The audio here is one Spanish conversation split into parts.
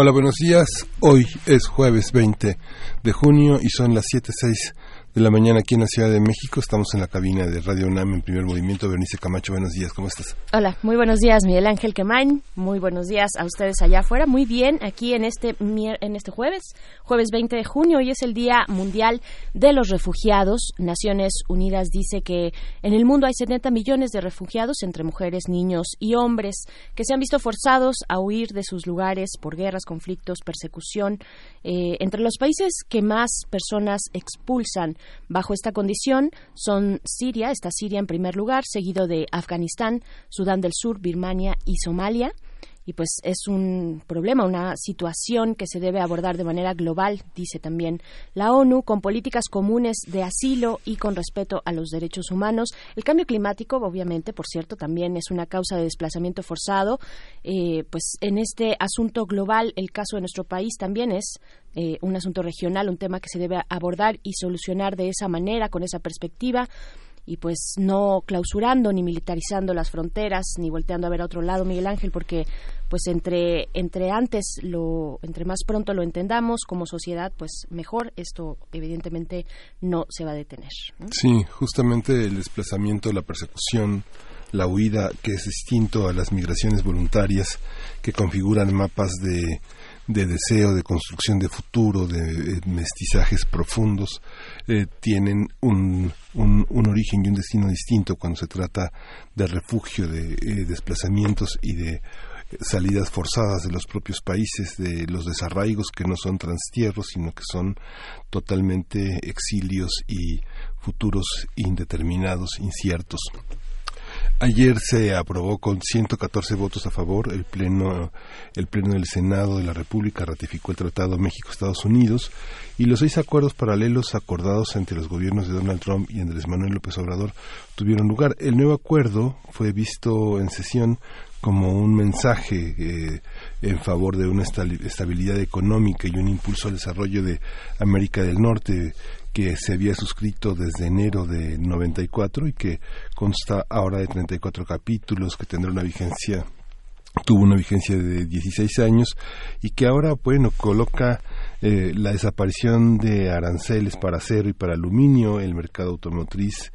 Hola, buenos días. Hoy es jueves 20 de junio y son las 7.06 de la mañana aquí en la Ciudad de México. Estamos en la cabina de Radio UNAM en primer movimiento. Bernice Camacho, buenos días, ¿cómo estás? Hola, muy buenos días, Miguel Ángel Quemain. Muy buenos días a ustedes allá afuera. Muy bien, aquí en este, en este jueves, jueves 20 de junio. Hoy es el Día Mundial de los Refugiados. Naciones Unidas dice que en el mundo hay 70 millones de refugiados entre mujeres, niños y hombres que se han visto forzados a huir de sus lugares por guerras, conflictos, persecución. Eh, entre los países que más personas expulsan bajo esta condición son Siria, está Siria en primer lugar, seguido de Afganistán, Sudán del Sur, Birmania y Somalia y pues es un problema, una situación que se debe abordar de manera global, dice también la ONU, con políticas comunes de asilo y con respeto a los derechos humanos. El cambio climático, obviamente, por cierto, también es una causa de desplazamiento forzado. Eh, pues en este asunto global, el caso de nuestro país también es eh, un asunto regional, un tema que se debe abordar y solucionar de esa manera, con esa perspectiva y pues no clausurando ni militarizando las fronteras ni volteando a ver a otro lado Miguel Ángel porque pues entre entre antes lo entre más pronto lo entendamos como sociedad pues mejor. Esto evidentemente no se va a detener sí justamente el desplazamiento la persecución la huida que es distinto a las migraciones voluntarias que configuran mapas de de deseo, de construcción de futuro, de eh, mestizajes profundos, eh, tienen un, un, origen y un destino distinto cuando se trata de refugio, de eh, desplazamientos y de salidas forzadas de los propios países, de los desarraigos que no son transtierros, sino que son totalmente exilios y futuros indeterminados, inciertos. Ayer se aprobó con 114 votos a favor. El pleno, el pleno del Senado de la República ratificó el Tratado México-Estados Unidos y los seis acuerdos paralelos acordados entre los gobiernos de Donald Trump y Andrés Manuel López Obrador tuvieron lugar. El nuevo acuerdo fue visto en sesión como un mensaje eh, en favor de una estabilidad económica y un impulso al desarrollo de América del Norte que se había suscrito desde enero de 94 y que consta ahora de 34 capítulos, que tendrá una vigencia tuvo una vigencia de 16 años y que ahora, bueno, coloca eh, la desaparición de aranceles para acero y para aluminio, el mercado automotriz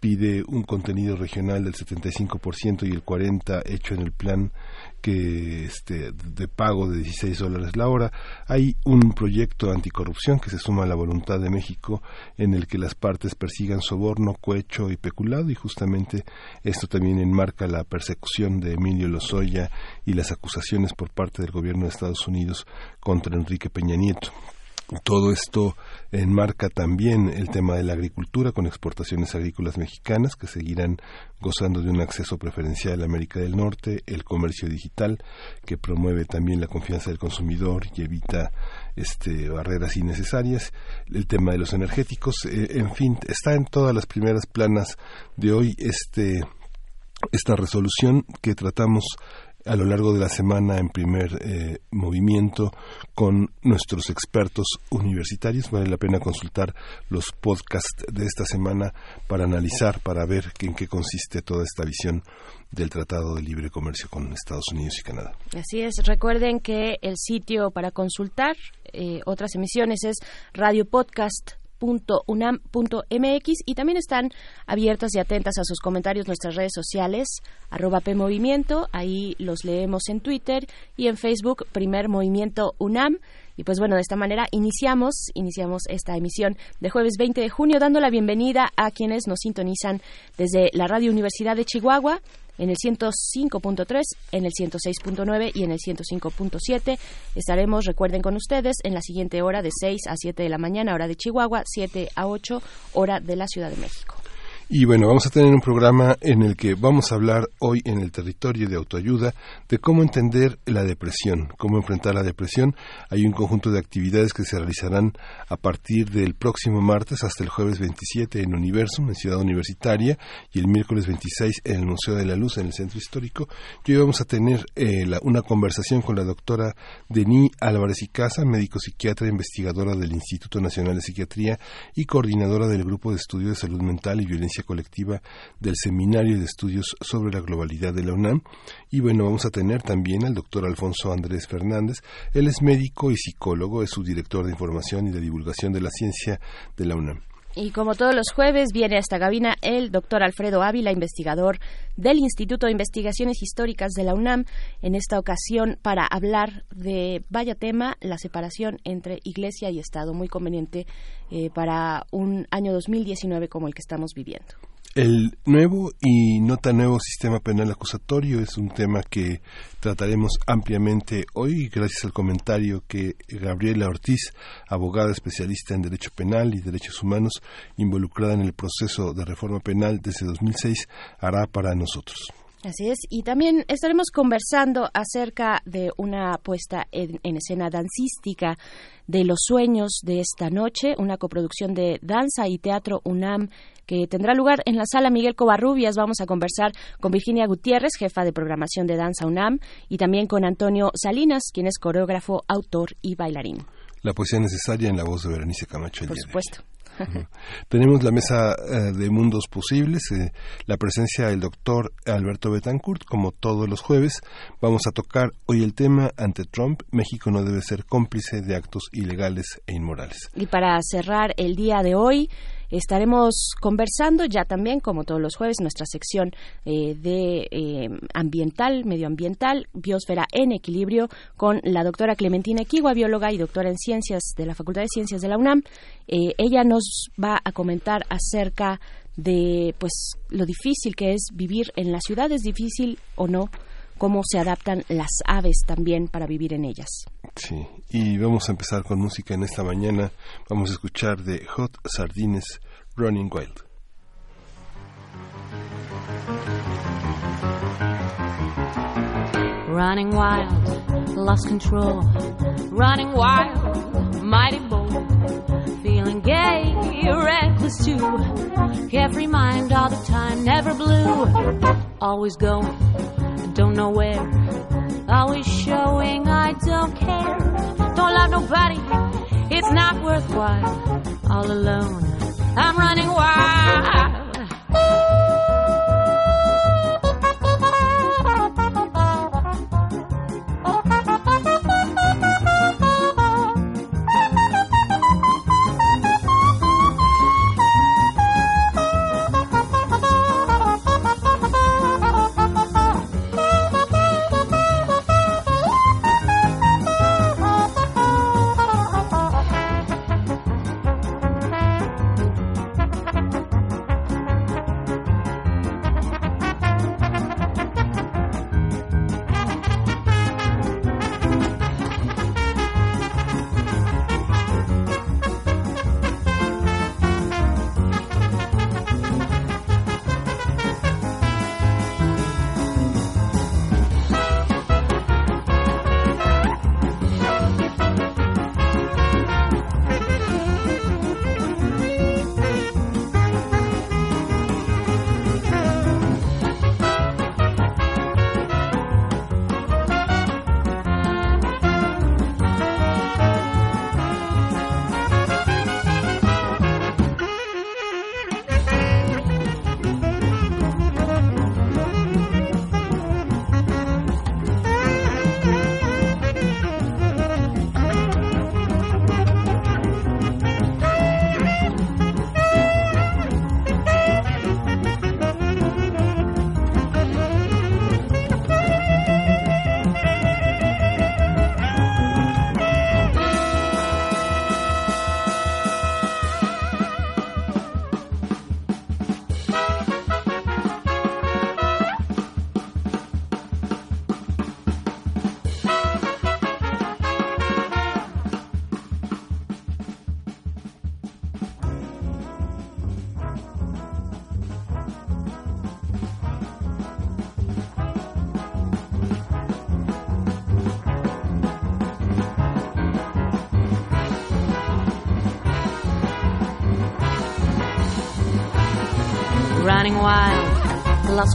pide un contenido regional del 75% y el 40% hecho en el plan que este de pago de 16 dólares la hora. Hay un proyecto anticorrupción que se suma a la voluntad de México en el que las partes persigan soborno, cohecho y peculado y justamente esto también enmarca la persecución de Emilio Lozoya y las acusaciones por parte del gobierno de Estados Unidos contra Enrique Peña Nieto. Todo esto enmarca también el tema de la agricultura con exportaciones agrícolas mexicanas que seguirán gozando de un acceso preferencial a América del Norte, el comercio digital que promueve también la confianza del consumidor y evita este, barreras innecesarias, el tema de los energéticos, eh, en fin, está en todas las primeras planas de hoy este esta resolución que tratamos a lo largo de la semana en primer eh, movimiento con nuestros expertos universitarios. Vale la pena consultar los podcasts de esta semana para analizar, para ver en qué consiste toda esta visión del Tratado de Libre Comercio con Estados Unidos y Canadá. Así es. Recuerden que el sitio para consultar eh, otras emisiones es Radio Podcast unam.mx y también están abiertas y atentas a sus comentarios nuestras redes sociales, arroba PMovimiento, ahí los leemos en Twitter y en Facebook, Primer Movimiento UNAM. Y pues bueno, de esta manera iniciamos, iniciamos esta emisión de jueves 20 de junio, dando la bienvenida a quienes nos sintonizan desde la Radio Universidad de Chihuahua, en el 105.3, en el 106.9 y en el 105.7. Estaremos, recuerden con ustedes, en la siguiente hora de 6 a 7 de la mañana, hora de Chihuahua, 7 a 8, hora de la Ciudad de México. Y bueno, vamos a tener un programa en el que vamos a hablar hoy en el territorio de autoayuda de cómo entender la depresión, cómo enfrentar la depresión. Hay un conjunto de actividades que se realizarán a partir del próximo martes hasta el jueves 27 en Universum, en Ciudad Universitaria, y el miércoles 26 en el Museo de la Luz, en el Centro Histórico. Y hoy vamos a tener eh, una conversación con la doctora Denis Álvarez y Casa, médico psiquiatra, investigadora del Instituto Nacional de Psiquiatría y coordinadora del Grupo de Estudio de Salud Mental y Violencia colectiva del Seminario de Estudios sobre la Globalidad de la UNAM. Y bueno, vamos a tener también al doctor Alfonso Andrés Fernández. Él es médico y psicólogo, es su director de información y de divulgación de la ciencia de la UNAM. Y como todos los jueves, viene a esta cabina el doctor Alfredo Ávila, investigador del Instituto de Investigaciones Históricas de la UNAM, en esta ocasión para hablar de, vaya tema, la separación entre Iglesia y Estado, muy conveniente eh, para un año 2019 como el que estamos viviendo. El nuevo y no tan nuevo sistema penal acusatorio es un tema que trataremos ampliamente hoy gracias al comentario que Gabriela Ortiz, abogada especialista en derecho penal y derechos humanos involucrada en el proceso de reforma penal desde 2006, hará para nosotros. Así es, y también estaremos conversando acerca de una puesta en, escena dancística de los sueños de esta noche, una coproducción de danza y teatro UNAM que tendrá lugar en la sala Miguel Covarrubias. Vamos a conversar con Virginia Gutiérrez, jefa de programación de Danza UNAM, y también con Antonio Salinas, quien es coreógrafo, autor y bailarín. La poesía necesaria en la voz de Berenice Camacho. Por supuesto. Tenemos la mesa eh, de mundos posibles, eh, la presencia del doctor Alberto Betancourt, como todos los jueves. Vamos a tocar hoy el tema ante Trump, México no debe ser cómplice de actos ilegales e inmorales. Y para cerrar el día de hoy, Estaremos conversando ya también, como todos los jueves, nuestra sección eh, de eh, ambiental, medioambiental, biosfera en equilibrio, con la doctora Clementina Equigua, bióloga y doctora en ciencias de la Facultad de Ciencias de la UNAM. Eh, ella nos va a comentar acerca de pues lo difícil que es vivir en la ciudad, es difícil o no cómo se adaptan las aves también para vivir en ellas. Sí, y vamos a empezar con música en esta mañana. Vamos a escuchar de Hot Sardines Running Wild. Running wild, lost control. Running wild, mighty bold. Feeling gay, reckless too. Carefree mind all the time, never blue. Always going don't know where. Always showing I don't care. Don't love nobody, it's not worthwhile. All alone, I'm running wild.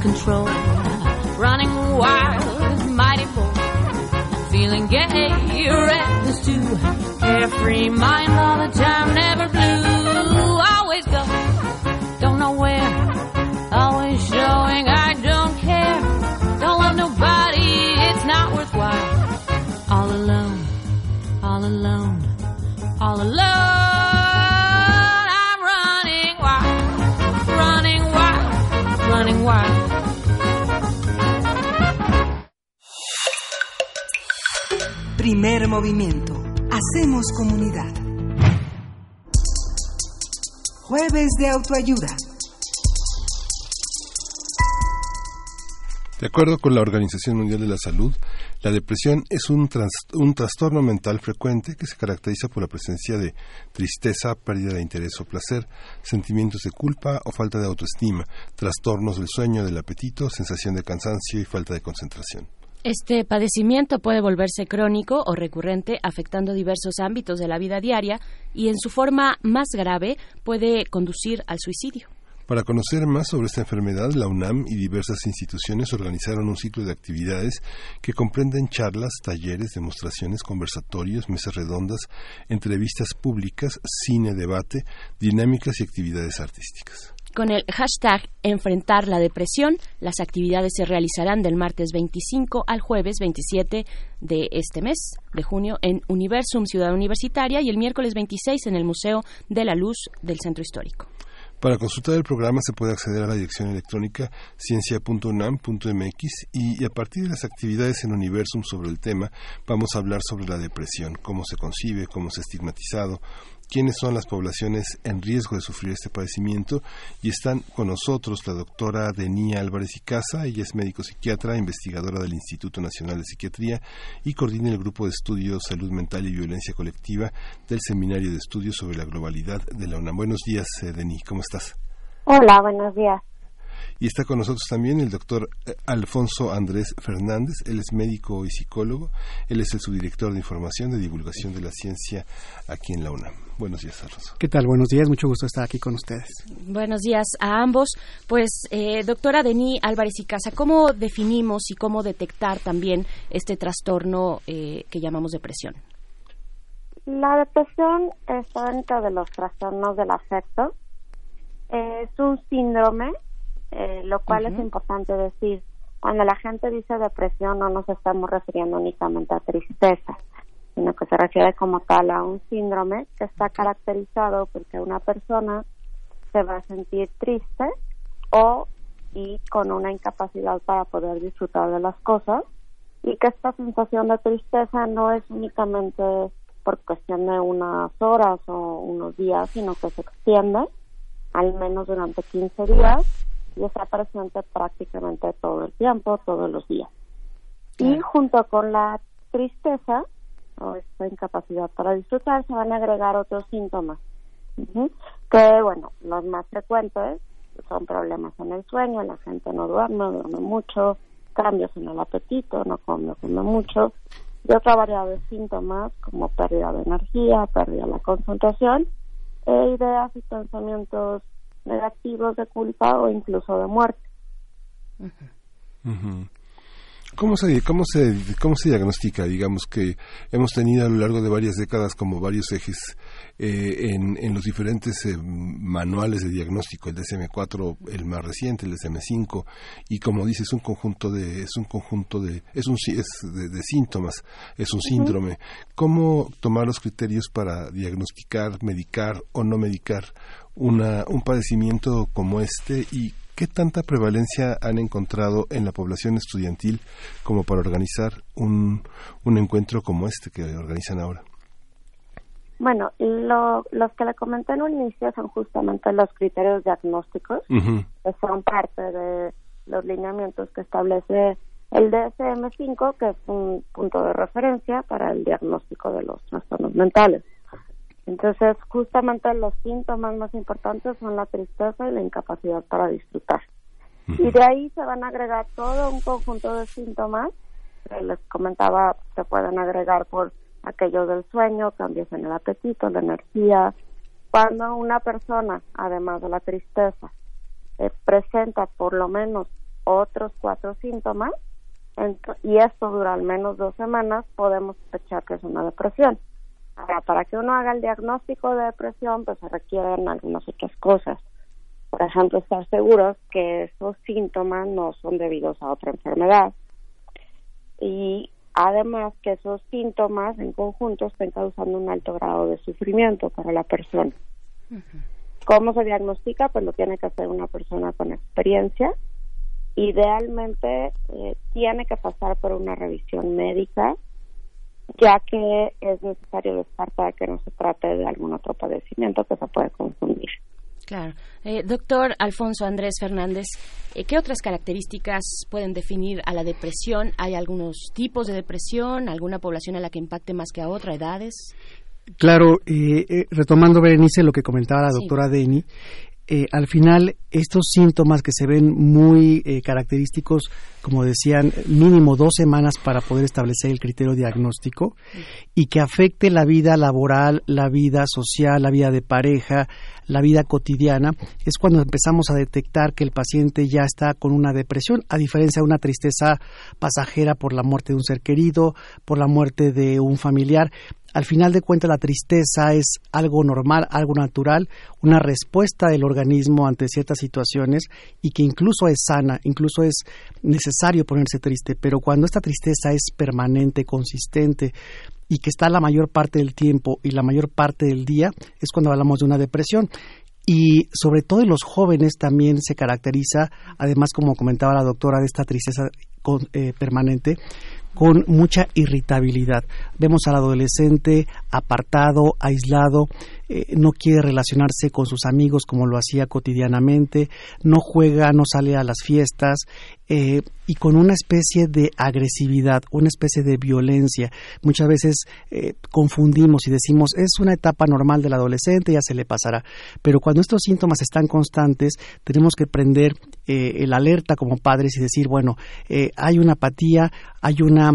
Control, De autoayuda. De acuerdo con la Organización Mundial de la Salud, la depresión es un trastorno mental frecuente que se caracteriza por la presencia de tristeza, pérdida de interés o placer, sentimientos de culpa o falta de autoestima, trastornos del sueño, del apetito, sensación de cansancio y falta de concentración. Este padecimiento puede volverse crónico o recurrente, afectando diversos ámbitos de la vida diaria y en su forma más grave puede conducir al suicidio. Para conocer más sobre esta enfermedad, la UNAM y diversas instituciones organizaron un ciclo de actividades que comprenden charlas, talleres, demostraciones, conversatorios, mesas redondas, entrevistas públicas, cine, debate, dinámicas y actividades artísticas. Con el hashtag Enfrentar la Depresión, las actividades se realizarán del martes 25 al jueves 27 de este mes de junio en Universum Ciudad Universitaria y el miércoles 26 en el Museo de la Luz del Centro Histórico. Para consultar el programa se puede acceder a la dirección electrónica ciencia.unam.mx y, y a partir de las actividades en Universum sobre el tema vamos a hablar sobre la depresión, cómo se concibe, cómo se ha estigmatizado, quiénes son las poblaciones en riesgo de sufrir este padecimiento y están con nosotros la doctora Denía Álvarez y Casa, ella es médico psiquiatra, investigadora del Instituto Nacional de Psiquiatría y coordina el grupo de estudios Salud Mental y Violencia Colectiva del Seminario de Estudios sobre la Globalidad de la UNAM. Buenos días, eh, Denis, ¿cómo estás? Hola, buenos días. Y está con nosotros también el doctor eh, Alfonso Andrés Fernández. Él es médico y psicólogo. Él es el subdirector de información de divulgación de la ciencia aquí en la UNAM. Buenos días, Alfonso. ¿Qué tal? Buenos días, mucho gusto estar aquí con ustedes. Buenos días a ambos. Pues, eh, doctora Denis Álvarez y Casa, ¿cómo definimos y cómo detectar también este trastorno eh, que llamamos depresión? La depresión está dentro de los trastornos del afecto. Es un síndrome, eh, lo cual es importante decir. Cuando la gente dice depresión no nos estamos refiriendo únicamente a tristeza, sino que se refiere como tal a un síndrome que está caracterizado porque una persona se va a sentir triste o y con una incapacidad para poder disfrutar de las cosas y que esta sensación de tristeza no es únicamente por cuestión de unas horas o unos días, sino que se extiende al menos durante 15 días y está presente prácticamente todo el tiempo, todos los días. Y junto con la tristeza o esta incapacidad para disfrutar se van a agregar otros síntomas. Que, bueno, los más frecuentes son problemas en el sueño, la gente no duerme, duerme mucho, cambios en el apetito, no come, come mucho, y otra variedad de síntomas como pérdida de energía, pérdida de la concentración, e ideas y pensamientos negativos de culpa o incluso de muerte. Ujú. ¿Cómo se, cómo, se, ¿Cómo se diagnostica? Digamos que hemos tenido a lo largo de varias décadas como varios ejes eh, en, en los diferentes eh, manuales de diagnóstico, el DSM-4, el más reciente, el DSM-5, y como dices, un conjunto de, es un conjunto de, es un es de, de síntomas, es un síndrome. ¿Cómo tomar los criterios para diagnosticar, medicar o no medicar una, un padecimiento como este y ¿Qué tanta prevalencia han encontrado en la población estudiantil como para organizar un, un encuentro como este que organizan ahora? Bueno, lo, los que le comenté en un inicio son justamente los criterios diagnósticos, que son parte de los lineamientos que establece el DSM-5, que es un punto de referencia para el diagnóstico de los trastornos mentales. Entonces, justamente los síntomas más importantes son la tristeza y la incapacidad para disfrutar. Y de ahí se van a agregar todo un conjunto de síntomas que les comentaba, se pueden agregar por aquellos del sueño, cambios en el apetito, la energía. Cuando una persona, además de la tristeza, eh, presenta por lo menos otros cuatro síntomas y esto dura al menos dos semanas, podemos sospechar que es una depresión. Ahora, para que uno haga el diagnóstico de depresión, pues se requieren algunas otras cosas. Por ejemplo, estar seguros que esos síntomas no son debidos a otra enfermedad. Y además que esos síntomas en conjunto estén causando un alto grado de sufrimiento para la persona. ¿Cómo se diagnostica? Pues lo tiene que hacer una persona con experiencia. Idealmente eh, tiene que pasar por una revisión médica, ya que es necesario descartar que no se trate de algún otro padecimiento que se puede confundir. Claro. Eh, doctor Alfonso Andrés Fernández, eh, ¿qué otras características pueden definir a la depresión? ¿Hay algunos tipos de depresión? ¿Alguna población a la que impacte más que a otra? ¿Edades? Claro, eh, retomando, Berenice, lo que comentaba la doctora Deni, eh, al final estos síntomas que se ven muy eh, característicos, como decían, mínimo dos semanas para poder establecer el criterio diagnóstico y que afecte la vida laboral, la vida social, la vida de pareja, la vida cotidiana, es cuando empezamos a detectar que el paciente ya está con una depresión, a diferencia de una tristeza pasajera por la muerte de un ser querido, por la muerte de un familiar. Al final de cuentas la tristeza es algo normal, algo natural, una respuesta del organismo ante ciertas situaciones y que incluso es sana, incluso es necesario ponerse triste, pero cuando esta tristeza es permanente, consistente, y que está la mayor parte del tiempo y la mayor parte del día, es cuando hablamos de una depresión. Y sobre todo en los jóvenes también se caracteriza, además como comentaba la doctora, de esta tristeza eh, permanente, con mucha irritabilidad. Vemos al adolescente apartado, aislado, eh, no quiere relacionarse con sus amigos como lo hacía cotidianamente, no juega, no sale a las fiestas eh, y con una especie de agresividad, una especie de violencia. Muchas veces eh, confundimos y decimos es una etapa normal del adolescente, ya se le pasará. Pero cuando estos síntomas están constantes, tenemos que prender el alerta como padres y decir, bueno, hay una apatía, hay una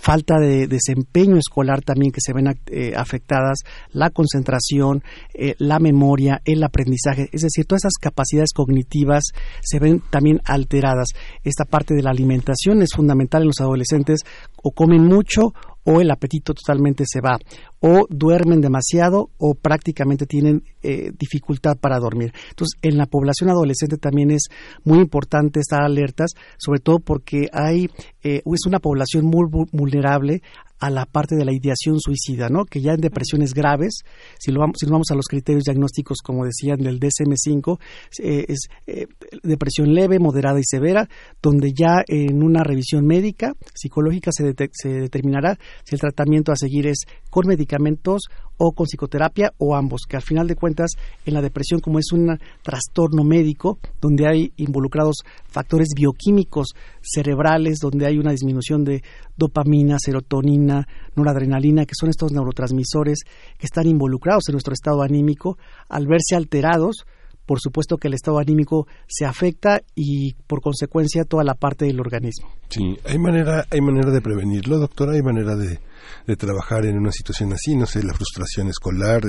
falta de desempeño escolar también que se ven afectadas, la concentración, eh, la memoria, el aprendizaje, es decir, todas esas capacidades cognitivas se ven también alteradas. Esta parte de la alimentación es fundamental en los adolescentes, o comen mucho o el apetito totalmente se va, o duermen demasiado o prácticamente tienen eh, dificultad para dormir. Entonces, en la población adolescente también es muy importante estar alertas, sobre todo porque hay eh, es una población muy vulnerable a la parte de la ideación suicida, ¿no? Que ya en depresiones graves, si, lo vamos, si nos vamos a los criterios diagnósticos, como decían del DSM-5, eh, es eh, depresión leve, moderada y severa, donde ya en una revisión médica, psicológica, se, se determinará si el tratamiento a seguir es con medicamentos o con psicoterapia o ambos, que al final de cuentas en la depresión como es un trastorno médico donde hay involucrados factores bioquímicos cerebrales, donde hay una disminución de dopamina, serotonina, noradrenalina, que son estos neurotransmisores que están involucrados en nuestro estado anímico, al verse alterados, por supuesto que el estado anímico se afecta y por consecuencia toda la parte del organismo. Sí, hay manera, hay manera de prevenirlo, doctora, hay manera de, de trabajar en una situación así, no sé, la frustración escolar,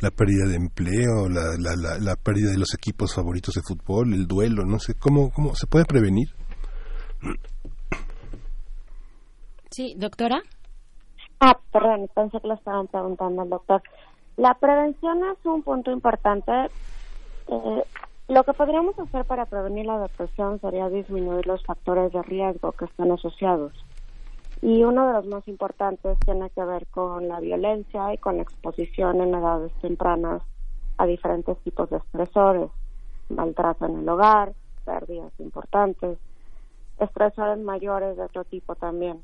la pérdida de empleo, la, la, la, pérdida de los equipos favoritos de fútbol, el duelo, no sé, ¿cómo, cómo se puede prevenir? Sí, doctora. Ah, perdón, pensé que lo estaban preguntando al doctor. La prevención es un punto importante eh, lo que podríamos hacer para prevenir la depresión sería disminuir los factores de riesgo que están asociados. Y uno de los más importantes tiene que ver con la violencia y con la exposición en edades tempranas a diferentes tipos de estresores, maltrato en el hogar, pérdidas importantes, estresores mayores de otro tipo también,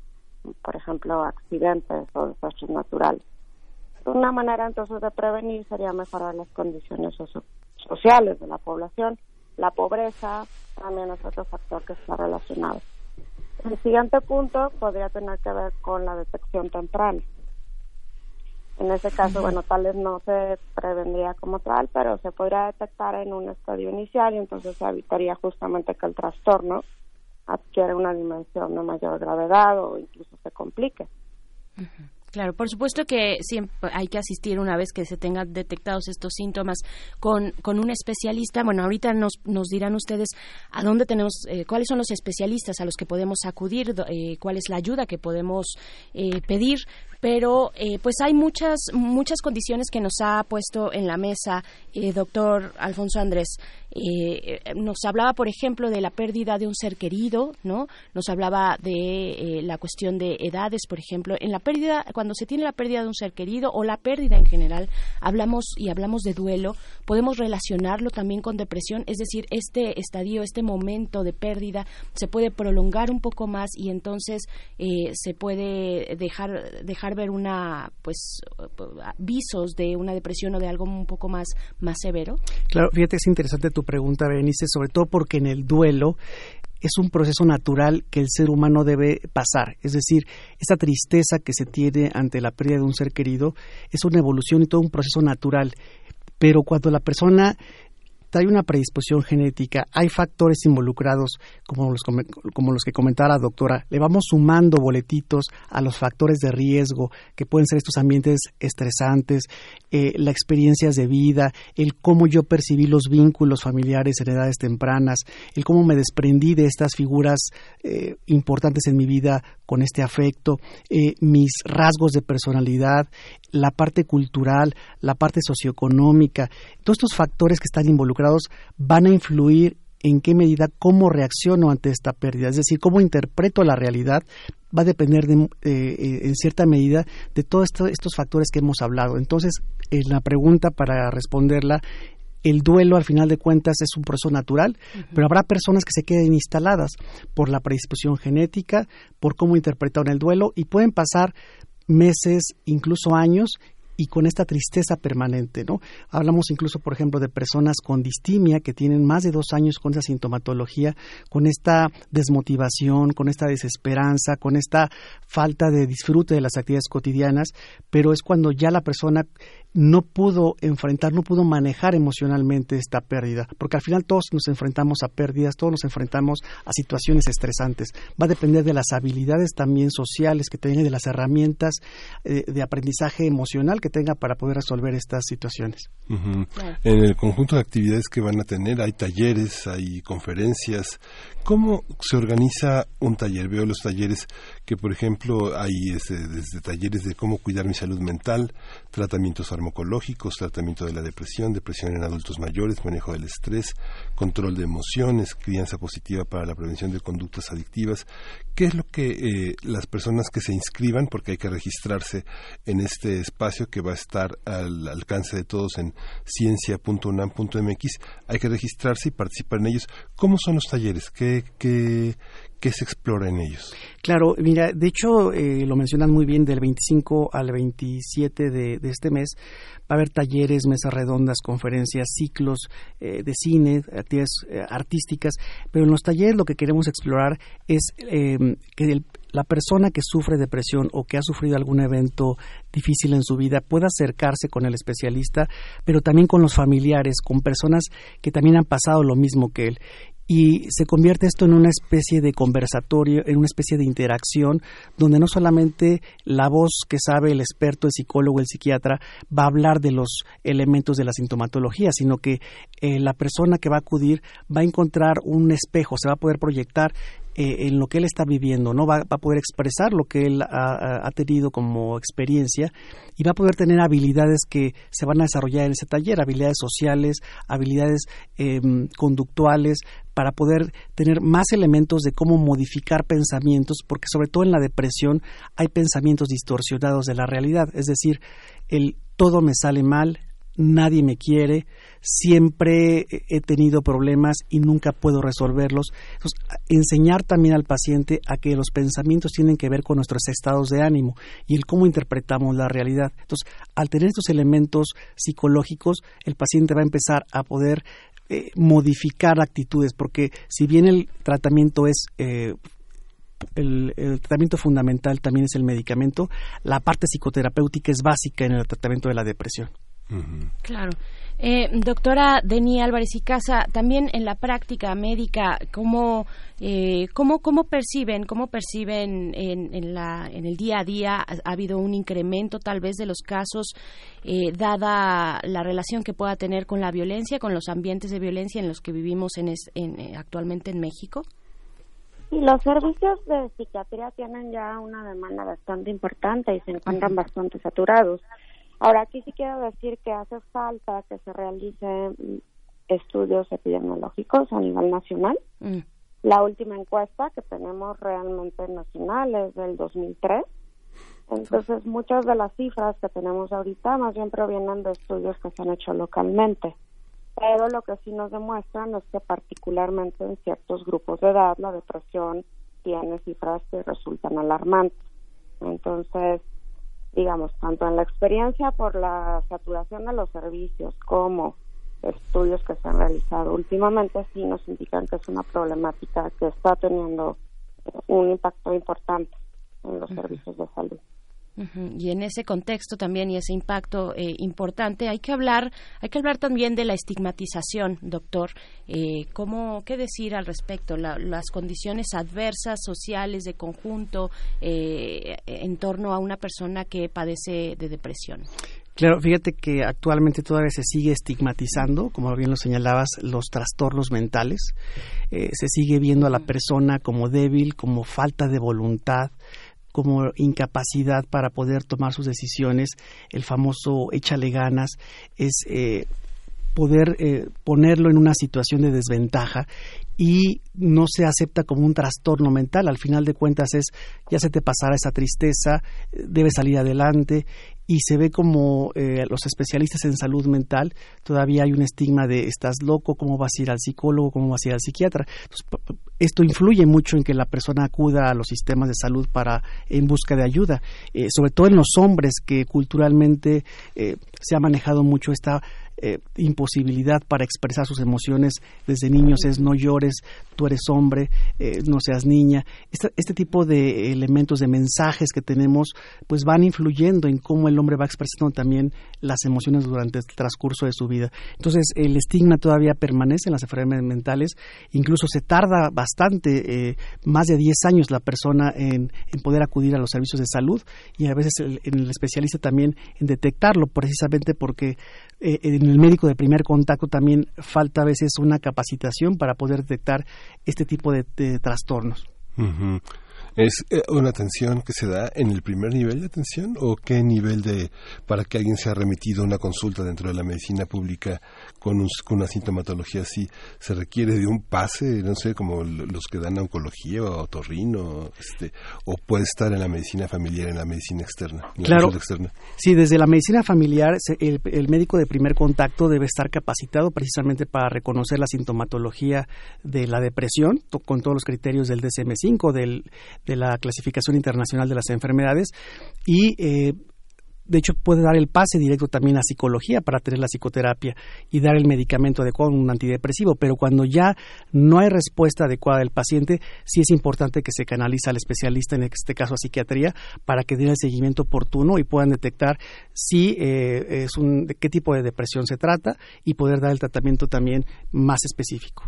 por ejemplo, accidentes o desastres naturales. Una manera entonces de prevenir sería mejorar las condiciones sociales de la población. La pobreza también es otro factor que está relacionado. El siguiente punto podría tener que ver con la detección temprana. En ese caso, bueno, tal vez no se prevendría como tal, pero se podría detectar en un estadio inicial y entonces se evitaría justamente que el trastorno adquiera una dimensión de mayor gravedad o incluso se complique. Claro, por supuesto que siempre hay que asistir una vez que se tengan detectados estos síntomas con, con un especialista. Bueno, ahorita nos, nos dirán ustedes a dónde tenemos, eh, cuáles son los especialistas a los que podemos acudir, eh, cuál es la ayuda que podemos eh, pedir pero pues hay muchas muchas condiciones que nos ha puesto en la mesa doctor Alfonso Andrés eh, nos hablaba por ejemplo de la pérdida de un ser querido no nos hablaba de la cuestión de edades por ejemplo en la pérdida cuando se tiene la pérdida de un ser querido o la pérdida en general hablamos y hablamos de duelo podemos relacionarlo también con depresión es decir este estadio este momento de pérdida se puede prolongar un poco más y entonces se puede dejar dejar ver una pues visos de una depresión o de algo un poco más más severo? Claro, fíjate es interesante tu pregunta, Berenice, sobre todo porque en el duelo es un proceso natural que el ser humano debe pasar. Es decir, esta tristeza que se tiene ante la pérdida de un ser querido es una evolución y todo un proceso natural. Pero cuando la persona hay una predisposición genética, hay factores involucrados como los, como los que comentaba la doctora, le vamos sumando boletitos a los factores de riesgo que pueden ser estos ambientes estresantes, eh, las experiencias de vida, el cómo yo percibí los vínculos familiares en edades tempranas, el cómo me desprendí de estas figuras eh, importantes en mi vida con este afecto, eh, mis rasgos de personalidad, la parte cultural, la parte socioeconómica, todos estos factores que están involucrados van a influir en qué medida, cómo reacciono ante esta pérdida, es decir, cómo interpreto la realidad, va a depender de, eh, eh, en cierta medida de todos estos factores que hemos hablado. Entonces, en la pregunta para responderla, el duelo al final de cuentas es un proceso natural, pero habrá personas que se queden instaladas por la predisposición genética, por cómo interpretaron el duelo y pueden pasar meses, incluso años, y con esta tristeza permanente, ¿no? Hablamos incluso, por ejemplo, de personas con distimia que tienen más de dos años con esa sintomatología, con esta desmotivación, con esta desesperanza, con esta falta de disfrute de las actividades cotidianas, pero es cuando ya la persona no pudo enfrentar, no pudo manejar emocionalmente esta pérdida, porque al final todos nos enfrentamos a pérdidas, todos nos enfrentamos a situaciones estresantes. Va a depender de las habilidades también sociales que tenga, de las herramientas eh, de aprendizaje emocional que tenga para poder resolver estas situaciones. En el conjunto de actividades que van a tener hay talleres, hay conferencias. ¿Cómo se organiza un taller? Veo los talleres que, por ejemplo, hay este, desde talleres de cómo cuidar mi salud mental, tratamientos farmacológicos, tratamiento de la depresión, depresión en adultos mayores, manejo del estrés, control de emociones, crianza positiva para la prevención de conductas adictivas. ¿Qué es lo que eh, las personas que se inscriban, porque hay que registrarse en este espacio que va a estar al alcance de todos en ciencia.unam.mx, hay que registrarse y participar en ellos? ¿Cómo son los talleres? ¿Qué, qué, qué se explora en ellos? Claro, mira, de hecho eh, lo mencionan muy bien del 25 al 27 de, este mes. Va a haber talleres, mesas redondas, conferencias, ciclos eh, de cine, actividades eh, artísticas, pero en los talleres lo que queremos explorar es que la persona que sufre depresión o que ha sufrido algún evento difícil en su vida pueda acercarse con el especialista, pero también con los familiares, con personas que también han pasado lo mismo que él y se convierte esto en una especie de conversatorio, en una especie de interacción, donde no solamente la voz que sabe el experto, el psicólogo, el psiquiatra, va a hablar de los elementos de la sintomatología, sino que eh, la persona que va a acudir va a encontrar un espejo, se va a poder proyectar eh, en lo que él está viviendo, ¿no? Va, a poder expresar lo que él ha, tenido como experiencia y va a poder tener habilidades que se van a desarrollar en ese taller, habilidades sociales, habilidades em, conductuales, para poder tener más elementos de cómo modificar pensamientos, porque sobre todo en la depresión hay pensamientos distorsionados de la realidad, es decir, el todo me sale mal, nadie me quiere, siempre he tenido problemas y nunca puedo resolverlos. Entonces, enseñar también al paciente a que los pensamientos tienen que ver con nuestros estados de ánimo y el cómo interpretamos la realidad. Entonces, al tener estos elementos psicológicos, el paciente va a empezar a poder eh, modificar actitudes, porque si bien el tratamiento es eh, el, tratamiento fundamental también es el medicamento, la parte psicoterapéutica es básica en el tratamiento de la depresión. Claro. Eh, doctora Deni Álvarez y Casa, también en la práctica médica, ¿cómo, eh, cómo, cómo perciben, cómo perciben en, en, la, en el día a día? ¿Ha, habido un incremento tal vez de los casos, eh, dada la relación que pueda tener con la violencia, con los ambientes de violencia en los que vivimos en, en eh, actualmente en México? Y los servicios de psiquiatría tienen ya una demanda bastante importante y se encuentran bastante saturados. Ahora, aquí sí quiero decir que hace falta que se realicen estudios epidemiológicos a nivel nacional. Mm. La última encuesta que tenemos realmente nacional es del 2003. Entonces, muchas de las cifras que tenemos ahorita más bien provienen de estudios que se han hecho localmente. Pero lo que sí nos demuestran es que particularmente en ciertos grupos de edad la depresión tiene cifras que resultan alarmantes. Entonces, digamos, tanto en la experiencia por la saturación de los servicios como estudios que se han realizado últimamente, sí nos indican que es una problemática que está teniendo un impacto importante en los servicios de salud. Y en ese contexto también y ese impacto eh, importante hay que hablar, hay que hablar también de la estigmatización, doctor. Eh, ¿cómo, ¿Qué decir al respecto? las condiciones adversas sociales de conjunto eh, en torno a una persona que padece de depresión. Claro, fíjate que actualmente todavía se sigue estigmatizando, como bien lo señalabas, los trastornos mentales. se sigue viendo a la persona como débil, como falta de voluntad, como incapacidad para poder tomar sus decisiones, el famoso échale ganas, es eh, poder eh, ponerlo en una situación de desventaja y no se acepta como un trastorno mental. Al final de cuentas es, ya se te pasará esa tristeza, debe salir adelante y se ve como eh, los especialistas en salud mental todavía hay un estigma de estás loco, cómo vas a ir al psicólogo, cómo vas a ir al psiquiatra. esto influye mucho en que la persona acuda a los sistemas de salud para en busca de ayuda, eh, sobre todo en los hombres que culturalmente eh, se ha manejado mucho esta eh, imposibilidad para expresar sus emociones desde niños es no llores, tú eres hombre, eh, no seas niña. Este, tipo de elementos, de mensajes que tenemos, pues van influyendo en cómo el hombre va expresando también las emociones durante el transcurso de su vida. Entonces, el estigma todavía permanece en las enfermedades mentales, incluso se tarda bastante, eh, más de 10 años la persona en, poder acudir a los servicios de salud y a veces el, el especialista también en detectarlo, precisamente porque eh, en el médico de primer contacto también falta a veces una capacitación para poder detectar este tipo de, trastornos. ¿Es eh, una atención que se da en el primer nivel de atención o qué nivel de, para que alguien sea remitido a una consulta dentro de la medicina pública con, una sintomatología así, se requiere de un pase, no sé, como los que dan oncología o otorrino, este, o puede estar en la medicina familiar, en la medicina externa? claro. Sí, desde la medicina familiar, el, médico de primer contacto debe estar capacitado precisamente para reconocer la sintomatología de la depresión, con todos los criterios del DSM-5, del de la clasificación internacional de las enfermedades y eh, de hecho puede dar el pase directo también a psicología para tener la psicoterapia y dar el medicamento adecuado, un antidepresivo, pero cuando ya no hay respuesta adecuada del paciente, sí es importante que se canalice al especialista, en este caso a psiquiatría, para que den el seguimiento oportuno y puedan detectar si eh, es un, de qué tipo de depresión se trata y poder dar el tratamiento también más específico.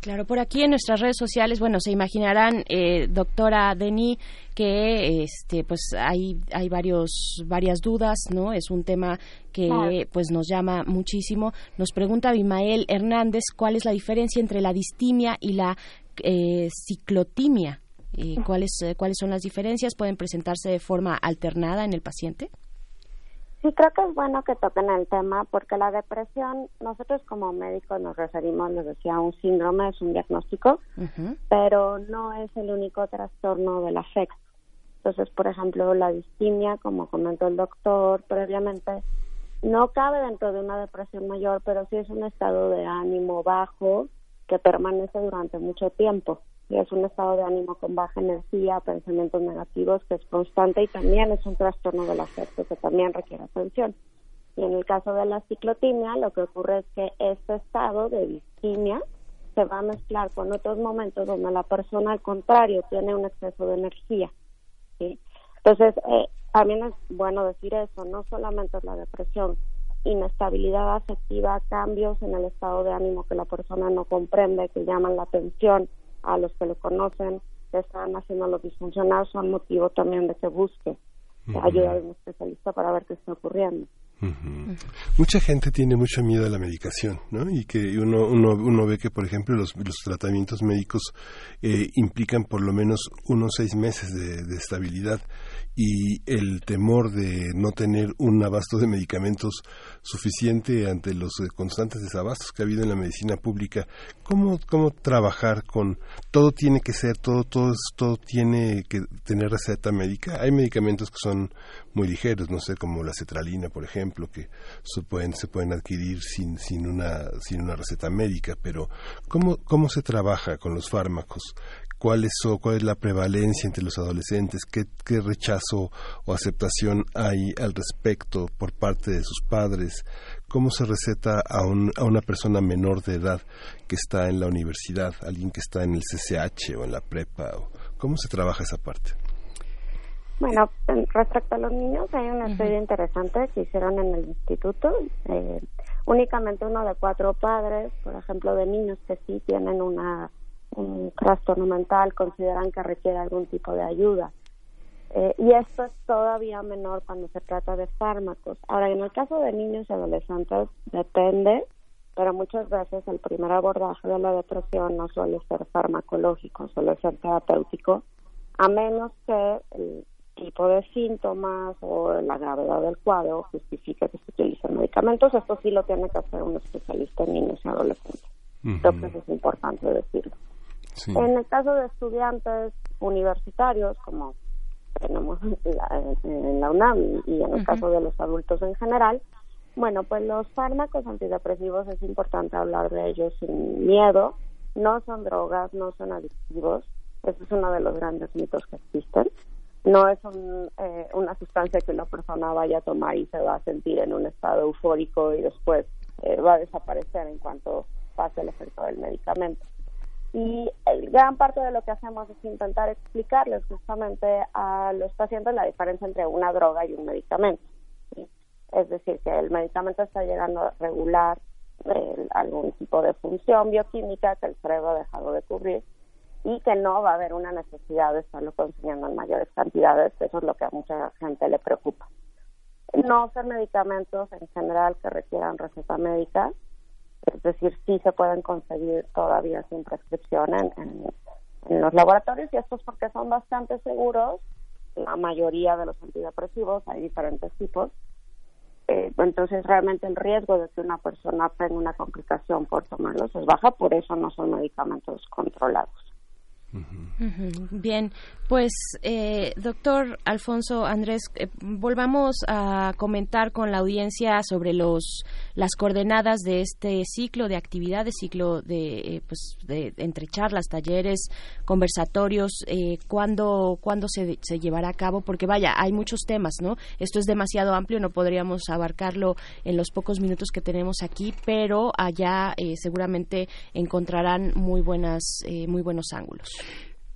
Claro, por aquí en nuestras redes sociales, bueno, se imaginarán, eh, doctora Denis, que este, pues hay, hay varios, varias dudas, ¿no? Es un tema que pues nos llama muchísimo. Nos pregunta Bimael Hernández cuál es la diferencia entre la distimia y la eh, ciclotimia. Eh, ¿cuáles, ¿Cuáles son las diferencias? ¿Pueden presentarse de forma alternada en el paciente? Sí, creo que es bueno que toquen el tema porque la depresión, nosotros como médicos nos referimos, les decía, a un síndrome, es un diagnóstico, pero no es el único trastorno del afecto. Entonces, por ejemplo, la distimia, como comentó el doctor previamente, no cabe dentro de una depresión mayor, pero sí es un estado de ánimo bajo que permanece durante mucho tiempo es un estado de ánimo con baja energía, pensamientos negativos que es constante y también es un trastorno del afecto que también requiere atención. Y en el caso de la ciclotimia, lo que ocurre es que este estado de distimia se va a mezclar con otros momentos donde la persona, al contrario, tiene un exceso de energía. Entonces, eh, también es bueno decir eso, no solamente es la depresión, inestabilidad afectiva, cambios en el estado de ánimo que la persona no comprende, que llaman la atención a los que lo conocen, que están haciéndolo disfuncionar, son motivo también de que busque ayuda de un especialista para ver qué está ocurriendo. Mucha gente tiene mucho miedo a la medicación, ¿no? Y que uno, uno, uno ve que, por ejemplo, los, los tratamientos médicos eh, implican por lo menos unos seis meses de, de estabilidad y el temor de no tener un abasto de medicamentos suficiente ante los eh, constantes desabastos que ha habido en la medicina pública. ¿Cómo, cómo trabajar con todo tiene que ser, todo, todo, todo tiene que tener receta médica? Hay medicamentos que son muy ligeros, no sé, como la cetralina, por ejemplo, que se pueden, se pueden adquirir sin, sin, una, sin una receta médica, pero ¿cómo, ¿cómo se trabaja con los fármacos? Cuál es, cuál es la prevalencia entre los adolescentes, qué, qué rechazo o aceptación hay al respecto por parte de sus padres, cómo se receta a, un, a una persona menor de edad que está en la universidad, alguien que está en el CCH o en la prepa, o, cómo se trabaja esa parte. Bueno, respecto a los niños, hay una estudio interesante que hicieron en el instituto. Eh, únicamente uno de cuatro padres, por ejemplo, de niños que sí tienen una un trastorno mental consideran que requiere algún tipo de ayuda. Eh, y esto es todavía menor cuando se trata de fármacos. Ahora, en el caso de niños y adolescentes, depende, pero muchas veces el primer abordaje de la depresión no suele ser farmacológico, suele ser terapéutico, a menos que el tipo de síntomas o la gravedad del cuadro justifique que se utilicen medicamentos. Esto sí lo tiene que hacer un especialista en niños y adolescentes. Eso es importante decirlo. En el caso de estudiantes universitarios, como tenemos en la UNAM y en el caso de los adultos en general, bueno, pues los fármacos antidepresivos es importante hablar de ellos sin miedo. No son drogas, no son adictivos. Ese es uno de los grandes mitos que existen. No es eh, una sustancia que una persona vaya a tomar y se va a sentir en un estado eufórico y después eh, va a desaparecer en cuanto pase el efecto del medicamento. Y gran parte de lo que hacemos es intentar explicarles justamente a los pacientes la diferencia entre una droga y un medicamento. Es decir, que el medicamento está llegando a regular algún tipo de función bioquímica que el cerebro ha dejado de cubrir y que no va a haber una necesidad de estarlo consumiendo en mayores cantidades. Eso es lo que a mucha gente le preocupa. No ser medicamentos en general que requieran receta médica, es decir, sí se pueden conseguir todavía sin prescripción en, los laboratorios y esto es porque son bastante seguros. La mayoría de los antidepresivos, hay diferentes tipos. Eh, entonces, realmente el riesgo de que una persona tenga una complicación por tomarlos es baja, por eso no son medicamentos controlados. Bien, pues eh, doctor Alfonso Andrés, eh, volvamos a comentar con la audiencia sobre los las coordenadas de este ciclo de actividades, ciclo de eh, pues de entre charlas, talleres, conversatorios, eh, cuándo cuándo se, se llevará a cabo, porque vaya, hay muchos temas, ¿no? Esto es demasiado amplio, no podríamos abarcarlo en los pocos minutos que tenemos aquí, pero allá seguramente encontrarán muy buenas muy buenos ángulos.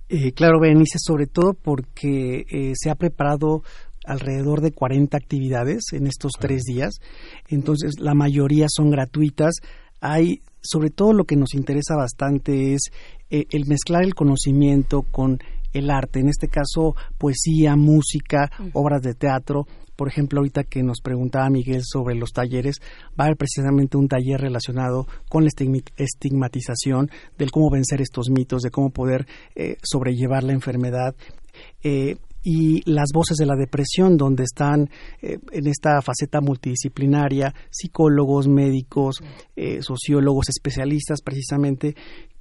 Eh, claro, Berenice, sobre todo porque eh, se ha preparado alrededor de 40 actividades en estos tres días, entonces la mayoría son gratuitas. Hay, sobre todo lo que nos interesa bastante es eh, el mezclar el conocimiento con el arte, en este caso poesía, música, obras de teatro, por ejemplo, ahorita que nos preguntaba Miguel sobre los talleres, va a haber precisamente un taller relacionado con la estigmatización del cómo vencer estos mitos, de cómo poder eh, sobrellevar la enfermedad. Eh, y las voces de la depresión, donde están eh, en esta faceta multidisciplinaria psicólogos, médicos, sociólogos, especialistas precisamente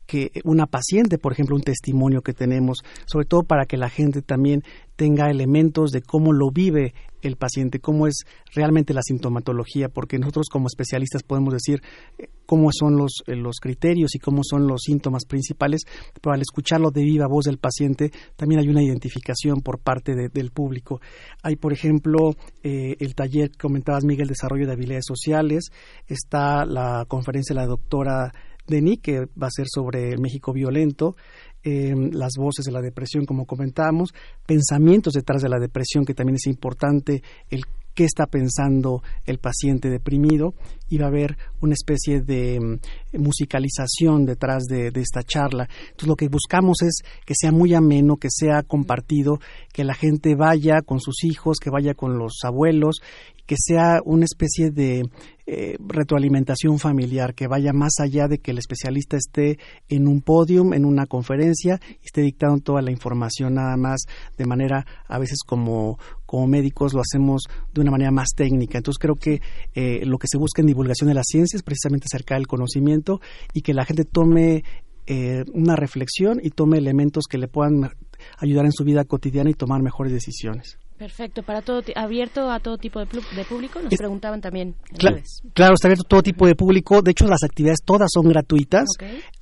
que una paciente, por ejemplo, un testimonio que tenemos, sobre todo para que la gente también tenga elementos de cómo lo vive el paciente, cómo es realmente la sintomatología, porque nosotros como especialistas podemos decir eh, cómo son los, eh, los criterios y cómo son los síntomas principales, pero al escucharlo de viva voz del paciente también hay una identificación por parte del público. Hay, por ejemplo, eh, el taller que comentabas, Miguel, Desarrollo de Habilidades Sociales, está la conferencia de la doctora Denis, que va a ser sobre el México violento, em, las voces de la depresión, como comentamos, pensamientos detrás de la depresión, que también es importante, el qué está pensando el paciente deprimido y va a haber una especie de mm, musicalización detrás de, de, esta charla. Entonces lo que buscamos es que sea muy ameno, que sea compartido, que la gente vaya con sus hijos, que vaya con los abuelos que sea una especie de eh, retroalimentación familiar, que vaya más allá de que el especialista esté en un podium, en una conferencia, y esté dictando toda la información nada más de manera, a veces como, como médicos lo hacemos de una manera más técnica. Entonces creo que eh, lo que se busca en divulgación de la ciencia es precisamente acercar el conocimiento y que la gente tome eh, una reflexión y tome elementos que le puedan ayudar en su vida cotidiana y tomar mejores decisiones. Perfecto, para todo abierto a todo tipo de, de público. Nos preguntaban también. Claro, claro, está abierto a todo tipo de público. De hecho, las actividades todas son gratuitas.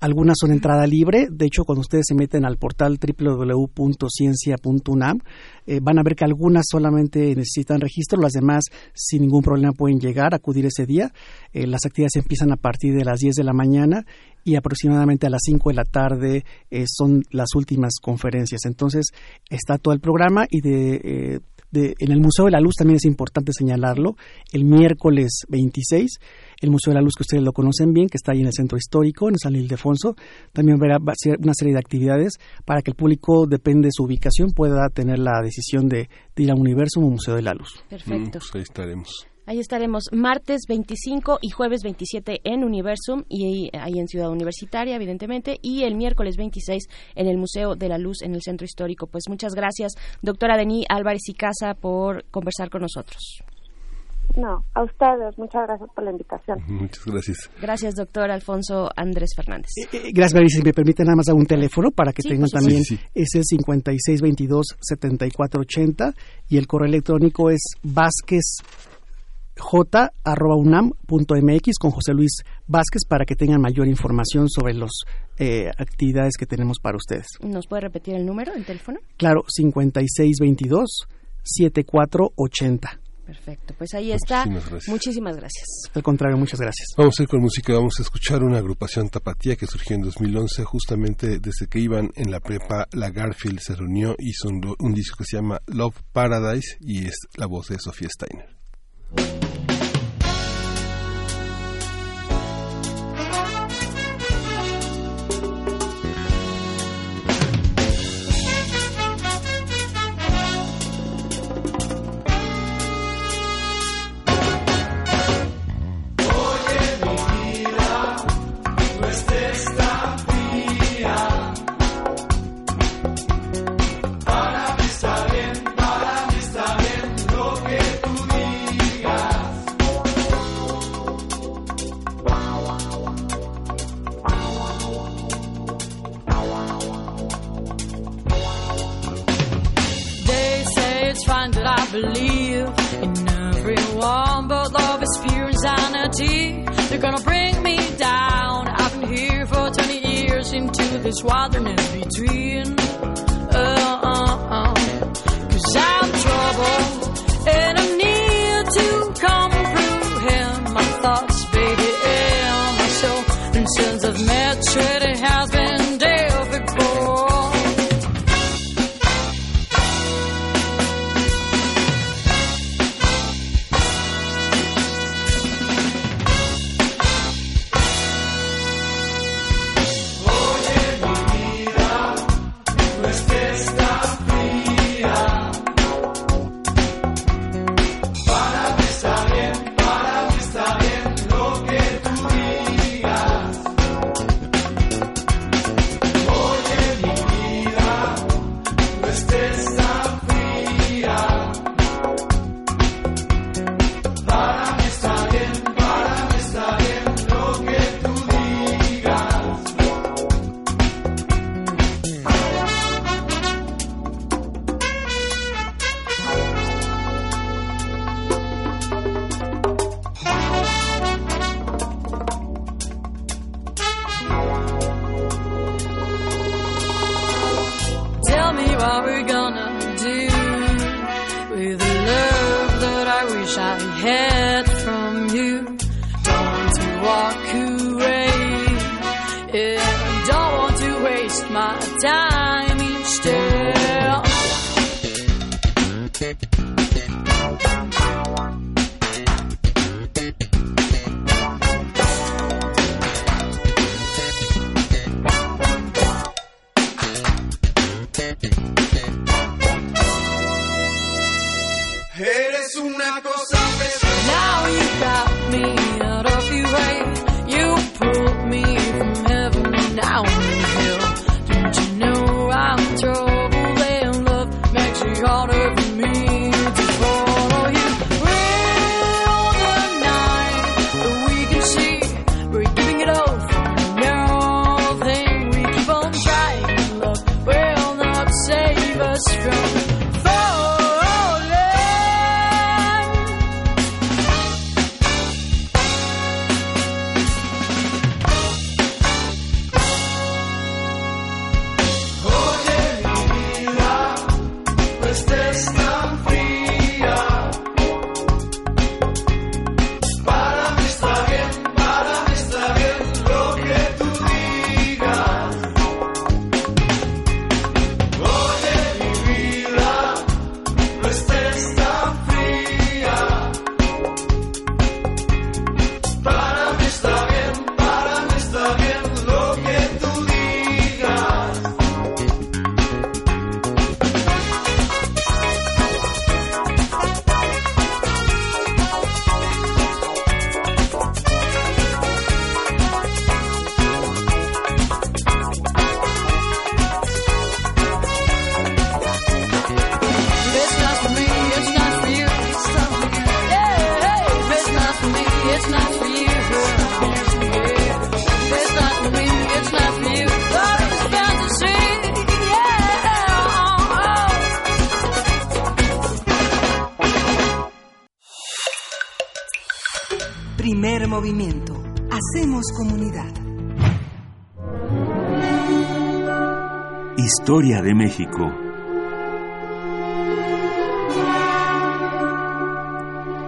Algunas son entrada libre. De hecho, cuando ustedes se meten al portal www.ciencia.unam, eh, van a ver que algunas solamente necesitan registro, las demás sin ningún problema pueden llegar, acudir ese día. Eh, las actividades empiezan a partir de las 10 de la mañana y aproximadamente a las 5 de la tarde eh, son las últimas conferencias. Entonces está todo el programa y de, eh, de, en el Museo de la Luz también es importante señalarlo. El miércoles 26, el Museo de la Luz que ustedes lo conocen bien, que está ahí en el Centro Histórico, en San Ildefonso, también verá una serie de actividades para que el público, depende de su ubicación, pueda tener la decisión de, ir a Universo o Museo de la Luz. Perfecto. Mm, pues ahí estaremos. Ahí estaremos martes 25 y jueves 27 en Universum y ahí en Ciudad Universitaria, evidentemente, y el miércoles 26 en el Museo de la Luz en el Centro Histórico. Pues muchas gracias, doctora Denis Álvarez y Casa, por conversar con nosotros. No, a ustedes, muchas gracias por la invitación. Muchas gracias. Gracias, doctor Alfonso Andrés Fernández. Eh, eh, gracias, María. Si me permite nada más a un teléfono para que tengan también, es el 5622-7480 y el correo electrónico es Vázquez j.unam.mx con José Luis Vázquez para que tengan mayor información sobre las eh, actividades que tenemos para ustedes. ¿Nos puede repetir el número, el teléfono? Claro, 5622-7480. Perfecto, pues ahí está. Muchísimas gracias. Al contrario, muchas gracias. Vamos a ir con música, vamos a escuchar una agrupación tapatía que surgió en 2011, justamente desde que iban en la prepa, la Garfield se reunió, hizo un, un disco que se llama Love Paradise y es la voz de Sofía Steiner. in between. Historia de México.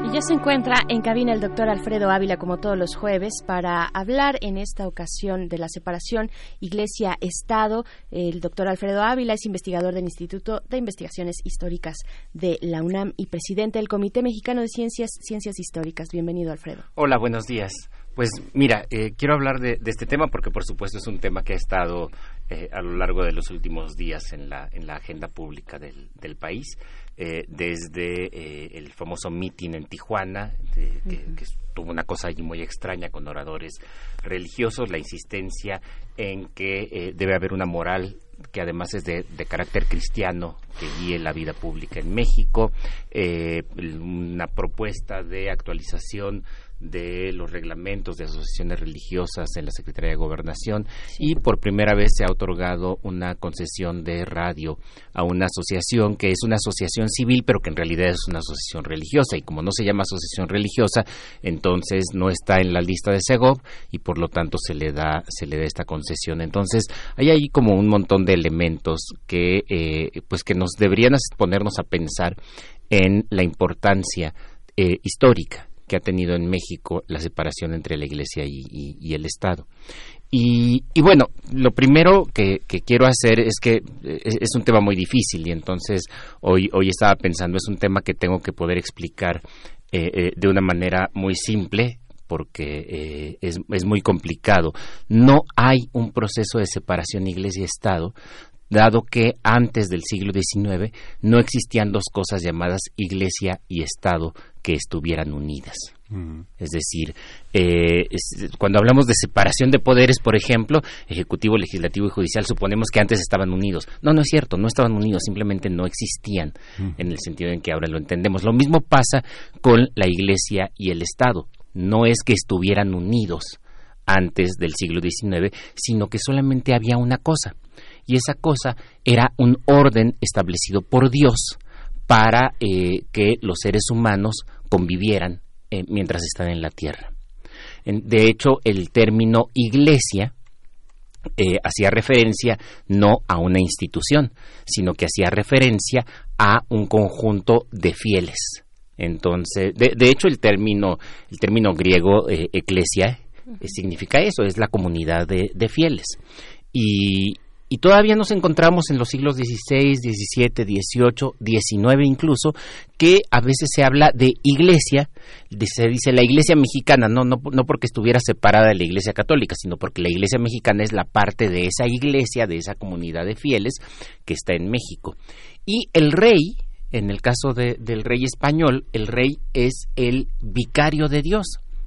Y ya se encuentra en cabina el doctor Alfredo Ávila, como todos los jueves, para hablar en esta ocasión de la separación Iglesia-Estado. El doctor Alfredo Ávila es investigador del Instituto de Investigaciones Históricas de la UNAM y presidente del Comité Mexicano de Ciencias, Ciencias Históricas. Bienvenido, Alfredo. Hola, buenos días. Pues mira, eh, quiero hablar de, de este tema porque por supuesto es un tema que ha estado eh, a lo largo de los últimos días en la, en la agenda pública del, del país, eh, desde eh, el famoso meeting en Tijuana, de- que, tuvo una cosa allí muy extraña con oradores religiosos, la insistencia en que debe haber una moral que además es de, de carácter cristiano que guíe la vida pública en México, eh, una propuesta de actualización de los reglamentos de asociaciones religiosas en la Secretaría de Gobernación y por primera vez se ha otorgado una concesión de radio a una asociación que es una asociación civil pero que en realidad es una asociación religiosa. Y como no se llama asociación religiosa entonces no está en la lista de SEGOV y por lo tanto se le da se le da esta concesión. Entonces hay ahí como un montón de elementos que eh, pues que nos deberían ponernos a pensar en la importancia eh, histórica que ha tenido en México la separación entre la Iglesia y, el Estado. Y, bueno, lo primero que, quiero hacer es que eh, es, un tema muy difícil y entonces hoy, hoy estaba pensando, es un tema que tengo que poder explicar eh, eh, de una manera muy simple porque es, es muy complicado. No hay un proceso de separación Iglesia-Estado dado que antes del siglo XIX no existían dos cosas llamadas Iglesia y Estado que estuvieran unidas. Es decir, eh, es- cuando hablamos de separación de poderes, por ejemplo, ejecutivo, legislativo y judicial, suponemos que antes estaban unidos. No, no es cierto, no estaban unidos, simplemente no existían en el sentido en que ahora lo entendemos. Lo mismo pasa con la Iglesia y el Estado. No es que estuvieran unidos antes del siglo XIX, sino que solamente había una cosa, y esa cosa era un orden establecido por Dios para eh, que los seres humanos convivieran eh, mientras están en la tierra. En- de hecho, el término iglesia eh, hacía referencia no a una institución, sino que hacía referencia a un conjunto de fieles. Entonces, de, de hecho, el término, el término griego eclesia significa eso, es la comunidad de, de fieles. Y, y todavía nos encontramos en los siglos XVI, XVII, XVIII, XIX incluso, que a veces se habla de iglesia, de- se dice la iglesia mexicana, no, no, no porque estuviera separada de la iglesia católica, sino porque la iglesia mexicana es la parte de esa iglesia, de esa comunidad de fieles que está en México. Y el rey, en el caso del rey español, el rey es el vicario de Dios.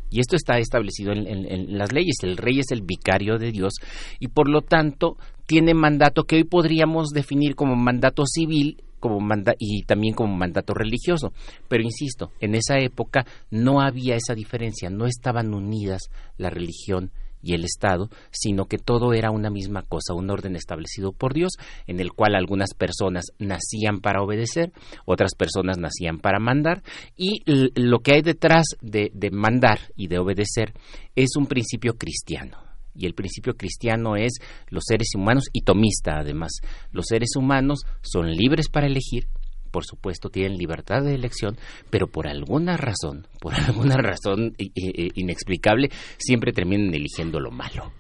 Y esto está establecido en, las leyes. El rey es el vicario de Dios y por lo tanto tiene mandato que hoy podríamos definir como mandato civil como y también como mandato religioso. Pero insisto, en esa época no había esa diferencia, no estaban unidas la religión y el Estado, sino que todo era una misma cosa, un orden establecido por Dios, en el cual algunas personas nacían para obedecer, otras personas nacían para mandar, y lo que hay detrás de, de mandar y de obedecer es un principio cristiano y el principio cristiano es los seres humanos y tomista además. Los seres humanos son libres para elegir, por supuesto tienen libertad de elección, pero por alguna razón, por alguna razón inexplicable, siempre terminan eligiendo lo malo.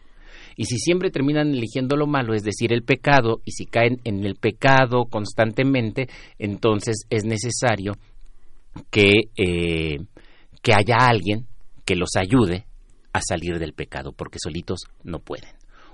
Y si siempre terminan eligiendo lo malo, es decir, el pecado, y si caen en el pecado constantemente, entonces es necesario que, eh, que haya alguien que los ayude a salir del pecado, porque solitos no pueden.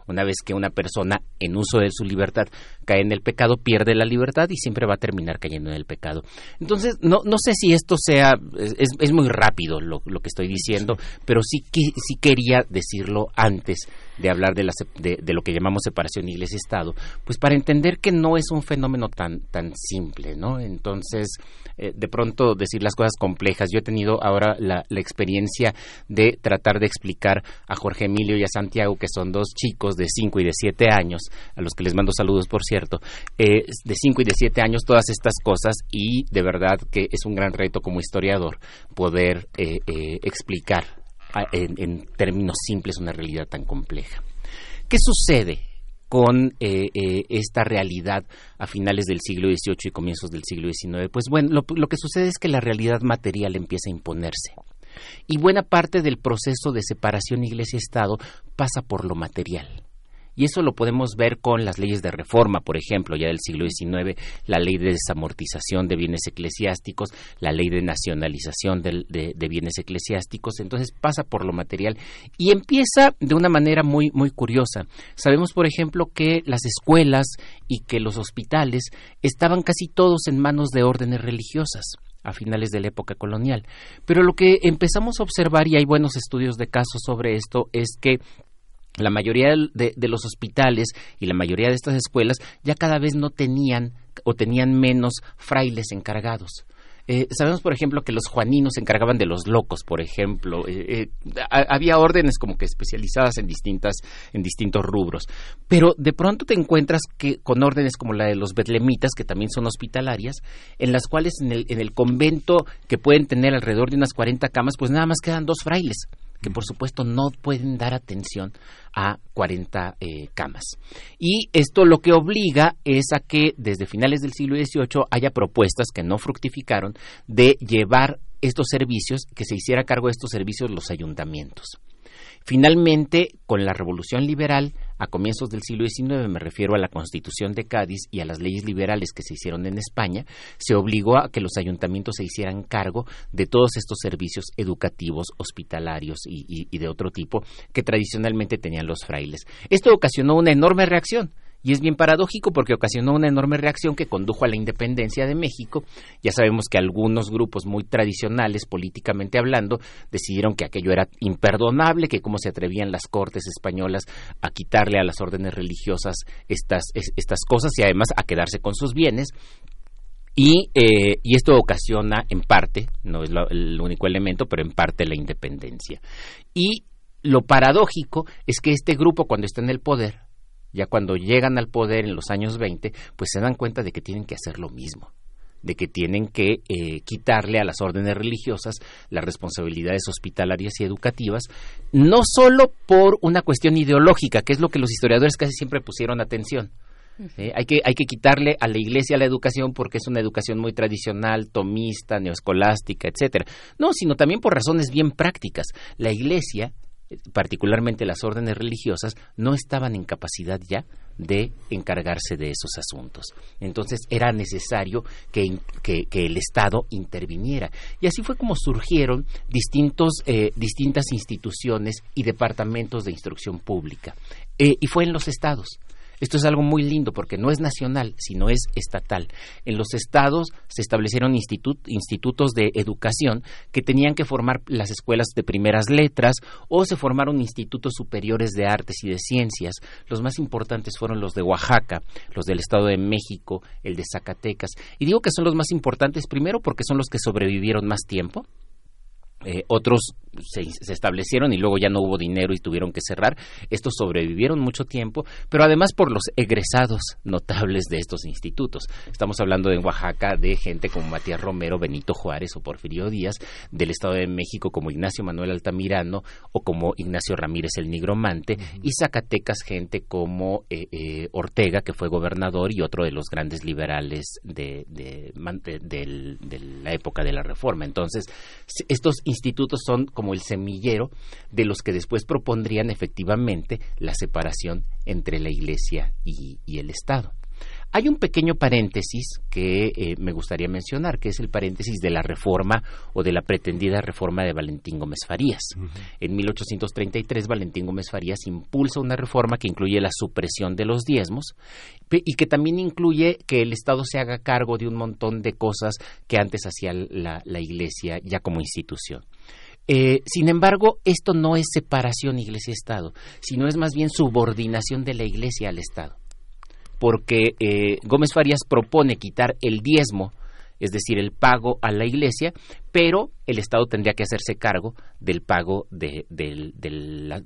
Una vez que una persona en uso de su libertad cae en el pecado, pierde la libertad y siempre va a terminar cayendo en el pecado. Entonces, no, no sé si esto sea, es, es muy rápido lo, lo, que estoy diciendo, pero sí, sí quería decirlo antes de hablar de, la, de, de, lo que llamamos separación iglesia-estado, pues para entender que no es un fenómeno tan, tan simple, ¿no? Entonces, eh, de pronto decir las cosas complejas. Yo he tenido ahora la, experiencia de tratar de explicar a Jorge Emilio y a Santiago, que son dos chicos de 5 y de 7 años, a los que les mando saludos, por cierto, eh, de 5 y de 7 años, todas estas cosas y de verdad que es un gran reto como historiador poder eh, explicar en, términos simples una realidad tan compleja. ¿Qué sucede con eh, eh, esta realidad a finales del siglo XVIII y comienzos del siglo XIX? Pues bueno, lo, que sucede es que la realidad material empieza a imponerse. Y buena parte del proceso de separación iglesia-estado pasa por lo material. Y eso lo podemos ver con las leyes de reforma, por ejemplo, ya del siglo XIX, la ley de desamortización de bienes eclesiásticos, la ley de nacionalización de, bienes eclesiásticos. Entonces pasa por lo material y empieza de una manera muy, muy curiosa. Sabemos, por ejemplo, que las escuelas y que los hospitales estaban casi todos en manos de órdenes religiosas a finales de la época colonial. Pero lo que empezamos a observar, y hay buenos estudios de casos sobre esto, es que la mayoría de, los hospitales y la mayoría de estas escuelas ya cada vez no tenían o tenían menos frailes encargados. Eh, sabemos, por ejemplo, que los juaninos se encargaban de los locos, por ejemplo. Eh, eh, había órdenes como que especializadas en distintas, en distintos rubros. Pero de pronto te encuentras que con órdenes como la de los betlemitas, que también son hospitalarias, en las cuales en el, en el convento que pueden tener alrededor de unas 40 camas, pues nada más quedan dos frailes que por supuesto no pueden dar atención a 40 eh, camas. Y esto lo que obliga es a que desde finales del siglo XVIII haya propuestas que no fructificaron de llevar estos servicios, que se hiciera cargo de estos servicios los ayuntamientos. Finalmente, con la Revolución Liberal, a comienzos del siglo XIX, me refiero a la Constitución de Cádiz y a las leyes liberales que se hicieron en España, se obligó a que los ayuntamientos se hicieran cargo de todos estos servicios educativos, hospitalarios y, y de otro tipo que tradicionalmente tenían los frailes. Esto ocasionó una enorme reacción y es bien paradójico porque ocasionó una enorme reacción que condujo a la independencia de México. Ya sabemos que algunos grupos muy tradicionales, políticamente hablando, decidieron que aquello era imperdonable, que cómo se atrevían las cortes españolas a quitarle a las órdenes religiosas estas, estas cosas y además a quedarse con sus bienes. Y, eh, y, esto ocasiona en parte, no es el único elemento, pero en parte la independencia. Y lo paradójico es que este grupo, cuando está en el poder, ya cuando llegan al poder en los años 20, pues se dan cuenta de que tienen que hacer lo mismo de que tienen que eh, quitarle a las órdenes religiosas las responsabilidades hospitalarias y educativas, no solo por una cuestión ideológica, que es lo que los historiadores casi siempre pusieron atención. ¿eh? hay, que, hay que quitarle a la iglesia la educación porque es una educación muy tradicional, tomista, neoescolástica, etcétera. No, sino también por razones bien prácticas. La iglesia particularmente las órdenes religiosas, no estaban en capacidad ya de encargarse de esos asuntos. Entonces era necesario que, el Estado interviniera. Y así fue como surgieron distintos, eh, distintas instituciones y departamentos de instrucción pública. Eh, y fue en los estados. Esto es algo muy lindo porque no es nacional, sino es estatal. En los estados se establecieron institutos de educación que tenían que formar las escuelas de primeras letras o se formaron institutos superiores de artes y de ciencias. Los más importantes fueron los de Oaxaca, los del Estado de México, el de Zacatecas. Y digo que son los más importantes primero porque son los que sobrevivieron más tiempo eh, otros se, establecieron y luego ya no hubo dinero y tuvieron que cerrar. Estos sobrevivieron mucho tiempo, pero además por los egresados notables de estos institutos. Estamos hablando en Oaxaca de gente como Matías Romero, Benito Juárez o Porfirio Díaz, del Estado de México como Ignacio Manuel Altamirano o como Ignacio Ramírez el Nigromante, y Zacatecas gente como eh, eh, Ortega, que fue gobernador y otro de los grandes liberales de, de la época de la Reforma. Entonces, estos institutos son como el semillero de los que después propondrían efectivamente la separación entre la Iglesia y, el Estado. Hay un pequeño paréntesis que eh, me gustaría mencionar, que es el paréntesis de la reforma o de la pretendida reforma de Valentín Gómez Farías. En 1833, Valentín Gómez Farías impulsa una reforma que incluye la supresión de los diezmos y que también incluye que el Estado se haga cargo de un montón de cosas que antes hacía la, Iglesia ya como institución. Eh, sin embargo, esto no es separación Iglesia-Estado, sino es más bien subordinación de la Iglesia al Estado porque eh, Gómez Farías propone quitar el diezmo, es decir, el pago a la Iglesia, pero el Estado tendría que hacerse cargo del pago de,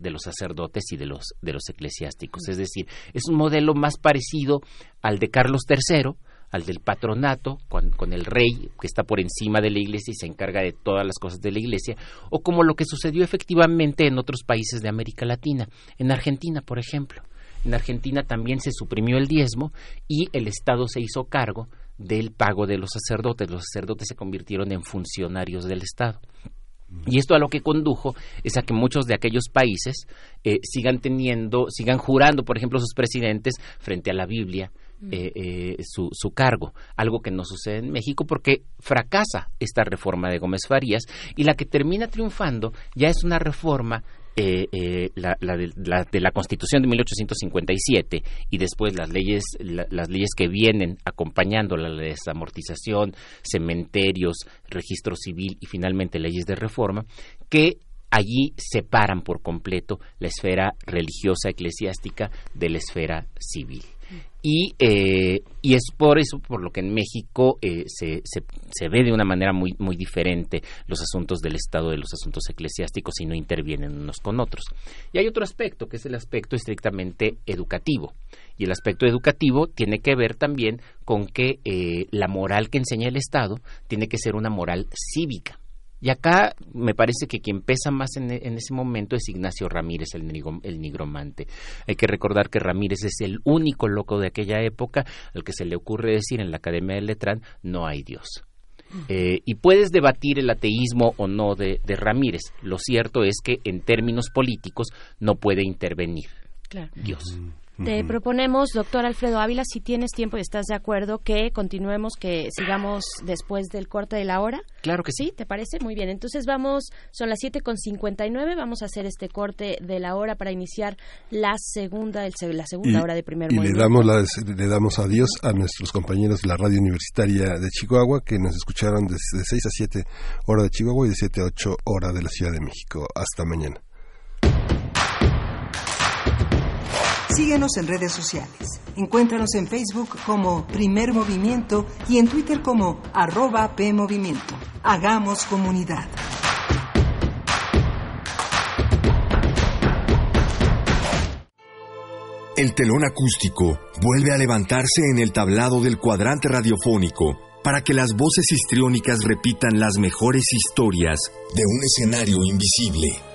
los sacerdotes y de los, de los eclesiásticos. Es decir, es un modelo más parecido al de Carlos III, al del patronato, con, el rey que está por encima de la iglesia y se encarga de todas las cosas de la iglesia, o como lo que sucedió efectivamente en otros países de América Latina, en Argentina, por ejemplo. En Argentina también se suprimió el diezmo y el Estado se hizo cargo del pago de los sacerdotes. Los sacerdotes se convirtieron en funcionarios del Estado. Y esto a lo que condujo es a que muchos de aquellos países eh, sigan teniendo, sigan jurando, por ejemplo, sus presidentes frente a la Biblia eh, eh, su, su, cargo, algo que no sucede en México porque fracasa esta reforma de Gómez Farías y la que termina triunfando ya es una reforma eh, eh, la, de, la, Constitución de 1857 y después las leyes, las leyes que vienen acompañando la desamortización, cementerios, registro civil y finalmente leyes de reforma, que allí separan por completo la esfera religiosa eclesiástica de la esfera civil. Y, eh, y es por eso por lo que en México eh, se, se, ve de una manera muy, muy diferente los asuntos del Estado de los asuntos eclesiásticos y no intervienen unos con otros. Y hay otro aspecto, que es el aspecto estrictamente educativo. Y el aspecto educativo tiene que ver también con que eh, la moral que enseña el Estado tiene que ser una moral cívica y acá me parece que quien pesa más en, ese momento es Ignacio Ramírez, el, el, nigromante. Hay que recordar que Ramírez es el único loco de aquella época al que se le ocurre decir en la Academia del Letrán, no hay Dios. Eh, y puedes debatir el ateísmo o no de, Ramírez. Lo cierto es que en términos políticos no puede intervenir Dios. Te proponemos, doctor Alfredo Ávila, si tienes tiempo y estás de acuerdo, que continuemos, que sigamos después del corte de la hora. Claro que sí. ¿Te parece? Muy bien. Entonces vamos, son las 7.59, vamos a hacer este corte de la hora para iniciar la segunda, la segunda hora de primer y le damos, le damos adiós a nuestros compañeros de la radio universitaria de Chihuahua que nos escucharon desde 6 a 7 hora de Chihuahua y de 7 a 8 hora de la Ciudad de México. Hasta mañana. Síguenos en redes sociales. Encuéntranos en Facebook como Primer Movimiento y en Twitter como arroba PMovimiento. Hagamos comunidad. El telón acústico vuelve a levantarse en el tablado del cuadrante radiofónico para que las voces histriónicas repitan las mejores historias de un escenario invisible.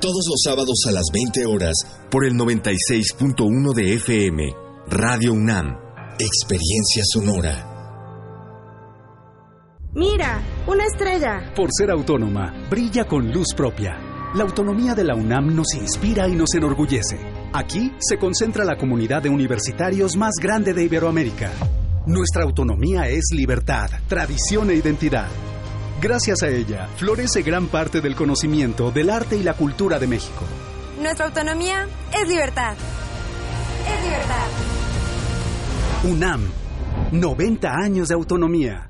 todos los sábados a las 20 horas por el 96.1 de FM, Radio UNAM. Experiencia sonora. Mira, una estrella. Por ser autónoma, brilla con luz propia. La autonomía de la UNAM nos inspira y nos enorgullece. Aquí se concentra la comunidad de universitarios más grande de Iberoamérica. Nuestra autonomía es libertad, tradición e identidad. Gracias a ella, florece gran parte del conocimiento del arte y la cultura de México. Nuestra autonomía es libertad. Es libertad. UNAM, 90 años de autonomía.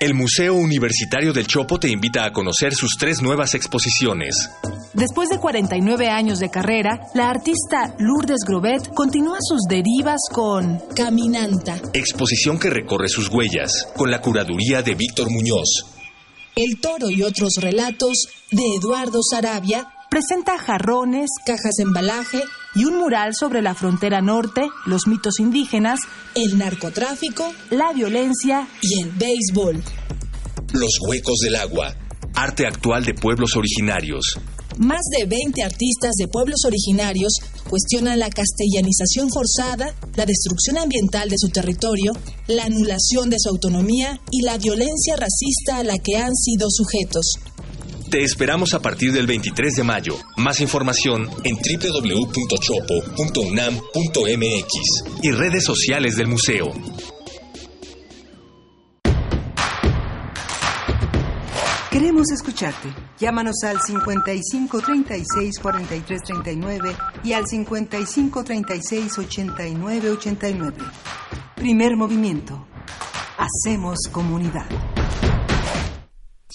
El Museo Universitario del Chopo te invita a conocer sus tres nuevas exposiciones. Después de 49 años de carrera, la artista Lourdes Grobet continúa sus derivas con Caminanta. Exposición que recorre sus huellas, con la curaduría de Víctor Muñoz. El toro y otros relatos de Eduardo Sarabia presenta jarrones, cajas de embalaje y un mural sobre la frontera norte, los mitos indígenas, el narcotráfico, la violencia y el béisbol. Los huecos del agua. Arte actual de pueblos originarios. Más de 20 artistas de pueblos originarios cuestionan la castellanización forzada, la destrucción ambiental de su territorio, la anulación de su autonomía y la violencia racista a la que han sido sujetos. Te esperamos a partir del 23 de mayo. Más información en www.chopo.unam.mx y redes sociales del museo. Queremos escucharte. Llámanos al 55 36 43 39 y al 55 36 89 89. Primer movimiento. Hacemos comunidad.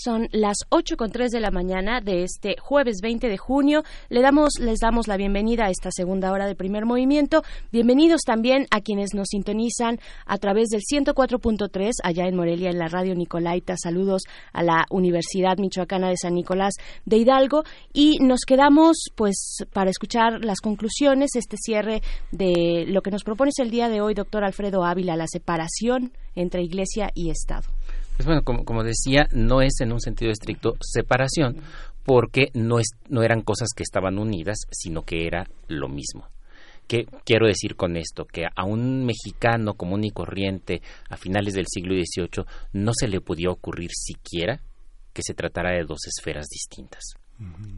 Son las ocho con tres de la mañana de este jueves 20 de junio. Le damos, les damos la bienvenida a esta segunda hora de primer movimiento. Bienvenidos también a quienes nos sintonizan a través del 104.3 allá en Morelia en la radio Nicolaita. Saludos a la Universidad Michoacana de San Nicolás de Hidalgo y nos quedamos pues para escuchar las conclusiones, este cierre de lo que nos propones el día de hoy, doctor Alfredo Ávila, la separación entre Iglesia y Estado. Pues bueno, como, como decía, no es en un sentido estricto separación, porque no, es, no eran cosas que estaban unidas, sino que era lo mismo. ¿Qué quiero decir con esto? Que a un mexicano común y corriente a finales del siglo XVIII no se le podía ocurrir siquiera que se tratara de dos esferas distintas.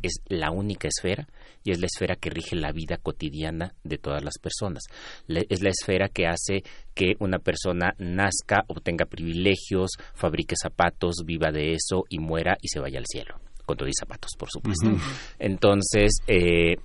Es la única esfera y es la esfera que rige la vida cotidiana de todas las personas. es la esfera que hace que una persona nazca, obtenga privilegios, fabrique zapatos, viva de eso y muera y se vaya al cielo. Con todo y zapatos, por supuesto. Entonces, eh,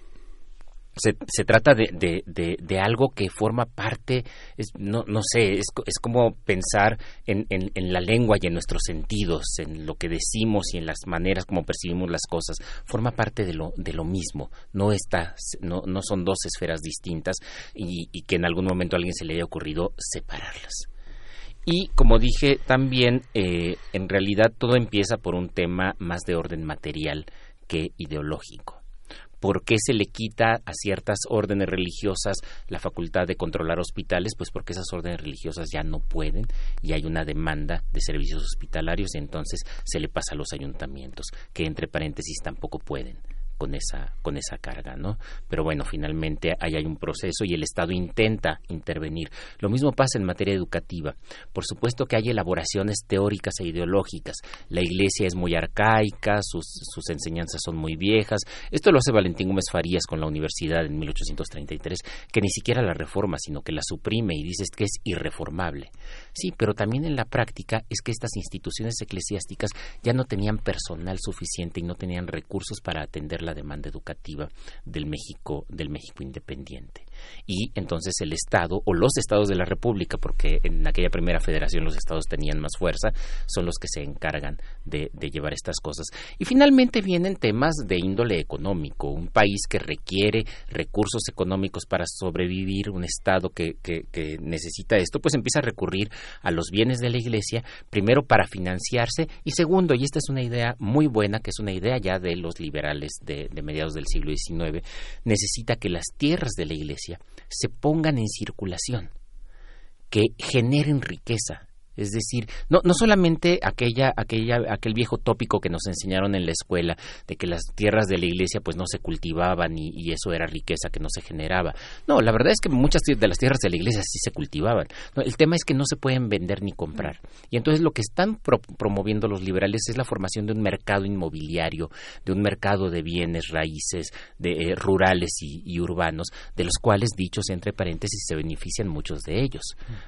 se, trata de, de, de, de, algo que forma parte, es, no, no sé, es, es como pensar en, en, en, la lengua y en nuestros sentidos, en lo que decimos y en las maneras como percibimos las cosas, forma parte de lo, de lo mismo, no, está, no, no son dos esferas distintas y, y que en algún momento a alguien se le haya ocurrido separarlas. Y como dije también, eh, en realidad todo empieza por un tema más de orden material que ideológico. ¿Por qué se le quita a ciertas órdenes religiosas la facultad de controlar hospitales? Pues porque esas órdenes religiosas ya no pueden y hay una demanda de servicios hospitalarios y entonces se le pasa a los ayuntamientos, que entre paréntesis tampoco pueden con esa con esa carga, ¿no? Pero bueno, finalmente ahí hay un proceso y el Estado intenta intervenir. Lo mismo pasa en materia educativa. Por supuesto que hay elaboraciones teóricas e ideológicas. La Iglesia es muy arcaica, sus, sus enseñanzas son muy viejas. Esto lo hace Valentín Gómez Farías con la universidad en 1833, que ni siquiera la reforma, sino que la suprime y dice que es irreformable. Sí, pero también en la práctica es que estas instituciones eclesiásticas ya no tenían personal suficiente y no tenían recursos para atender la la demanda educativa del México, del México independiente y entonces el Estado o los estados de la República, porque en aquella primera federación los estados tenían más fuerza, son los que se encargan de, llevar estas cosas. Y finalmente vienen temas de índole económico, un país que requiere recursos económicos para sobrevivir, un Estado que, que, necesita esto, pues empieza a recurrir a los bienes de la Iglesia, primero para financiarse y segundo, y esta es una idea muy buena, que es una idea ya de los liberales de mediados del siglo XIX, necesita que las tierras de la Iglesia se pongan en circulación, que generen riqueza, es decir, no, no solamente aquella, aquella, aquel viejo tópico que nos enseñaron en la escuela de que las tierras de la iglesia pues no se cultivaban y, eso era riqueza que no se generaba. No, la verdad es que muchas de las tierras de la iglesia sí se cultivaban. el tema es que no se pueden vender ni comprar. Y entonces lo que están promoviendo los liberales es la formación de un mercado inmobiliario, de un mercado de bienes raíces, de eh, rurales y, urbanos, de los cuales, dichos entre paréntesis, se benefician muchos de ellos.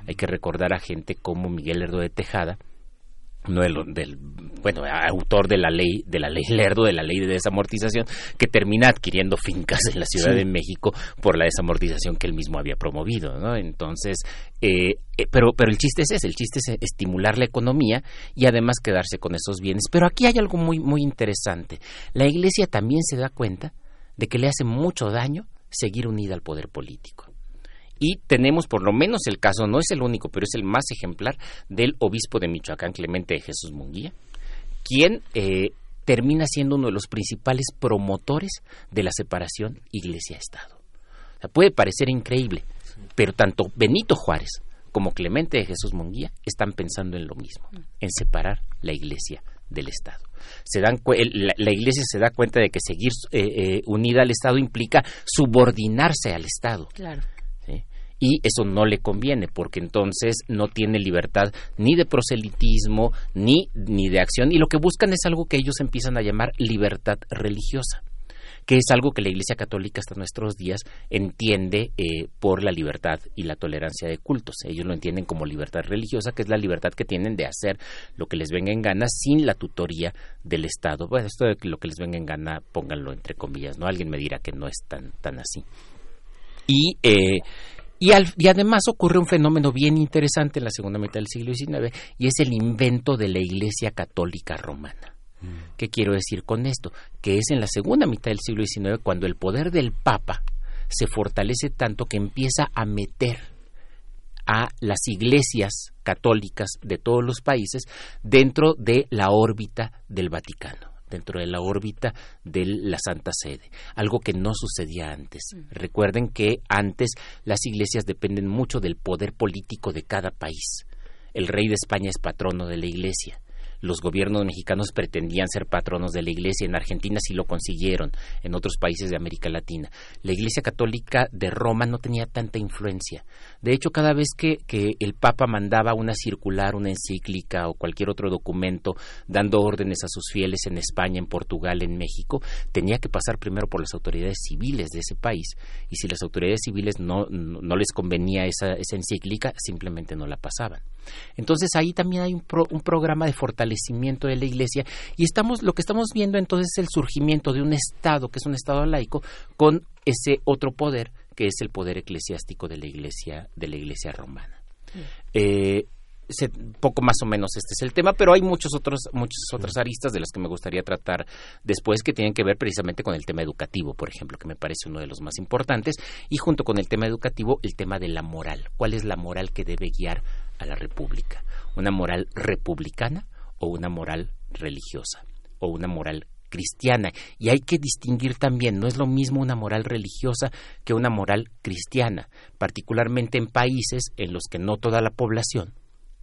Hay que recordar a gente como Miguel Lerdo de Tejada, no del, bueno autor de la ley de la ley Lerdo de la ley de desamortización que termina adquiriendo fincas en la Ciudad de México por la desamortización que él mismo había promovido no entonces eh, eh, pero pero el chiste es ese el chiste es estimular la economía y además quedarse con esos bienes. Pero aquí hay algo muy muy interesante. La Iglesia también se da cuenta de que le hace mucho daño seguir unida al poder político y tenemos por lo menos el caso, no es el único, pero es el más ejemplar del obispo de Michoacán, Clemente de Jesús Munguía, quien eh, termina siendo uno de los principales promotores de la separación iglesia-estado. puede parecer increíble, pero tanto Benito Juárez como Clemente de Jesús Munguía están pensando en lo mismo, en separar la iglesia del Estado. Se dan, la, Iglesia se da cuenta de que seguir eh, eh, unida al Estado implica subordinarse al Estado. Claro y eso no le conviene porque entonces no tiene libertad ni de proselitismo ni, ni de acción y lo que buscan es algo que ellos empiezan a llamar libertad religiosa que es algo que la Iglesia Católica hasta nuestros días entiende eh, por la libertad y la tolerancia de cultos. Ellos lo entienden como libertad religiosa, que es la libertad que tienen de hacer lo que les venga en gana sin la tutoría del Estado. Bueno, esto de lo que les venga en gana, pónganlo entre comillas, ¿no? Alguien me dirá que no es tan, tan así. Y eh, y, además ocurre un fenómeno bien interesante en la segunda mitad del siglo XIX y es el invento de la Iglesia Católica Romana. Mm. ¿Qué quiero decir con esto? Que es en la segunda mitad del siglo XIX cuando el poder del Papa se fortalece tanto que empieza a meter a las iglesias católicas de todos los países dentro de la órbita del Vaticano dentro de la órbita de la Santa Sede, algo que no sucedía antes. Recuerden que antes las iglesias dependen mucho del poder político de cada país. El rey de España es patrono de la iglesia los gobiernos mexicanos pretendían ser patronos de la Iglesia. En Argentina sí lo consiguieron, en otros países de América Latina. La Iglesia Católica de Roma no tenía tanta influencia. De hecho, cada vez que, el Papa mandaba una circular, una encíclica o cualquier otro documento dando órdenes a sus fieles en España, en Portugal, en México, tenía que pasar primero por las autoridades civiles de ese país. Y si las autoridades civiles no, les convenía esa, esa encíclica, simplemente no la pasaban. Entonces ahí también hay un, un programa de fortalecimiento de la Iglesia y estamos lo que estamos viendo entonces es el surgimiento de un Estado que es un Estado laico con ese otro poder que es el poder eclesiástico de la Iglesia de la Iglesia romana. Eh, poco más o menos este es el tema, pero hay muchos otros, muchas otras aristas de las que me gustaría tratar después que tienen que ver precisamente con el tema educativo, por ejemplo, que me parece uno de los más importantes, y junto con el tema educativo, el tema de la moral. ¿Cuál es la moral que debe guiar a la República? ¿Una moral republicana o una moral religiosa? ¿O una moral cristiana. Y hay que distinguir también, no es lo mismo una moral religiosa que una moral cristiana, particularmente en países en los que no toda la población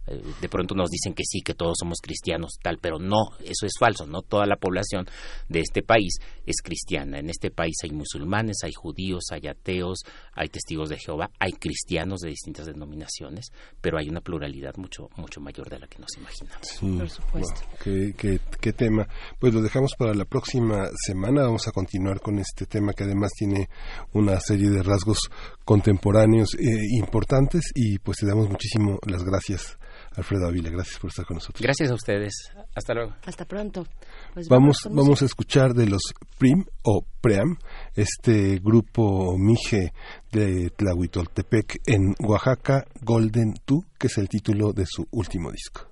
de pronto nos dicen que sí, que todos somos cristianos, tal, pero no, eso es falso, no toda la población de este país es cristiana. En este país hay musulmanes, hay judíos, hay ateos, hay testigos de Jehová, hay cristianos de distintas denominaciones, pero hay una pluralidad mucho mucho mayor de la que nos imaginamos. Por supuesto. qué, qué, tema. Pues lo dejamos para la próxima semana. Vamos a continuar con este tema que además tiene una serie de rasgos contemporáneos eh, importantes y pues te damos muchísimo las gracias Alfredo Ávila, gracias por estar con nosotros. Gracias a ustedes. Hasta luego. Hasta pronto. Pues vamos, vamos a escuchar de los PRIM o PREAM, este grupo Mije de Tlahuitoltepec en Oaxaca, Golden Two, que es el título de su último disco.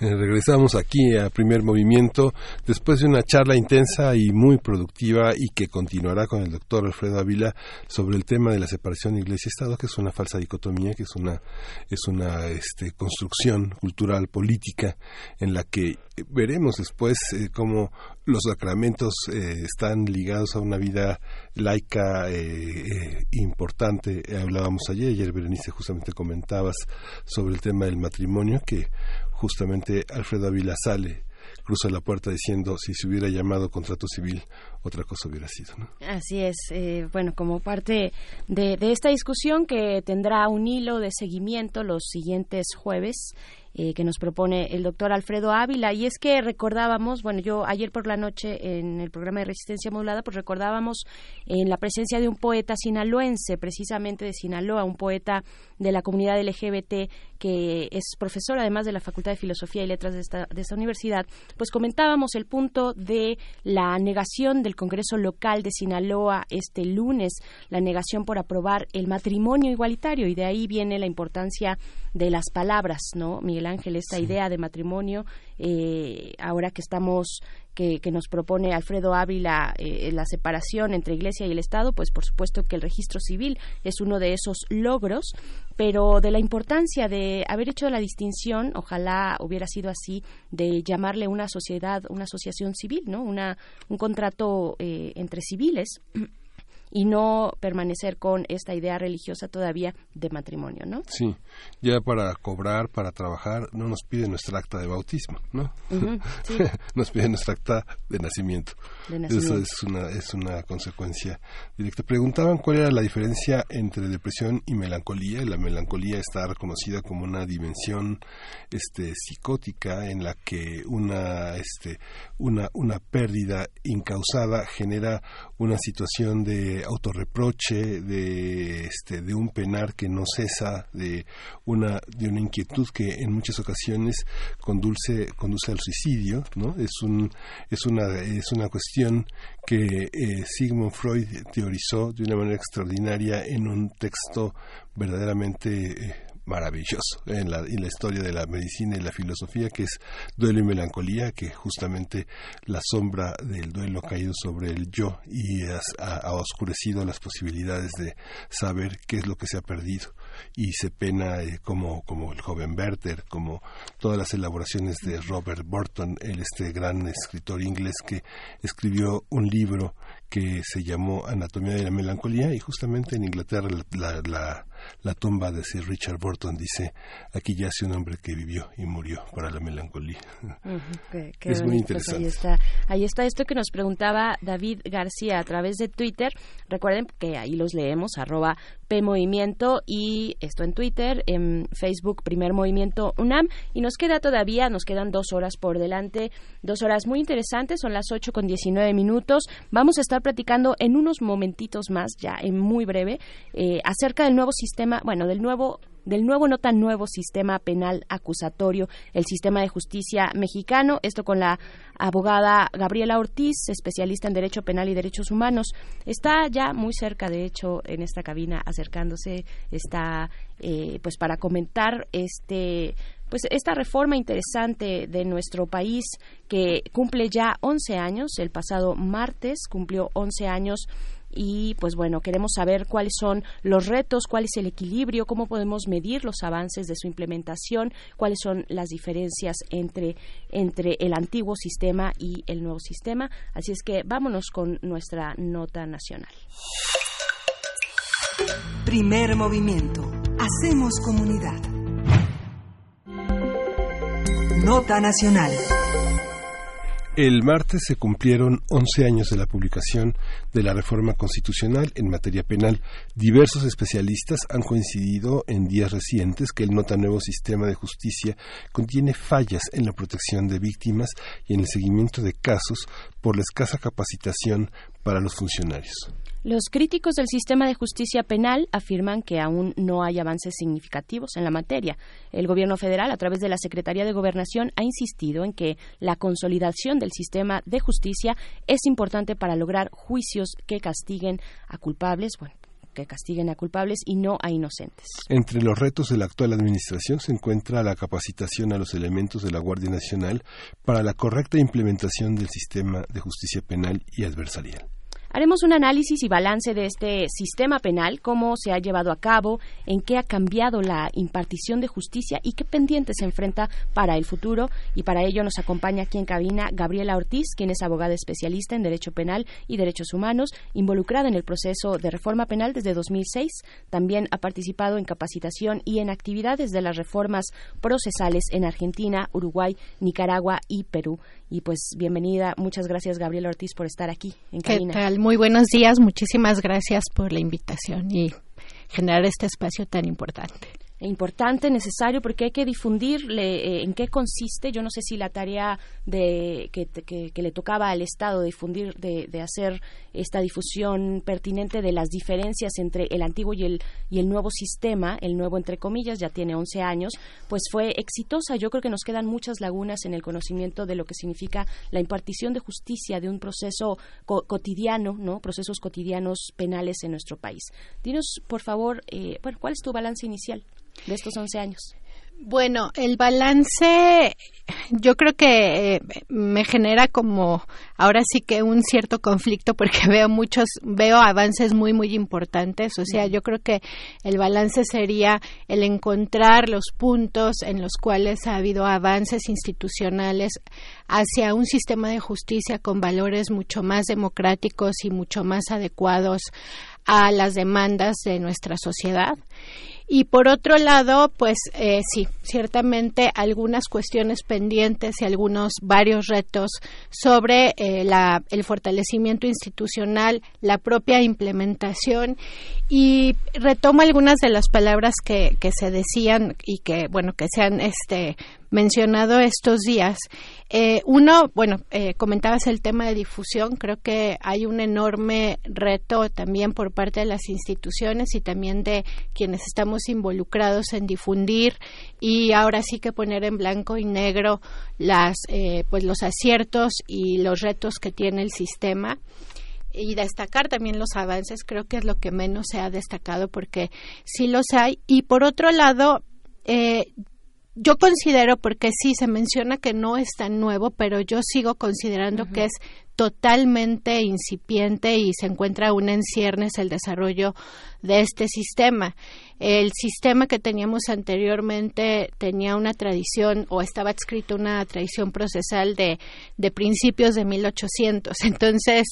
Eh, regresamos aquí a primer movimiento después de una charla intensa y muy productiva y que continuará con el doctor Alfredo Ávila sobre el tema de la separación iglesia-estado que es una falsa dicotomía que es una es una este, construcción cultural política en la que veremos después eh, cómo los sacramentos eh, están ligados a una vida laica importante. Hablábamos ayer ayer Berenice justamente comentabas sobre el tema del matrimonio que justamente Alfredo Ávila sale, cruza la puerta diciendo si se hubiera llamado contrato civil, otra cosa hubiera sido. ¿no? Así es, eh, bueno, como parte de, de, esta discusión que tendrá un hilo de seguimiento los siguientes jueves eh, que nos propone el doctor Alfredo Ávila. Y es que recordábamos, bueno, yo ayer por la noche en el programa de Resistencia Modulada, pues recordábamos en la presencia de un poeta sinaloense, precisamente de Sinaloa, un poeta de la comunidad LGBT que es profesor además de la Facultad de Filosofía y Letras de esta, de esta universidad, pues comentábamos el punto de la negación del Congreso local de Sinaloa este lunes, la negación por aprobar el matrimonio igualitario y de ahí viene la importancia de las palabras, ¿no? Miguel Ángel, esta idea de matrimonio, eh, ahora que estamos que, nos propone Alfredo Ávila eh, la separación entre Iglesia y el Estado, pues por supuesto que el registro civil es uno de esos logros, pero de la importancia de haber hecho la distinción, ojalá hubiera sido así, de llamarle una sociedad, una asociación civil, ¿no? Una, un contrato eh, entre civiles y no permanecer con esta idea religiosa todavía de matrimonio, ¿no? Sí, ya para cobrar, para trabajar, no nos pide nuestra acta de bautismo, ¿no? nos pide nuestra acta de nacimiento. Eso es una, es una consecuencia directa. Preguntaban cuál era la diferencia entre depresión y melancolía. La melancolía está reconocida como una dimensión este, psicótica en la que una, este, una, una pérdida incausada genera una situación de autorreproche, de, este, de un penar que no cesa, de una, de una inquietud que en muchas ocasiones conduce, conduce al suicidio, ¿no? Es, un, es, una, es una cuestión que eh, Sigmund Freud teorizó de una manera extraordinaria en un texto verdaderamente eh, maravilloso en la, en la historia de la medicina y la filosofía, que es Duelo y Melancolía, que justamente la sombra del duelo ha caído sobre el yo y ha oscurecido las posibilidades de saber qué es lo que se ha perdido. Y se pena eh, como, como el joven Werther, como todas las elaboraciones de Robert Burton, el este gran escritor inglés que escribió un libro que se llamó Anatomía de la Melancolía y justamente en Inglaterra la, la, la tumba de Sir Richard Burton dice aquí yace un hombre que vivió y murió para la melancolía. es muy interesante. ahí, está, ahí está esto que nos preguntaba David García a través de Twitter. Recuerden que ahí los leemos, arroba PMovimiento y esto en Twitter, en Facebook Primer Movimiento UNAM. Y nos queda todavía, nos quedan dos horas por delante, dos horas muy interesantes, son las 8 con 19 minutos. Vamos a estar platicando en unos momentitos más, ya en muy breve, eh, acerca del nuevo sistema, bueno, del nuevo del nuevo no tan nuevo sistema penal acusatorio, el sistema de justicia mexicano. Esto con la abogada Gabriela Ortiz, especialista en Derecho Penal y Derechos Humanos. Está ya muy cerca, de hecho, en esta cabina, acercándose, está eh, pues para comentar este pues esta reforma interesante de nuestro país que cumple ya 11 años, el pasado martes cumplió 11 años y pues bueno, queremos saber cuáles son los retos, cuál es el equilibrio, cómo podemos medir los avances de su implementación, cuáles son las diferencias entre, entre el antiguo sistema y el nuevo sistema. Así es que vámonos con nuestra nota nacional. Primer movimiento. Hacemos comunidad. Nota nacional. El martes se cumplieron 11 años de la publicación de la reforma constitucional en materia penal. Diversos especialistas han coincidido en días recientes que el nota nuevo sistema de justicia contiene fallas en la protección de víctimas y en el seguimiento de casos por la escasa capacitación para los funcionarios. Los críticos del sistema de justicia penal afirman que aún no hay avances significativos en la materia. El Gobierno federal, a través de la Secretaría de Gobernación, ha insistido en que la consolidación del sistema de justicia es importante para lograr juicios que castiguen a culpables, bueno, que castiguen a culpables y no a inocentes. Entre los retos de la actual administración se encuentra la capacitación a los elementos de la Guardia Nacional para la correcta implementación del sistema de justicia penal y adversarial. Haremos un análisis y balance de este sistema penal, cómo se ha llevado a cabo, en qué ha cambiado la impartición de justicia y qué pendientes se enfrenta para el futuro. Y para ello nos acompaña aquí en cabina Gabriela Ortiz, quien es abogada especialista en Derecho Penal y Derechos Humanos, involucrada en el proceso de reforma penal desde 2006. También ha participado en capacitación y en actividades de las reformas procesales en Argentina, Uruguay, Nicaragua y Perú. Y pues bienvenida, muchas gracias Gabriela Ortiz por estar aquí en cabina. ¿Qué tal? Muy buenos días, muchísimas gracias por la invitación y generar este espacio tan importante importante, necesario, porque hay que difundir eh, en qué consiste. Yo no sé si la tarea de, que, que, le tocaba al Estado difundir, de, de, hacer esta difusión pertinente de las diferencias entre el antiguo y el, y el nuevo sistema, el nuevo entre comillas, ya tiene 11 años, pues fue exitosa. Yo creo que nos quedan muchas lagunas en el conocimiento de lo que significa la impartición de justicia de un proceso cotidiano, ¿no? Procesos cotidianos penales en nuestro país. Dinos, por favor, eh, bueno, ¿cuál es tu balance inicial? De estos 11 años? Bueno, el balance yo creo que eh, me genera como ahora sí que un cierto conflicto porque veo muchos veo avances muy muy importantes, o sea, yo creo que el balance sería el encontrar los puntos en los cuales ha habido avances institucionales hacia un sistema de justicia con valores mucho más democráticos y mucho más adecuados a las demandas de nuestra sociedad y por otro lado, pues eh, sí, ciertamente algunas cuestiones pendientes y algunos varios retos sobre eh, la, el fortalecimiento institucional, la propia implementación. Y retomo algunas de las palabras que, que se decían y que, bueno, que se han este, mencionado estos días. Eh, uno, bueno, eh, comentabas el tema de difusión. Creo que hay un enorme reto también por parte de las instituciones y también de quienes estamos involucrados en difundir y ahora sí que poner en blanco y negro las, eh, pues los aciertos y los retos que tiene el sistema y destacar también los avances, creo que es lo que menos se ha destacado porque sí los hay. Y por otro lado, eh, yo considero, porque sí se menciona que no es tan nuevo, pero yo sigo considerando que es totalmente incipiente y se encuentra aún en ciernes el desarrollo de este sistema. El sistema que teníamos anteriormente tenía una tradición o estaba escrito una tradición procesal de, de principios de 1800. Entonces,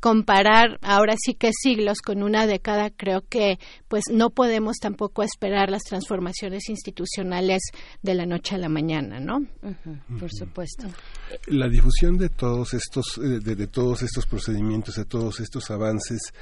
comparar ahora sí que siglos con una década, creo que pues no podemos tampoco esperar las transformaciones institucionales de la noche a la mañana, ¿no? por supuesto. La difusión de todos estos eh, de, de, todos estos procedimientos, de todos estos avances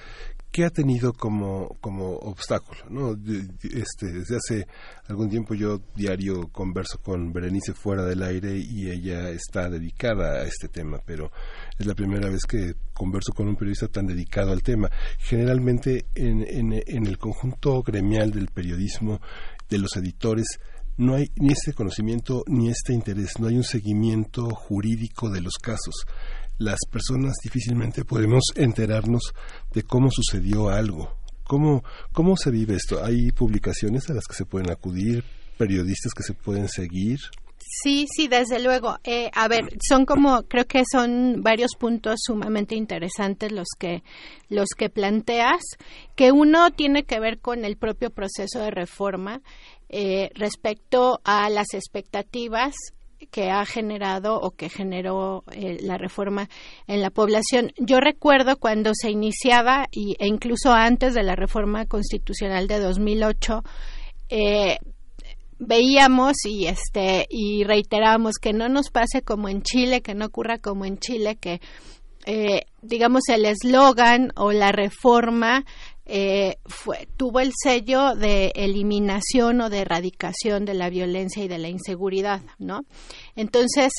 ¿qué ha tenido como, como obstáculo? ¿no? Este, desde hace algún tiempo yo diario converso con Berenice fuera del aire y ella está dedicada a este tema, pero es la primera vez que converso con un periodista tan dedicado al tema. Generalmente en, en, en el conjunto gremial del periodismo, de los editores, no hay ni este conocimiento ni este interés, no hay un seguimiento jurídico de los casos las personas difícilmente podemos enterarnos de cómo sucedió algo. ¿Cómo, ¿Cómo se vive esto? ¿Hay publicaciones a las que se pueden acudir, periodistas que se pueden seguir? Sí, sí, desde luego. Eh, a ver, son como, creo que son varios puntos sumamente interesantes los que, los que planteas, que uno tiene que ver con el propio proceso de reforma eh, respecto a las expectativas que ha generado o que generó eh, la reforma en la población. Yo recuerdo cuando se iniciaba y, e incluso antes de la reforma constitucional de 2008, eh, veíamos y este y reiteramos que no nos pase como en Chile, que no ocurra como en Chile, que eh, digamos el eslogan o la reforma eh, fue, tuvo el sello de eliminación o de erradicación de la violencia y de la inseguridad, ¿no? Entonces,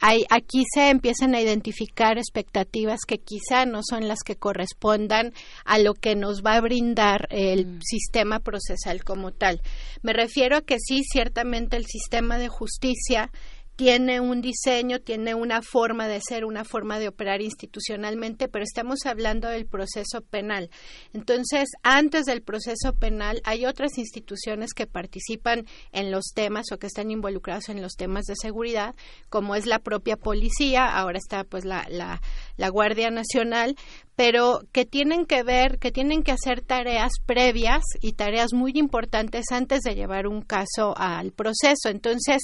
hay, aquí se empiezan a identificar expectativas que quizá no son las que correspondan a lo que nos va a brindar el mm. sistema procesal como tal. Me refiero a que sí, ciertamente el sistema de justicia tiene un diseño, tiene una forma de ser, una forma de operar institucionalmente, pero estamos hablando del proceso penal. Entonces, antes del proceso penal hay otras instituciones que participan en los temas o que están involucradas en los temas de seguridad, como es la propia policía, ahora está pues la, la, la Guardia Nacional, pero que tienen que ver, que tienen que hacer tareas previas y tareas muy importantes antes de llevar un caso al proceso. Entonces,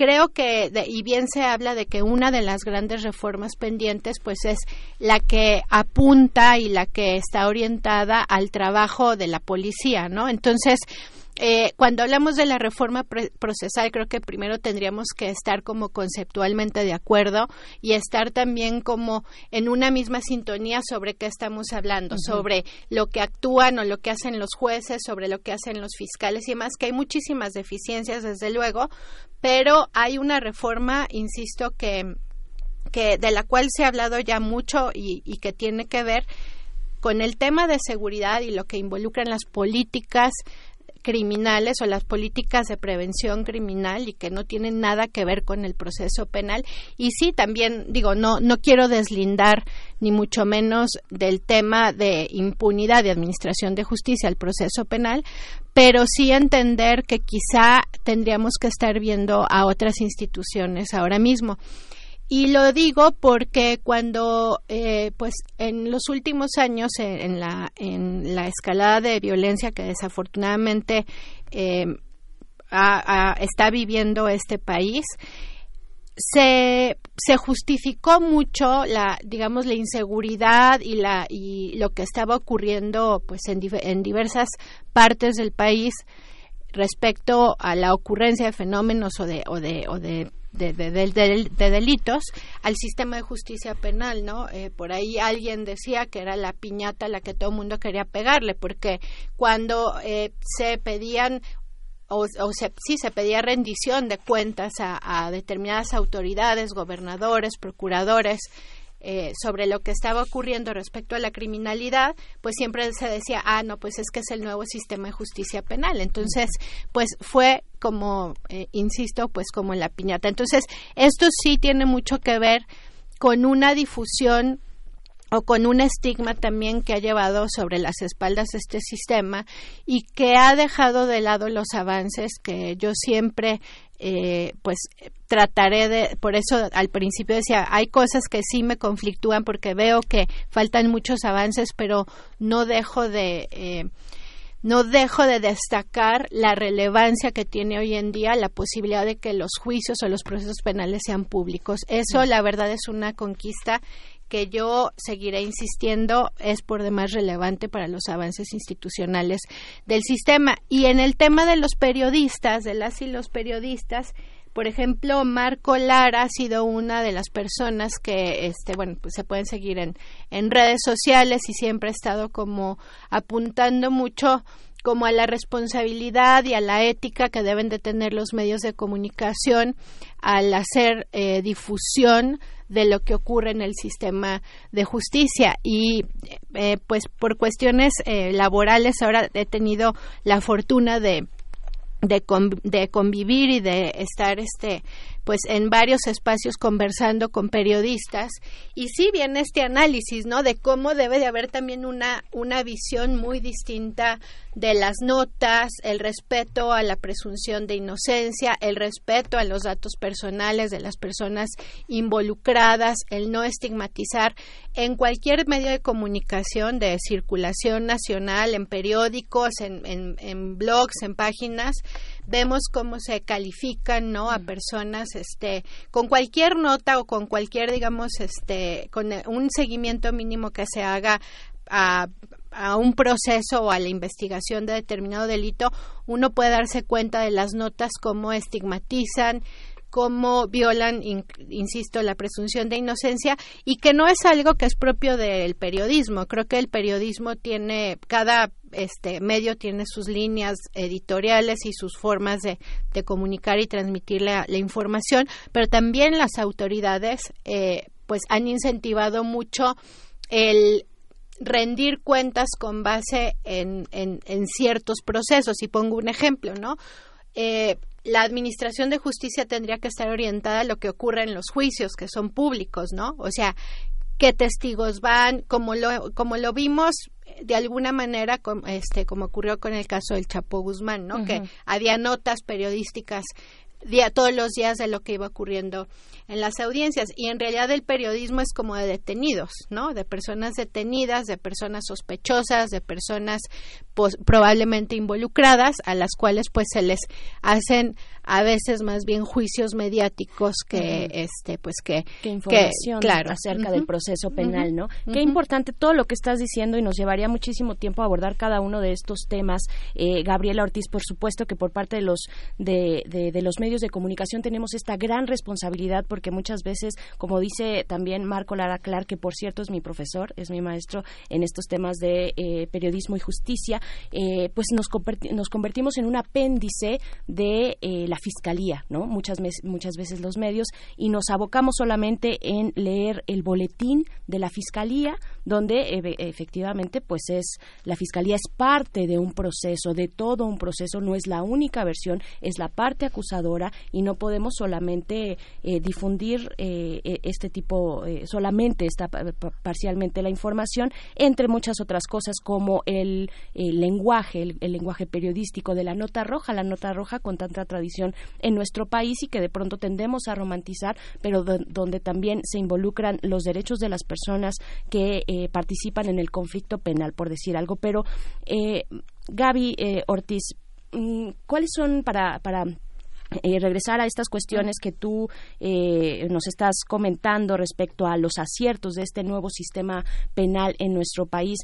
creo que, y bien se habla de que una de las grandes reformas pendientes, pues es la que apunta y la que está orientada al trabajo de la policía, ¿no? Entonces, eh, cuando hablamos de la reforma procesal, creo que primero tendríamos que estar como conceptualmente de acuerdo y estar también como en una misma sintonía sobre qué estamos hablando, sobre lo que actúan o lo que hacen los jueces, sobre lo que hacen los fiscales y demás, que hay muchísimas deficiencias, desde luego, pero hay una reforma, insisto, que, que de la cual se ha hablado ya mucho y, y que tiene que ver con el tema de seguridad y lo que involucran las políticas criminales o las políticas de prevención criminal y que no tienen nada que ver con el proceso penal. Y sí también digo no no quiero deslindar ni mucho menos del tema de impunidad de administración de justicia al proceso penal pero sí entender que quizá tendríamos que estar viendo a otras instituciones ahora mismo y lo digo porque cuando, eh, pues, en los últimos años, en, la, en la escalada de violencia que desafortunadamente eh, está viviendo este país, se, se justificó mucho la digamos la inseguridad y la y lo que estaba ocurriendo pues en, en diversas partes del país respecto a la ocurrencia de fenómenos o de o de, o de de, de, delitos al sistema de justicia penal, ¿no? Eh, por ahí alguien decía que era la piñata la que todo el mundo quería pegarle, porque cuando eh, se pedían o, o se, sí se pedía rendición de cuentas a, a determinadas autoridades, gobernadores, procuradores, eh, sobre lo que estaba ocurriendo respecto a la criminalidad, pues siempre se decía, ah, no, pues es que es el nuevo sistema de justicia penal. Entonces, pues fue como, eh, insisto, pues como la piñata. Entonces, esto sí tiene mucho que ver con una difusión o con un estigma también que ha llevado sobre las espaldas este sistema y que ha dejado de lado los avances que yo siempre eh, pues trataré de, por eso al principio decía, hay cosas que sí me conflictúan porque veo que faltan muchos avances, pero no dejo de... Eh, no dejo de destacar la relevancia que tiene hoy en día la posibilidad de que los juicios o los procesos penales sean públicos. Eso, la verdad, es una conquista que yo seguiré insistiendo es por demás relevante para los avances institucionales del sistema. Y en el tema de los periodistas, de las y los periodistas, por ejemplo, Marco Lara ha sido una de las personas que, este, bueno, pues se pueden seguir en, en redes sociales y siempre ha estado como apuntando mucho como a la responsabilidad y a la ética que deben de tener los medios de comunicación al hacer eh, difusión de lo que ocurre en el sistema de justicia. Y eh, pues por cuestiones eh, laborales ahora he tenido la fortuna de de, convivir y de estar este pues en varios espacios conversando con periodistas. Y sí viene este análisis no de cómo debe de haber también una una visión muy distinta de las notas, el respeto a la presunción de inocencia, el respeto a los datos personales de las personas involucradas, el no estigmatizar en cualquier medio de comunicación de circulación nacional, en periódicos, en, en, blogs, en páginas, vemos cómo se califican no a personas este con cualquier nota o con cualquier digamos este con un seguimiento mínimo que se haga a a un proceso o a la investigación de determinado delito, uno puede darse cuenta de las notas cómo estigmatizan, cómo violan, insisto, la presunción de inocencia y que no es algo que es propio del periodismo. Creo que el periodismo tiene, cada este medio tiene sus líneas editoriales y sus formas de, comunicar y transmitir la, información, pero también las autoridades eh, pues han incentivado mucho el rendir cuentas con base en, en, ciertos procesos. Y pongo un ejemplo, ¿no? Eh, la administración de justicia tendría que estar orientada a lo que ocurre en los juicios, que son públicos, ¿no? O sea, qué testigos van, como lo, como lo vimos de alguna manera, como, este, como ocurrió con el caso del Chapo Guzmán, ¿no? Que había notas periodísticas día, todos los días de lo que iba ocurriendo en las audiencias. Y en realidad el periodismo es como de detenidos, ¿no? De personas detenidas, de personas sospechosas, de personas probablemente involucradas, a las cuales pues se les hacen a veces más bien juicios mediáticos que este pues que, información claro. acerca del proceso penal no qué importante todo lo que estás diciendo y nos llevaría muchísimo tiempo abordar cada uno de estos temas eh, Gabriela Ortiz por supuesto que por parte de los de, de, los medios de comunicación tenemos esta gran responsabilidad porque muchas veces como dice también Marco Lara Clark que por cierto es mi profesor es mi maestro en estos temas de eh, periodismo y justicia eh, pues nos, nos convertimos en un apéndice de la fiscalía, ¿no? Muchas, muchas veces los medios y nos abocamos solamente en leer el boletín de la fiscalía, donde efectivamente, pues es la fiscalía es parte de un proceso, de todo un proceso, no es la única versión, es la parte acusadora y no podemos solamente eh, difundir eh, e, este tipo, eh, solamente está parcialmente la información, entre muchas otras cosas como el, lenguaje, el lenguaje periodístico de la nota roja, la nota roja con tanta tradición en nuestro país y que de pronto tendemos a romantizar, pero donde también se involucran los derechos de las personas que eh, participan en el conflicto penal, por decir algo. Pero, Gaby Ortiz, mm, ¿cuáles son para regresar a estas cuestiones que tú nos estás comentando respecto a los aciertos de este nuevo sistema penal en nuestro país.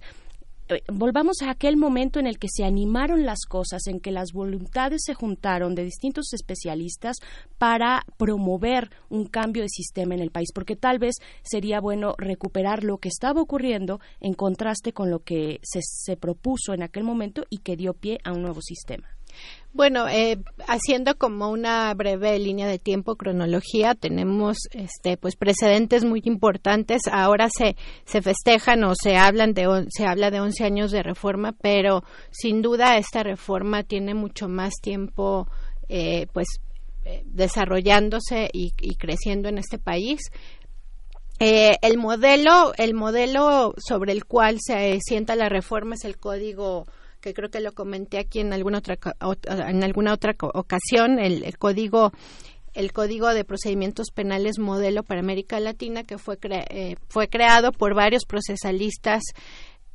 Eh, volvamos a aquel momento en el que se animaron las cosas, en que las voluntades se juntaron de distintos especialistas para promover un cambio de sistema en el país, porque tal vez sería bueno recuperar lo que estaba ocurriendo en contraste con lo que se, se propuso en aquel momento y que dio pie a un nuevo sistema. Bueno, eh, haciendo como una breve línea de tiempo, cronología, tenemos este, pues precedentes muy importantes. Ahora se, se festejan o se hablan de se habla de 11 años de reforma, pero sin duda esta reforma tiene mucho más tiempo, eh, pues eh, desarrollándose y, creciendo en este país. el modelo, el modelo sobre el cual se sienta la reforma es el código que creo que lo comenté aquí en alguna otra en alguna otra ocasión el, código el Código de Procedimientos Penales Modelo para América Latina, que fue, eh, fue creado por varios procesalistas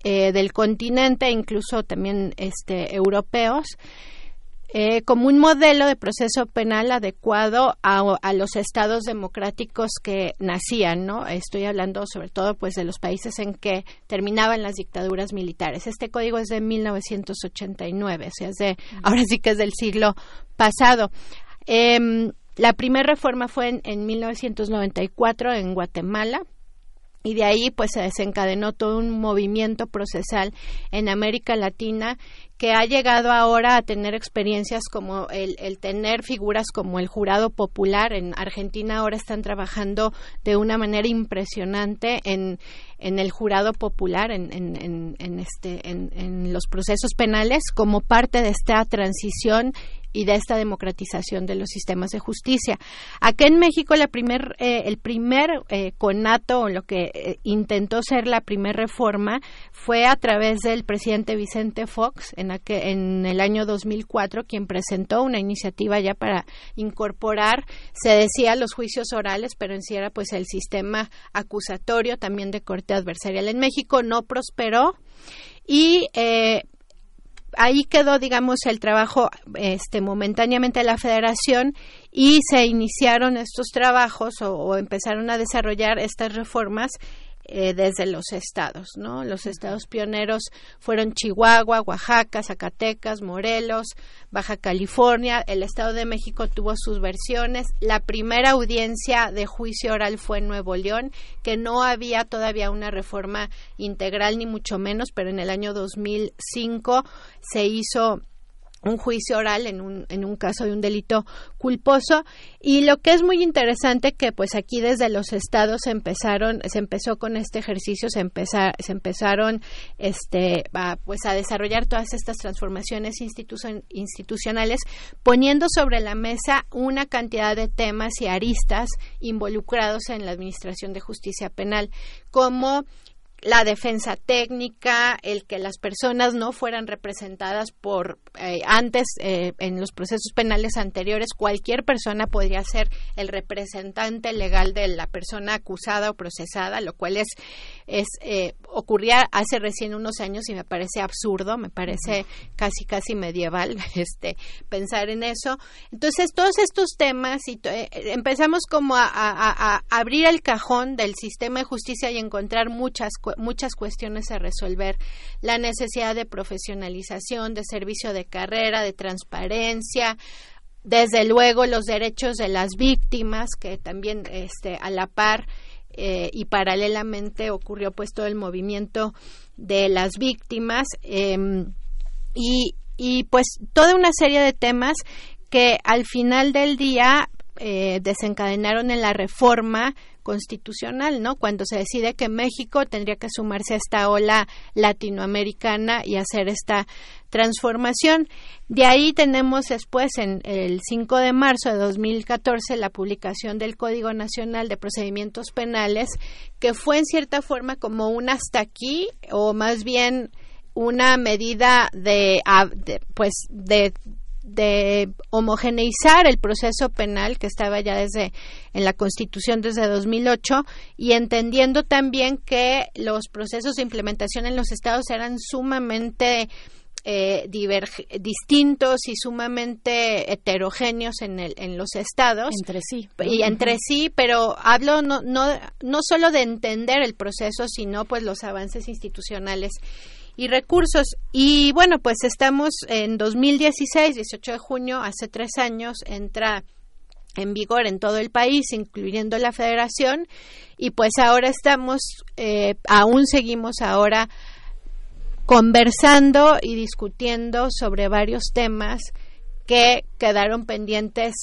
eh, del continente, incluso también este, europeos, eh, como un modelo de proceso penal adecuado a, los estados democráticos que nacían, ¿no? Estoy hablando sobre todo pues de los países en que terminaban las dictaduras militares. Este código es de 1989, o sea, es de, ahora sí que es del siglo pasado. Em, la primera reforma fue en, en 1994 en Guatemala y de ahí pues se desencadenó todo un movimiento procesal en América Latina que ha llegado ahora a tener experiencias como el, tener figuras como el jurado popular. En Argentina ahora están trabajando de una manera impresionante en, en el jurado popular, en, en, en este, en, los procesos penales, como parte de esta transición y de esta democratización de los sistemas de justicia. Aquí en México la primer, eh, el primer eh, conato o lo que eh, intentó ser la primera reforma fue a través del presidente Vicente Fox en en el año 2004 quien presentó una iniciativa ya para incorporar, se decía los juicios orales, pero en sí era pues el sistema acusatorio también de corte adversarial en México, no prosperó y eh, ahí quedó, digamos, el trabajo este, momentáneamente de la federación y se iniciaron estos trabajos o, empezaron a desarrollar estas reformas eh, desde los estados, ¿no? Los estados pioneros fueron Chihuahua, Oaxaca, Zacatecas, Morelos, Baja California. El Estado de México tuvo sus versiones. La primera audiencia de juicio oral fue en Nuevo León, que no había todavía una reforma integral ni mucho menos, pero en el año 2005 se hizo un juicio oral en un, en un caso de un delito culposo. Y lo que es muy interesante que pues aquí desde los estados se empezaron se empezó con este ejercicio se empezar, se empezaron este a, pues a desarrollar todas estas transformaciones institucionales poniendo sobre la mesa una cantidad de temas y aristas involucrados en la administración de justicia penal como la defensa técnica, el que las personas no fueran representadas por eh, antes eh, en los procesos penales anteriores cualquier persona podría ser el representante legal de la persona acusada o procesada, lo cual es es eh, ocurría hace recién unos años y me parece absurdo, me parece casi casi medieval este pensar en eso. Entonces todos estos temas y empezamos como a, a abrir el cajón del sistema de justicia y encontrar muchas muchas cuestiones a resolver. La necesidad de profesionalización, de servicio de carrera, de transparencia, desde luego los derechos de las víctimas, que también este, a la par eh, y paralelamente ocurrió pues todo el movimiento de las víctimas em, y, y pues toda una serie de temas que al final del día eh, desencadenaron en la reforma constitucional, ¿no? Cuando se decide que México tendría que sumarse a esta ola latinoamericana y hacer esta transformación. De ahí tenemos después, en el 5 de marzo de 2014, la publicación del Código Nacional de Procedimientos Penales, que fue en cierta forma como un hasta aquí, o más bien una medida de, de pues de de homogeneizar el proceso penal que estaba ya desde en la Constitución desde 2008 y entendiendo también que los procesos de implementación en los estados eran sumamente eh, distintos y sumamente heterogéneos en, el, en los estados. Entre sí. Y entre sí, pero hablo no, no, no solo de entender el proceso, sino pues los avances institucionales y recursos. Y bueno, pues estamos en 2016, 18 de junio, hace tres años, entra en vigor en todo el país, incluyendo la federación, y pues ahora estamos, eh, aún seguimos ahora conversando y discutiendo sobre varios temas que quedaron pendientes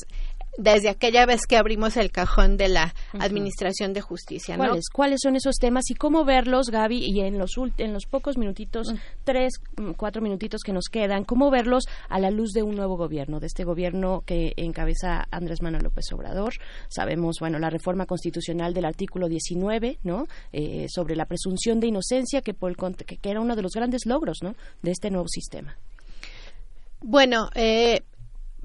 desde aquella vez que abrimos el cajón de la Administración de Justicia. ¿no? ¿Cuáles, ¿Cuáles son esos temas y cómo verlos, Gaby, y en los, en los pocos minutitos, tres, mm, cuatro minutitos que nos quedan, cómo verlos a la luz de un nuevo gobierno, de este gobierno que encabeza Andrés Manuel López Obrador? Sabemos, bueno, la reforma constitucional del artículo 19, ¿no? Eh, sobre la presunción de inocencia, que, por que, que era uno de los grandes logros, ¿no? De este nuevo sistema. Bueno, eh,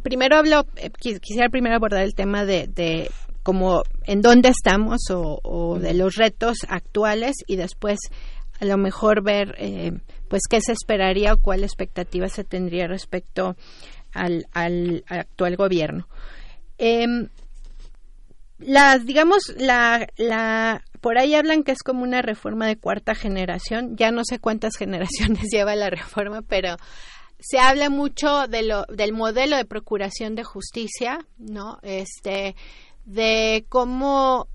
primero hablo, eh, quisiera primero abordar el tema de, de como en dónde estamos o, de los retos actuales y después a lo mejor ver eh, pues qué se esperaría o cuál expectativa se tendría respecto al, al, actual gobierno. Eh, las, digamos, la, la, por ahí hablan que es como una reforma de cuarta generación. Ya no sé cuántas generaciones lleva la reforma, pero se habla mucho de lo, del modelo de procuración de justicia, ¿no? Este, de cómo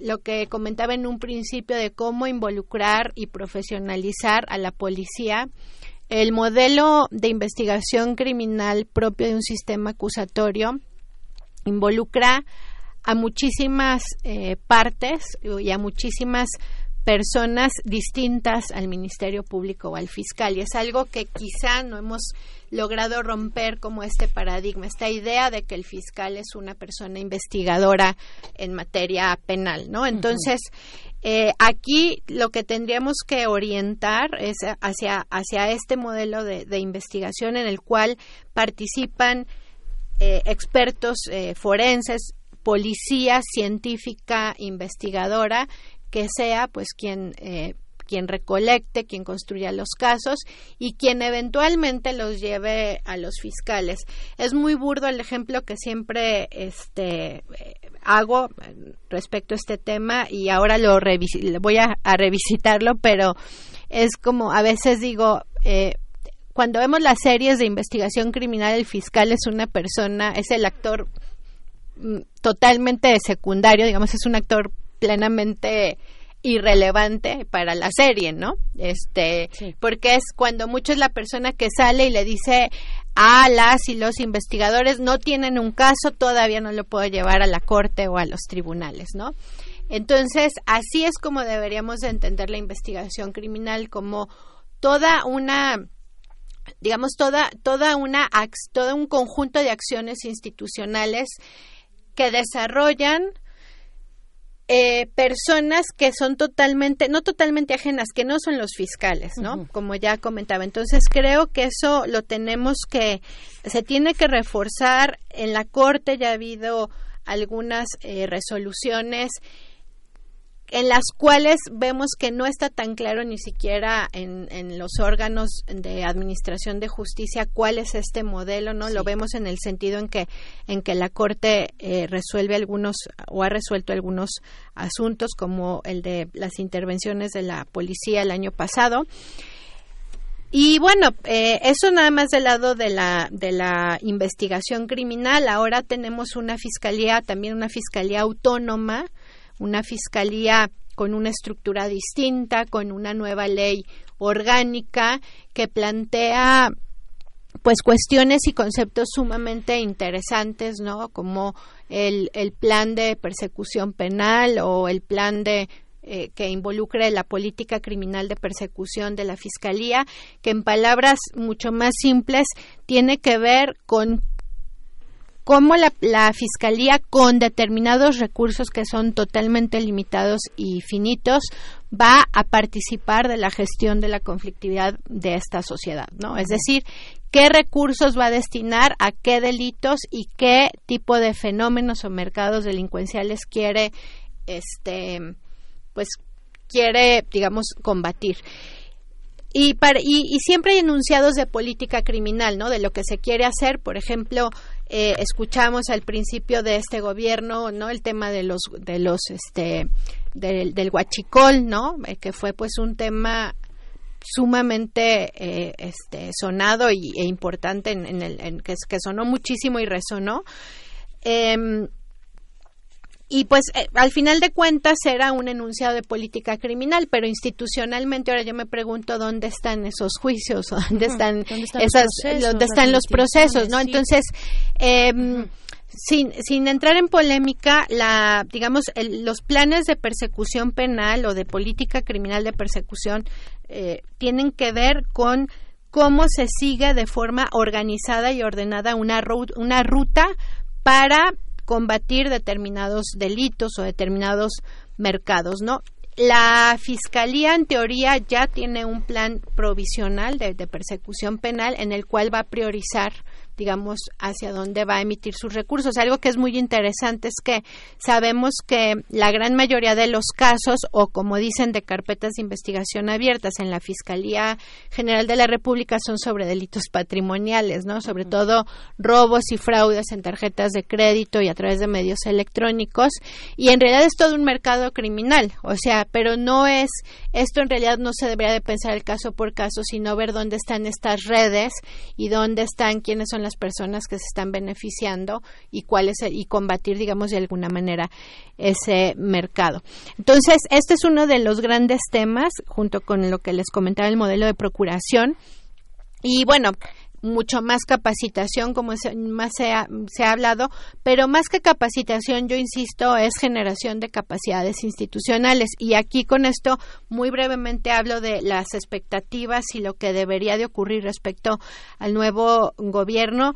lo que comentaba en un principio de cómo involucrar y profesionalizar a la policía, el modelo de investigación criminal propio de un sistema acusatorio involucra a muchísimas eh, partes y a muchísimas personas distintas al Ministerio Público o al fiscal. Y es algo que quizá no hemos logrado romper como este paradigma, esta idea de que el fiscal es una persona investigadora en materia penal, ¿no? Entonces, eh, aquí lo que tendríamos que orientar es hacia, hacia este modelo de, investigación en el cual participan eh, expertos eh, forenses, policía científica, investigadora, que sea pues quien eh, quien recolecte, quien construya los casos y quien eventualmente los lleve a los fiscales. Es muy burdo el ejemplo que siempre este hago respecto a este tema y ahora lo voy a, revisitarlo, pero es como a veces digo eh, cuando vemos las series de investigación criminal el fiscal es una persona, es el actor mm, totalmente secundario, digamos, es un actor plenamente irrelevante para la serie, ¿no? Este, porque es cuando mucho es la persona que sale y le dice a las y los investigadores no tienen un caso, todavía no lo puedo llevar a la corte o a los tribunales, ¿no? Entonces, así es como deberíamos entender la investigación criminal como toda una digamos toda toda una todo un conjunto de acciones institucionales que desarrollan eh, personas que son totalmente, no totalmente ajenas, que no son los fiscales, ¿no? Como ya comentaba. Entonces creo que eso lo tenemos que, se tiene que reforzar. En la Corte ya ha habido algunas eh, resoluciones en las cuales vemos que no está tan claro ni siquiera en, en, los órganos de administración de justicia cuál es este modelo, ¿no? Lo vemos en el sentido en que, en que la Corte eh, resuelve algunos o ha resuelto algunos asuntos como el de las intervenciones de la policía el año pasado. Y bueno, eh, eso nada más del lado de la, de la investigación criminal. Ahora tenemos una fiscalía, también una fiscalía autónoma, una fiscalía con una estructura distinta, con una nueva ley orgánica que plantea pues cuestiones y conceptos sumamente interesantes, ¿no? Como el, el plan de persecución penal o el plan de eh, que involucre la política criminal de persecución de la Fiscalía, que en palabras mucho más simples tiene que ver con cómo la, Fiscalía, con determinados recursos que son totalmente limitados y finitos, va a participar de la gestión de la conflictividad de esta sociedad, ¿no? Es decir, qué recursos va a destinar a qué delitos y qué tipo de fenómenos o mercados delincuenciales quiere, este, pues, quiere, digamos, combatir. Y, y, siempre hay enunciados de política criminal, ¿no? De lo que se quiere hacer. Por ejemplo, eh, escuchamos al principio de este gobierno, ¿no? El tema de los, de los, este, del, del huachicol, ¿no? Eh, que fue pues un tema sumamente eh, este, sonado y, e importante en, el en, que, sonó muchísimo y resonó. Eh, y pues eh, al final de cuentas era un enunciado de política criminal, pero institucionalmente ahora yo me pregunto dónde están esos juicios, dónde están, esas, dónde están los procesos, ¿no? Entonces, eh, sin, sin entrar en polémica, la, digamos, el, los planes de persecución penal o de política criminal de persecución eh, tienen que ver con cómo se sigue de forma organizada y ordenada una, una ruta para combatir determinados delitos o determinados mercados, ¿no? La Fiscalía, en teoría, ya tiene un plan provisional de, de persecución penal en el cual va a priorizar digamos, hacia dónde va a emitir sus recursos. Algo que es muy interesante es que sabemos que la gran mayoría de los casos, o como dicen, de carpetas de investigación abiertas en la Fiscalía General de la República son sobre delitos patrimoniales, ¿no? Sobre todo robos y fraudes en tarjetas de crédito y a través de medios electrónicos. Y en realidad es todo un mercado criminal, o sea, pero no es, esto en realidad no se debería de pensar el caso por caso, sino ver dónde están estas redes y dónde están, quiénes son las personas que se están beneficiando y cuál es y combatir, digamos, de alguna manera ese mercado. Entonces, este es uno de los grandes temas, junto con lo que les comentaba el modelo de procuración. Y bueno, mucho más capacitación, como se, más se ha, se ha, hablado, pero más que capacitación, yo insisto, es generación de capacidades institucionales. Y aquí con esto, muy brevemente hablo de las expectativas y lo que debería de ocurrir respecto al nuevo gobierno.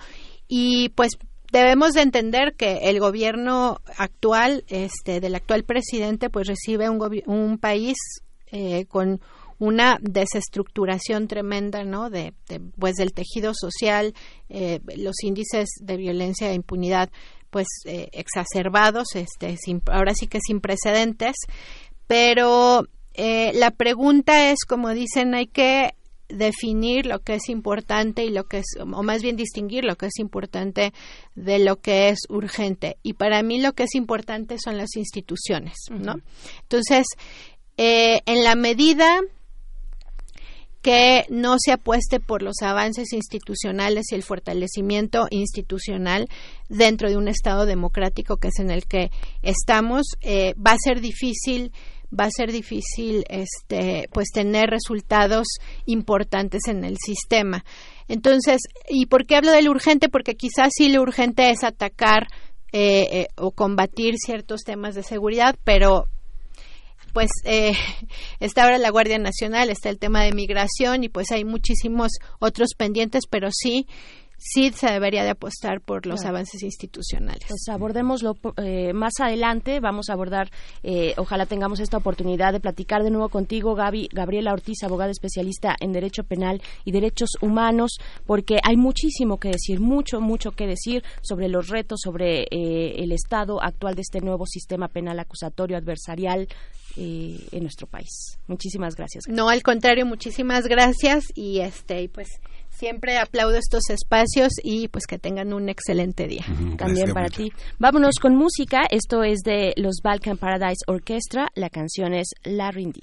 Y pues debemos de entender que el gobierno actual, este, del actual presidente, pues recibe un, un país eh, con una desestructuración tremenda no de, pues del tejido social eh, los índices de violencia e impunidad pues eh, exacerbados este sin, ahora sí que sin precedentes pero eh, la pregunta es como dicen hay que definir lo que es importante y lo que es, o más bien distinguir lo que es importante de lo que es urgente. Y para mí lo que es importante son las instituciones, ¿no? Entonces, eh, en la medida que no se apueste por los avances institucionales y el fortalecimiento institucional dentro de un Estado democrático que es en el que estamos, eh, va a ser difícil va a ser difícil este pues tener resultados importantes en el sistema Entonces, ¿y por qué hablo de lo urgente? Porque quizás sí lo urgente es atacar eh, eh, o combatir ciertos temas de seguridad, pero pues eh, está ahora la Guardia Nacional, está el tema de migración y pues hay muchísimos otros pendientes, pero sí sí se debería de apostar por los avances institucionales. Pues abordémoslo eh, más adelante. Vamos a abordar, eh, ojalá tengamos esta oportunidad de platicar de nuevo contigo, Gaby, Gabriela Ortiz, abogada especialista en Derecho Penal y Derechos Humanos, porque hay muchísimo que decir, mucho, mucho que decir sobre los retos, sobre eh, el estado actual de este nuevo sistema penal acusatorio adversarial en nuestro país. Muchísimas gracias. No, al contrario, muchísimas gracias y este, pues Siempre aplaudo estos espacios y pues que tengan un excelente día. También para ti. Vámonos con música. Esto es de los Balkan Paradise Orchestra. La canción es La Rindy.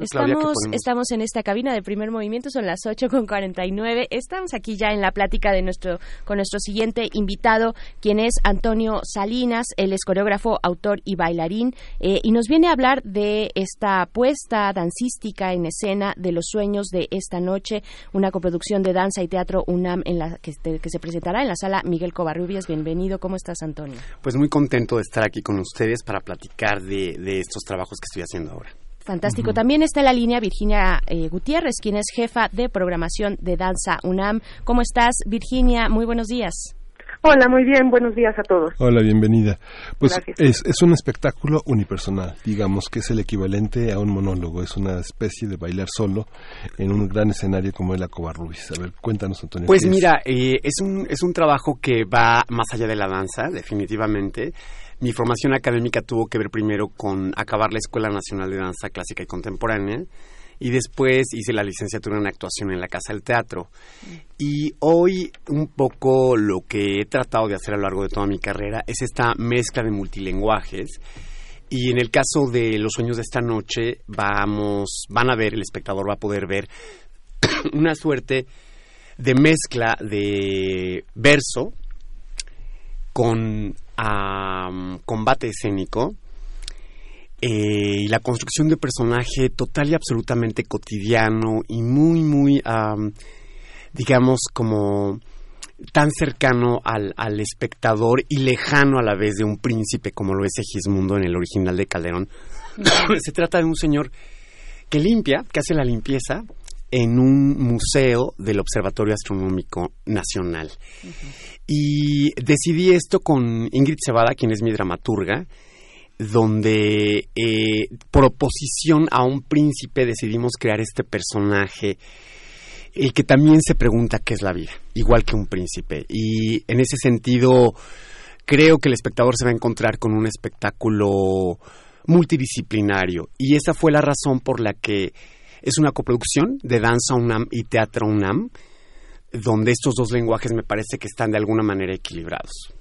Estamos, estamos en esta cabina de primer movimiento, son las 8 con 49. Estamos aquí ya en la plática de nuestro, con nuestro siguiente invitado, quien es Antonio Salinas. Él es coreógrafo, autor y bailarín, eh, y nos viene a hablar de esta puesta dancística en escena de los sueños de esta noche, una coproducción de danza y teatro UNAM en la que, que se presentará en la sala Miguel Covarrubias. Bienvenido, ¿cómo estás, Antonio? Pues muy contento de estar aquí con ustedes para platicar de, de estos trabajos que estoy haciendo ahora. Fantástico. También está en la línea Virginia eh, Gutiérrez, quien es jefa de programación de Danza UNAM. ¿Cómo estás, Virginia? Muy buenos días. Hola, muy bien, buenos días a todos. Hola, bienvenida. Pues es, es, un espectáculo unipersonal, digamos que es el equivalente a un monólogo, es una especie de bailar solo en un gran escenario como el Acobarrubis. A ver, cuéntanos, Antonio. Pues mira, eh, es, un, es un trabajo que va más allá de la danza, definitivamente. Mi formación académica tuvo que ver primero con acabar la Escuela Nacional de Danza Clásica y Contemporánea y después hice la licenciatura en actuación en la Casa del Teatro. Y hoy un poco lo que he tratado de hacer a lo largo de toda mi carrera es esta mezcla de multilenguajes. Y en el caso de Los sueños de esta noche, vamos, van a ver, el espectador va a poder ver una suerte de mezcla de verso con combate escénico eh, y la construcción de personaje total y absolutamente cotidiano y muy, muy digamos, como tan cercano al, al, espectador y lejano a la vez de un príncipe como lo es Egismundo en el original de Calderón. Se trata de un señor que limpia, que hace la limpieza en un museo del Observatorio Astronómico Nacional. Y decidí esto con Ingrid Cebada, quien es mi dramaturga, donde eh, por oposición a un príncipe decidimos crear este personaje el que también se pregunta qué es la vida, igual que un príncipe. Y en ese sentido, creo que el espectador se va a encontrar con un espectáculo multidisciplinario. Y esa fue la razón por la que es una coproducción de Danza UNAM y Teatro UNAM, donde estos dos lenguajes me parece que están de alguna manera equilibrados.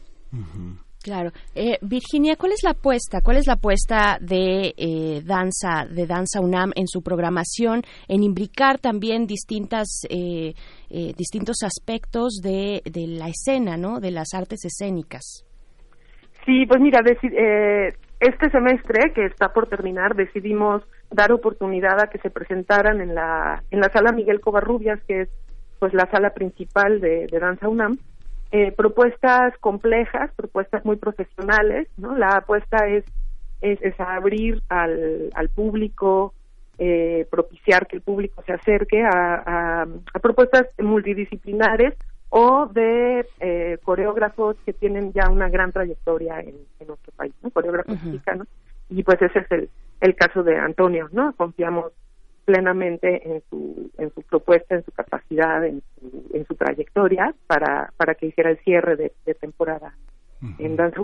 Claro. Eh, Virginia, ¿cuál es la apuesta? ¿Cuál es la apuesta de eh, danza, de danza UNAM en su programación, en imbricar también distintas, eh, distintos aspectos de, de, la escena, ¿no? De las artes escénicas. Sí, pues mira, este semestre que está por terminar decidimos dar oportunidad a que se presentaran en la en la sala Miguel Covarrubias, que es pues la sala principal de, de danza UNAM eh, propuestas complejas, propuestas muy profesionales, ¿no? La apuesta es, es, abrir al, al público, eh, propiciar que el público se acerque a, a, propuestas multidisciplinares o de eh, coreógrafos que tienen ya una gran trayectoria en, nuestro país, ¿no? Coreógrafos mexicanos. Y pues ese es el, el caso de Antonio, ¿no? Confiamos plenamente en su, en su propuesta, en su capacidad, en su, en su trayectoria para, para que hiciera el cierre de, de temporada en Danza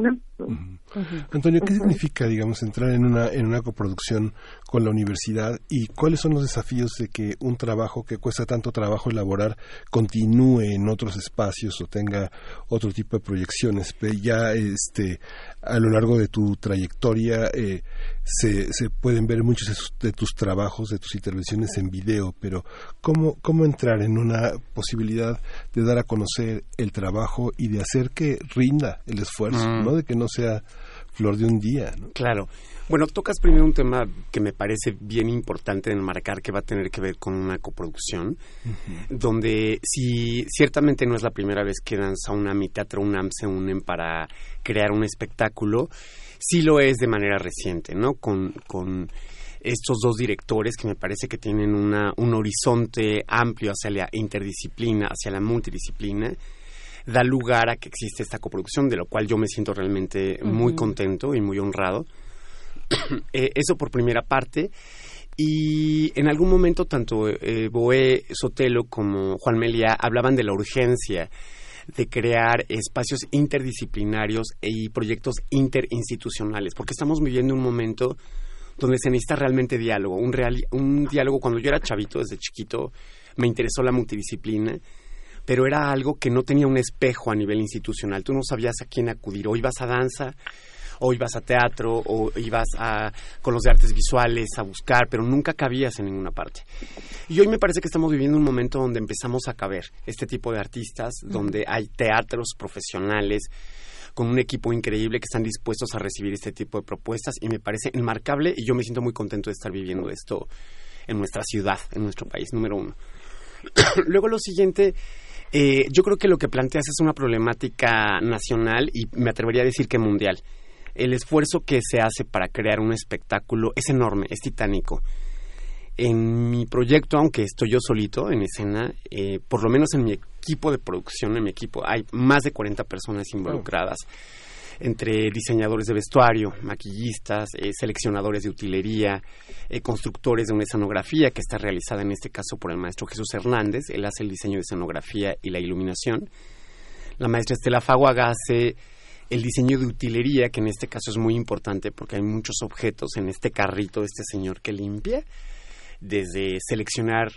Antonio, ¿qué significa, digamos, entrar en una, en una coproducción con la universidad y cuáles son los desafíos de que un trabajo que cuesta tanto trabajo elaborar continúe en otros espacios o tenga otro tipo de proyecciones? Ya este, a lo largo de tu trayectoria eh, se, se pueden ver muchos de, tus trabajos, de tus intervenciones en video, pero ¿cómo, ¿cómo entrar en una posibilidad de dar a conocer el trabajo y de hacer que rinda el esfuerzo, mm. ¿no? De que no sea flor de un día. Claro. Bueno, tocas primero un tema que me parece bien importante enmarcar, que va a tener que ver con una coproducción, donde si ciertamente no es la primera vez que Danza UNAM y Teatro UNAM se unen para crear un espectáculo, sí lo es de manera reciente, ¿no? Con, con estos dos directores que me parece que tienen una, un horizonte amplio hacia la interdisciplina, hacia la multidisciplina, da lugar a que existe esta coproducción, de lo cual yo me siento realmente muy contento y muy honrado. Eh, eso por primera parte. Y en algún momento tanto eh, Boé Sotelo como Juan Melia hablaban de la urgencia de crear espacios interdisciplinarios y proyectos interinstitucionales, porque estamos viviendo un momento donde se necesita realmente diálogo, un, real, un diálogo. Cuando yo era chavito, desde chiquito, me interesó la multidisciplina pero era algo que no tenía un espejo a nivel institucional. Tú no sabías a quién acudir. O ibas a danza, o ibas a teatro, o ibas a, con los de artes visuales a buscar, pero nunca cabías en ninguna parte. Y hoy me parece que estamos viviendo un momento donde empezamos a caber este tipo de artistas, donde hay teatros profesionales con un equipo increíble que están dispuestos a recibir este tipo de propuestas y me parece enmarcable y yo me siento muy contento de estar viviendo esto en nuestra ciudad, en nuestro país, número uno. Luego lo siguiente eh, yo creo que lo que planteas es una problemática nacional y me atrevería a decir que mundial. El esfuerzo que se hace para crear un espectáculo es enorme, es titánico. En mi proyecto, aunque estoy yo solito en escena, eh, por lo menos en mi equipo de producción, en mi equipo, hay más de 40 personas involucradas entre diseñadores de vestuario, maquillistas, eh, seleccionadores de utilería, eh, constructores de una escenografía que está realizada en este caso por el maestro Jesús Hernández. Él hace el diseño de escenografía y la iluminación. La maestra Estela Faguaga hace el diseño de utilería, que en este caso es muy importante porque hay muchos objetos en este carrito de este señor que limpia, desde seleccionar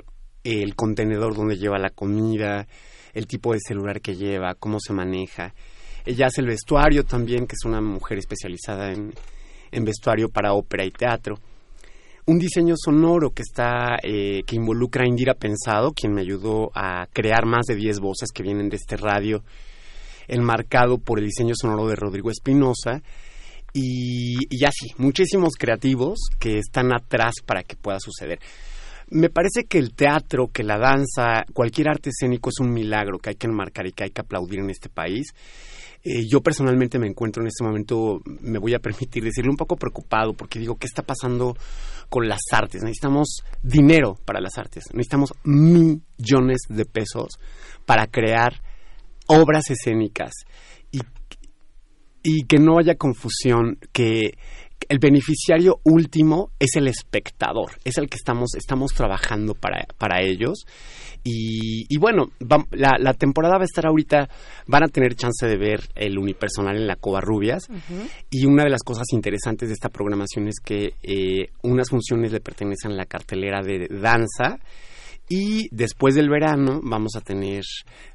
el contenedor donde lleva la comida, el tipo de celular que lleva, cómo se maneja. Ella hace el vestuario también, que es una mujer especializada en, vestuario para ópera y teatro. Un diseño sonoro que está eh, que involucra a Indira Pensado, quien me ayudó a crear más de 10 voces que vienen de este radio, enmarcado por el diseño sonoro de Rodrigo Espinosa. Y, y así, muchísimos creativos que están atrás para que pueda suceder. Me parece que el teatro, que la danza, cualquier arte escénico es un milagro que hay que enmarcar y que hay que aplaudir en este país. Eh, yo personalmente me encuentro en este momento, me voy a permitir decirle, un poco preocupado porque digo, ¿qué está pasando con las artes? Necesitamos dinero para las artes, necesitamos millones de pesos para crear obras escénicas y, y que no haya confusión, que el beneficiario último es el espectador, es el que estamos, estamos trabajando para, para ellos. Y, y bueno, la, la temporada va a estar ahorita, van a tener chance de ver el unipersonal en la Covarrubias. Y una de las cosas interesantes de esta programación es que eh, unas funciones le pertenecen a la cartelera de danza y después del verano vamos a tener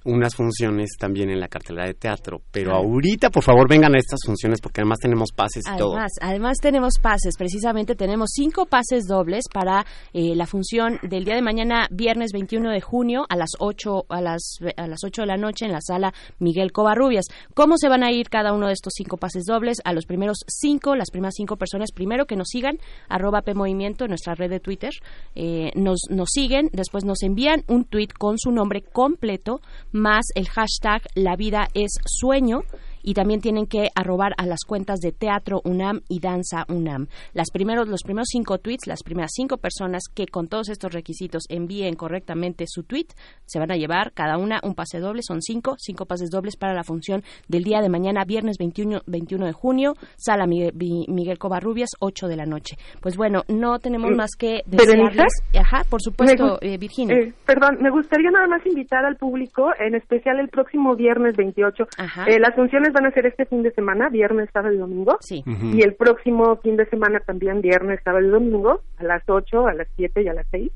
unas funciones también en la cartelera de teatro. Pero Ah. ahorita, por favor, vengan a estas funciones porque además tenemos pases y todo. Además, además tenemos pases, precisamente tenemos cinco pases dobles para eh, la función del día de mañana, viernes 21 de junio a las 8 a las a las 8 de la noche en la sala Miguel Covarrubias. ¿Cómo se van a ir cada uno de estos cinco pases dobles? A los primeros cinco, las primeras cinco personas, primero que nos sigan, arroba PMovimiento, nuestra red de Twitter, eh, nos, nos siguen, después nos envían un tweet con su nombre completo, más el hashtag La vida es sueño, y también tienen que arrobar a las cuentas de Teatro UNAM y Danza UNAM. Las primeros, los primeros cinco tweets, las primeras cinco personas que con todos estos requisitos envíen correctamente su tweet, se van a llevar cada una un pase doble, son cinco, cinco pases dobles para la función del día de mañana, viernes 21, 21 de junio, Sala Miguel, Miguel Covarrubias, 8 de la noche. Pues bueno, no tenemos Mm, más que desearles... Ajá, por supuesto, eh, Virginia. Eh, perdón, me gustaría nada más invitar al público, en especial el próximo viernes 28. Ajá. Eh, las funciones van a ser este fin de semana, viernes, sábado y domingo. Sí. Y el próximo fin de semana también, viernes, sábado y domingo, a las 8, a las 7 y a las 6.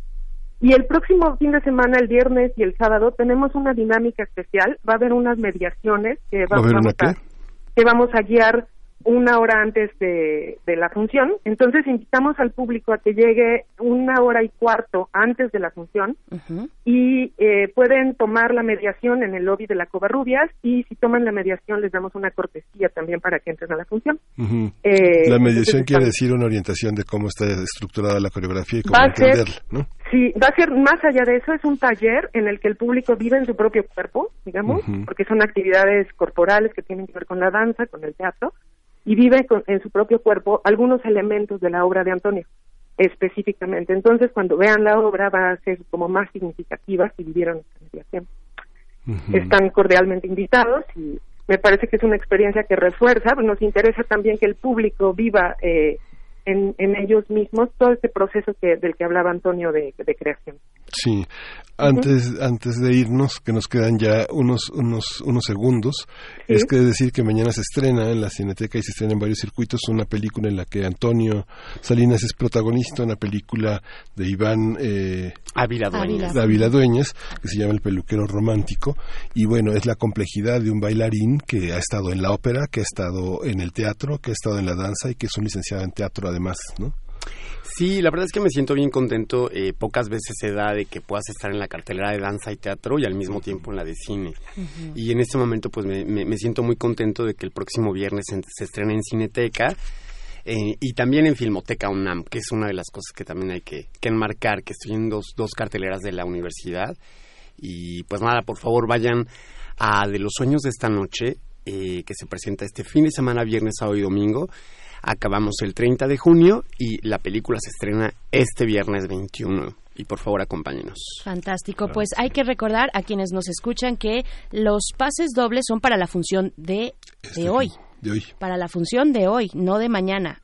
Y el próximo fin de semana, el viernes y el sábado, tenemos una dinámica especial. Va a haber unas mediaciones que ¿Va a haber una vamos a, qué? que vamos a guiar una hora antes de, de la función. Entonces invitamos al público a que llegue una hora y cuarto antes de la función y eh, pueden tomar la mediación en el lobby de la Covarrubias y si toman la mediación les damos una cortesía también para que entren a la función. Eh, la mediación quiere decir una orientación de cómo está estructurada la coreografía y cómo Va a ser- entenderla, ¿no? Sí, va a ser más allá de eso, es un taller en el que el público vive en su propio cuerpo, digamos, porque son actividades corporales que tienen que ver con la danza, con el teatro, y vive con- en su propio cuerpo algunos elementos de la obra de Antonio, específicamente. Entonces, cuando vean la obra va a ser como más significativa si vivieron esta mediación. Están cordialmente invitados y me parece que es una experiencia que refuerza, nos interesa también que el público viva eh, en, en ellos mismos todo este proceso que, del que hablaba Antonio de, de creación. Sí. Antes, antes de irnos, que nos quedan ya unos, unos, unos segundos, Sí. es que decir que mañana se estrena en la Cineteca y se estrena en varios circuitos una película en la que Antonio Salinas es protagonista, una película de Iván eh, Ávila Dueñas. Ávila Dueñas, que se llama El peluquero romántico, y bueno, es la complejidad de un bailarín que ha estado en la ópera, que ha estado en el teatro, que ha estado en la danza y que es un licenciado en teatro además, ¿no? Sí, la verdad es que me siento bien contento. Eh, pocas veces se da de que puedas estar en la cartelera de danza y teatro y al mismo tiempo en la de cine. Y en este momento pues me, me- me siento muy contento de que el próximo viernes se, se estrene en Cineteca eh, y también en Filmoteca UNAM, que es una de las cosas que también hay que, que enmarcar, que estoy en dos, dos carteleras de la universidad. Y pues nada, por favor vayan a De los Sueños de esta noche, eh, que se presenta este fin de semana, viernes, sábado y domingo. Acabamos el 30 de junio y la película se estrena este viernes 21. Y por favor acompáñenos. Fantástico. Pues hay que recordar a quienes nos escuchan que los pases dobles son para la función de, de hoy. De hoy. Para la función de hoy, no de mañana.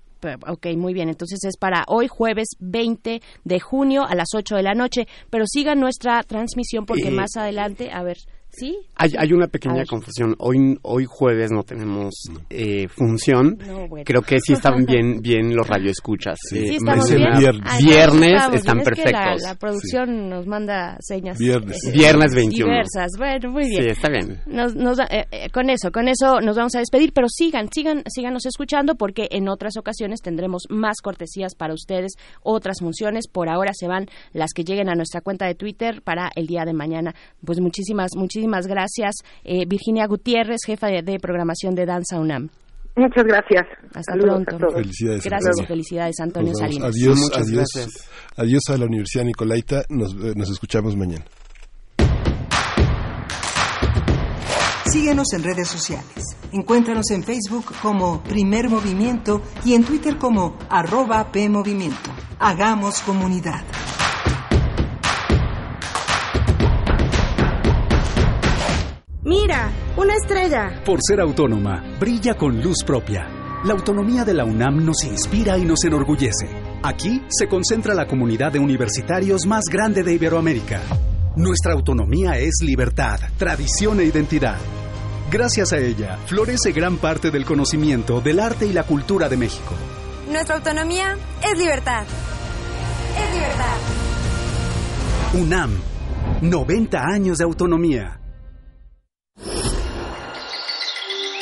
Ok, muy bien. Entonces es para hoy, jueves 20 de junio a las 8 de la noche. Pero sigan nuestra transmisión porque Eh, más adelante, a ver, ¿sí? Hay, hay una pequeña confusión. Hoy, hoy jueves no tenemos eh, función. No, bueno. Creo que sí están bien, bien los radioescuchas. Sí, Eh, estamos mañana- bien. viernes. Viernes estamos están bien. Es que la- perfectos. la, producción nos manda señas. Viernes. eh, Viernes 21. Diversas. Bueno, muy bien. Sí, está bien. Nos, nos da- eh, eh, con eso, con eso nos vamos a despedir, pero sigan, sigan, síganos escuchando porque en otras ocasiones tendremos más cortesías para ustedes, otras funciones. Por ahora se van las que lleguen a nuestra cuenta de Twitter para el día de mañana. Pues muchísimas, muchísimas gracias, eh, Virginia Gutiérrez, jefa de, de programación de Danza UNAM. Muchas gracias. Hasta Saludos pronto. a todos. Felicidades. Gracias y felicidades, Antonio. Salinas. Adiós, Muchas adiós. gracias. Adiós a la Universidad Nicolaita. Nos, eh, nos escuchamos mañana. Síguenos en redes sociales. Encuéntranos en Facebook como Primer Movimiento y en Twitter como arroba PMovimiento. Hagamos comunidad. Mira, una estrella. Por ser autónoma, brilla con luz propia. La autonomía de la UNAM nos inspira y nos enorgullece. Aquí se concentra la comunidad de universitarios más grande de Iberoamérica. Nuestra autonomía es libertad, tradición e identidad. Gracias a ella, florece gran parte del conocimiento del arte y la cultura de México. Nuestra autonomía es libertad. Es libertad. UNAM, 90 años de autonomía.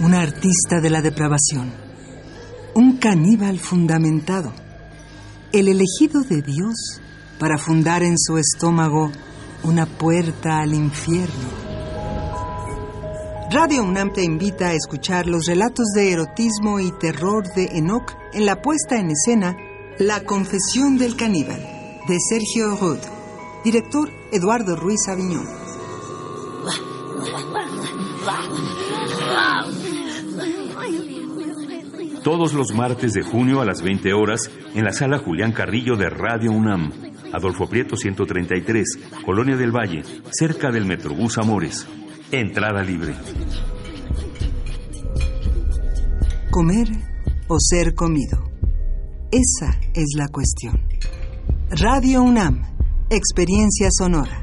Un artista de la depravación. Un caníbal fundamentado. El elegido de Dios para fundar en su estómago una puerta al infierno. Radio UNAM te invita a escuchar los relatos de erotismo y terror de Enoch en la puesta en escena La confesión del caníbal, de Sergio Rod. Director Eduardo Ruiz Aviñón. Todos los martes de junio a las 20 horas en la sala Julián Carrillo de Radio UNAM. Adolfo Prieto 133, Colonia del Valle, cerca del Metrobús Amores. Entrada libre. Comer o ser comido. Esa es la cuestión. Radio UNAM, experiencia sonora.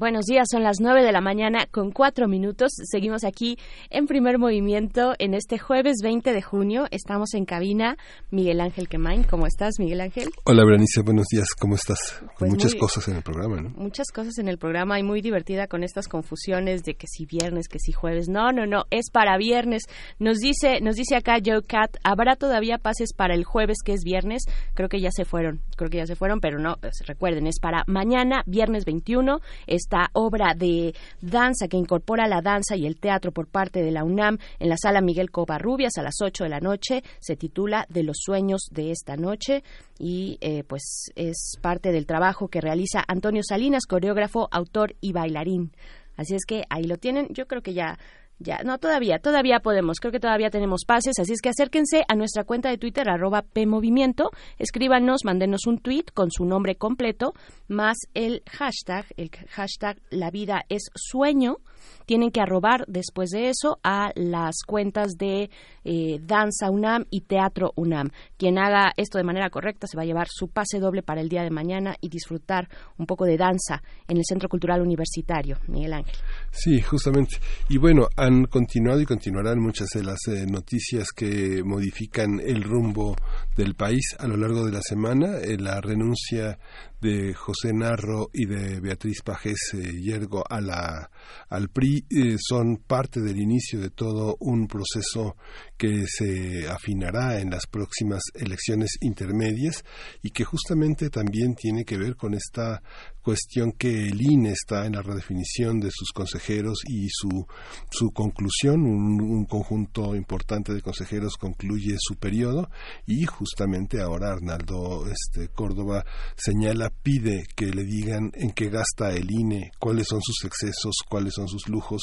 Buenos días, son las 9 de la mañana con cuatro minutos. Seguimos aquí en primer movimiento en este jueves 20 de junio. Estamos en cabina. Miguel Ángel Quemain, ¿cómo estás, Miguel Ángel? Hola, Berenice, buenos días, ¿cómo estás? Pues Muchas muy- cosas en el programa, ¿no? Muchas cosas en el programa y muy divertida con estas confusiones de que si viernes, que si jueves. No, no, no, es para viernes. Nos dice, nos dice acá Joe Cat, ¿habrá todavía pases para el jueves que es viernes? Creo que ya se fueron, creo que ya se fueron, pero no, pues, recuerden, es para mañana, viernes 21, esta obra de danza que incorpora la danza y el teatro por parte de la UNAM en la sala Miguel Covarrubias a las 8 de la noche. Se titula De los sueños de esta noche y eh, pues es parte del trabajo que realiza Antonio Salinas, coreógrafo, autor y bailarín. Así es que ahí lo tienen. Yo creo que ya Ya, no, todavía, todavía podemos. Creo que todavía tenemos pases, así es que acérquense a nuestra cuenta de Twitter, arroba PMovimiento, escríbanos, mándenos un tweet con su nombre completo, más el hashtag, el hashtag La vida es sueño. Tienen que arrobar después de eso a las cuentas de eh, Danza UNAM y Teatro UNAM. Quien haga esto de manera correcta se va a llevar su pase doble para el día de mañana y disfrutar un poco de danza en el Centro Cultural Universitario. Miguel Ángel. Sí, justamente. Y bueno, han continuado y continuarán muchas de las eh, noticias que modifican el rumbo del país a lo largo de la semana. Eh, la renuncia de José Narro y de Beatriz Pajés eh, Yergo a la, al PRI eh, son parte del inicio de todo un proceso que se afinará en las próximas elecciones intermedias y que justamente también tiene que ver con esta cuestión que el INE está en la redefinición de sus consejeros y su, su conclusión, un, un, conjunto importante de consejeros concluye su periodo y justamente ahora Arnaldo este, Córdoba señala, pide que le digan en qué gasta el INE, cuáles son sus excesos, cuáles son sus lujos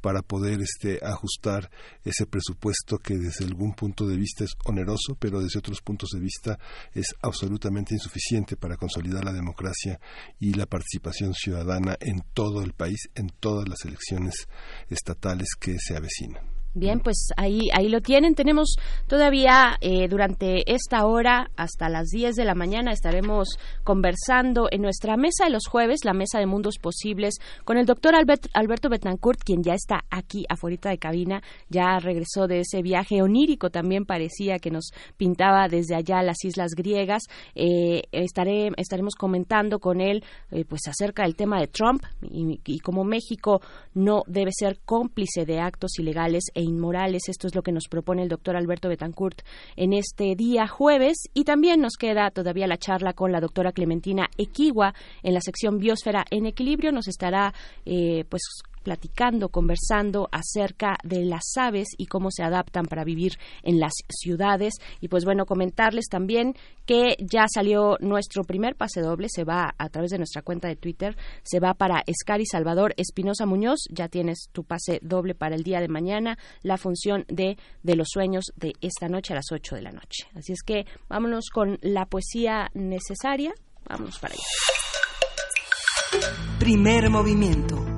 para poder este, ajustar ese presupuesto que desde algún punto de vista es oneroso, pero desde otros puntos de vista es absolutamente insuficiente para consolidar la democracia y la participación ciudadana en todo el país, en todas las elecciones estatales que se avecinan. Bien, pues ahí, ahí lo tienen. Tenemos todavía eh, durante esta hora hasta las 10 de la mañana estaremos conversando en nuestra mesa de los jueves, la mesa de mundos posibles, con el doctor Albert, Alberto Betancourt, quien ya está aquí afuera de cabina, ya regresó de ese viaje onírico, también parecía que nos pintaba desde allá las islas griegas. Eh, estaré, estaremos comentando con él eh, pues acerca del tema de Trump y, y cómo México no debe ser cómplice de actos ilegales e inmorales. Esto es lo que nos propone el doctor Alberto Betancourt en este día jueves. Y también nos queda todavía la charla con la doctora Clementina Equigua en la sección Biosfera en Equilibrio. Nos estará eh, pues platicando, conversando acerca de las aves y cómo se adaptan para vivir en las ciudades. Y pues bueno, comentarles también que ya salió nuestro primer pase doble, se va a través de nuestra cuenta de Twitter, se va para Escari Salvador Espinosa Muñoz, ya tienes tu pase doble para el día de mañana, la función de, de los sueños de esta noche a las 8 de la noche. Así es que vámonos con la poesía necesaria, vámonos para allá. Primer movimiento.